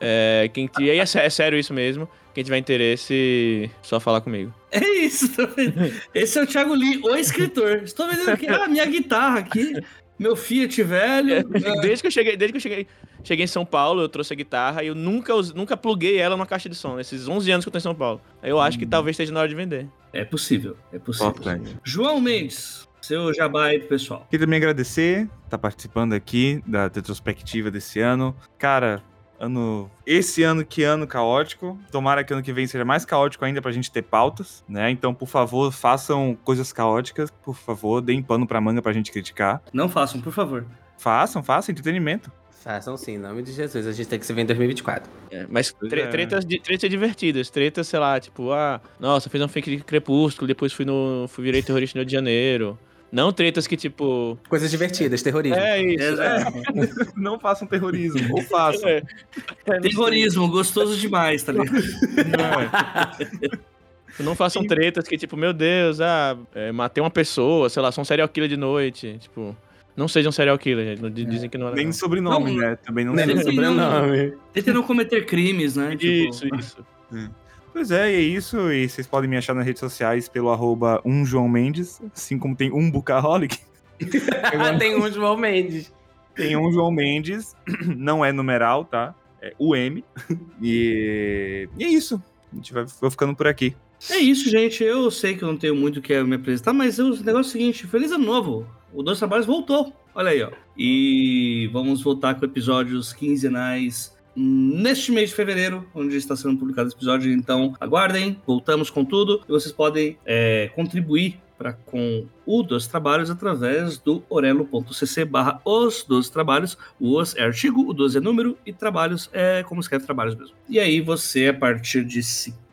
É, quem, e aí é, sé- é sério isso mesmo. Quem tiver interesse, só falar comigo. É isso, tá vendo? Esse é o Thiago Lee, o escritor. Estou vendendo aqui, ah, minha guitarra aqui, meu Fiat velho. *laughs* Desde que eu cheguei, desde que eu cheguei, cheguei em São Paulo, eu trouxe a guitarra e eu nunca, nunca pluguei ela numa caixa de som, nesses 11 anos que eu tô em São Paulo. Aí eu acho que talvez esteja na hora de vender. É possível, é possível. João Mendes, seu jabá aí pro pessoal. Queria também agradecer, tá participando aqui da retrospectiva desse ano. Cara, ano. Esse ano, que ano caótico. Tomara que ano que vem seja mais caótico ainda pra gente ter pautas, né? Então, por favor, façam coisas caóticas, por favor, deem pano pra manga pra gente criticar. Não façam, por favor. Façam, façam, entretenimento. Façam sim, em nome de Jesus. A gente tem que se ver em 2024. É, mas tre- é. tretas, tretas divertidas, tretas, sei lá, tipo, ah, nossa, fiz um fake de Crepúsculo, depois fui no. fui virei terrorista no Rio de Janeiro. Não tretas que, tipo. Coisas divertidas, terrorismo. É isso. É, *laughs* Não façam terrorismo, ou façam. É. Terrorismo, gostoso demais, tá ligado? Não façam tretas que, tipo, meu Deus, ah, é, matei uma pessoa, sei lá, sou um serial killer de noite. Tipo, não seja um serial killer, gente. não- Dizem que não é Nem sobrenome, Não, né? Também não Nem sei. no sobrenome. Tente não cometer crimes, né? Tipo, Isso, isso. Pois é, e é isso. E vocês podem me achar nas redes sociais pelo arroba um João Mendes, assim como tem um Bucaholic. *laughs* tem um João Mendes. Tem um João Mendes, *clears throat* não é numeral, tá? É o M. E, e é isso. A gente vai, vai ficando por aqui. É isso, gente. Eu sei que eu não tenho muito o que me apresentar, mas o negócio é o seguinte: Feliz Ano Novo! O Dois Trabalhos voltou. Olha aí, ó. E vamos voltar com episódios quinzenais neste mês de fevereiro, onde está sendo publicado esse episódio. Então, aguardem, voltamos com tudo. E vocês podem é, contribuir para com o Dos Trabalhos através do orelo.cc barra os dos trabalhos. O os é artigo, o dos é número e trabalhos é como escreve trabalhos mesmo. E aí você, a partir de 50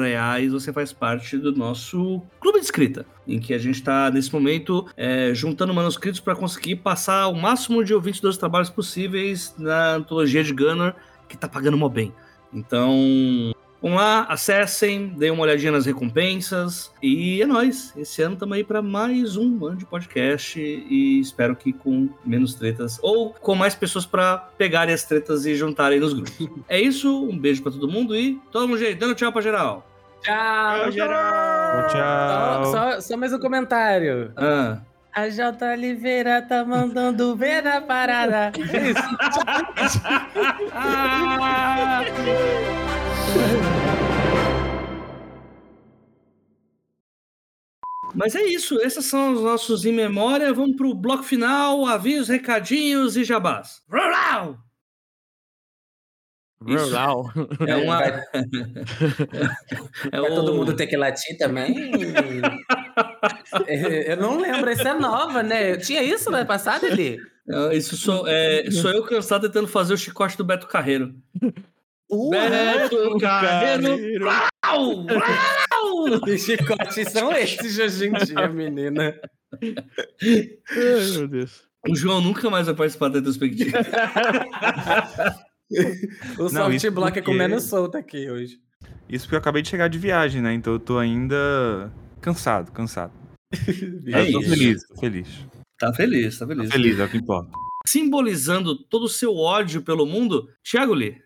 reais você faz parte do nosso clube de escrita, em que a gente está nesse momento é, juntando manuscritos para conseguir passar o máximo de ouvintes dos trabalhos possíveis na antologia de Gunner, que tá pagando mó bem. Então, Vão lá, acessem, deem uma olhadinha nas recompensas e é nóis. Esse ano estamos aí para mais um ano de podcast e espero que com menos tretas ou com mais pessoas para pegarem as tretas e juntarem nos grupos. *laughs* é isso, um beijo para todo mundo e todo mundo jeito, dando tchau para geral. Tchau, geral. Tchau. Só, só, só mais um comentário. Ah. A J. Oliveira tá mandando ver na parada. *laughs* *laughs* Mas é isso, esses são os nossos em memória. Vamos pro bloco final, avisos, recadinhos e jabás. Rural! Rural. É uma. Vai, *laughs* é vai o- todo mundo ter que latir também? *laughs* Eu não lembro, essa é nova, né? Tinha isso no ano passado, Eli? Isso sou, é, sou eu cansado tentando fazer o chicote do Beto Carreiro. Beto Carreiro! Rural! Rural! Que chicotes são esses hoje em dia, menina? Ai, meu Deus. O João nunca mais vai participar da retrospectiva. *laughs* O isso block é porque- comendo solto aqui hoje. Isso porque eu acabei de chegar de viagem, né? Então eu tô ainda cansado, cansado. *laughs* Mas eu tô isso. feliz, tô feliz. Tá feliz, tá feliz. Tô feliz, é o que importa. Simbolizando todo o seu ódio pelo mundo, Thiago Lee.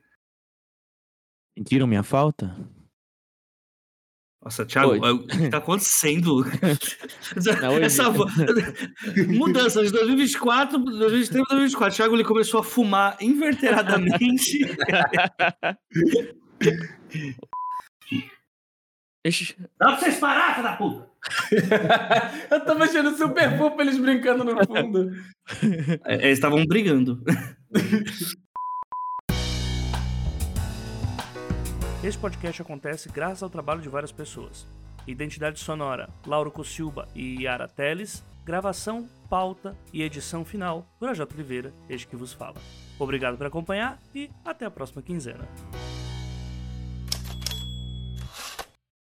Sentiram minha falta? Nossa, Thiago, Oi. o que tá acontecendo? *laughs* Não, Essa vo- mudança de 2024 2023 para 2024. Thiago ele começou a fumar inverteradamente. *laughs* Dá pra vocês parar, filha da puta! *laughs* Eu tava achando super fofo eles brincando no fundo. É, Eles estavam brigando. Este podcast acontece graças ao trabalho de várias pessoas. Identidade sonora, Lauro Cossilba e Yara Teles. Gravação, pauta e edição final, AJ Oliveira, este que vos fala. Obrigado por acompanhar e até a próxima quinzena.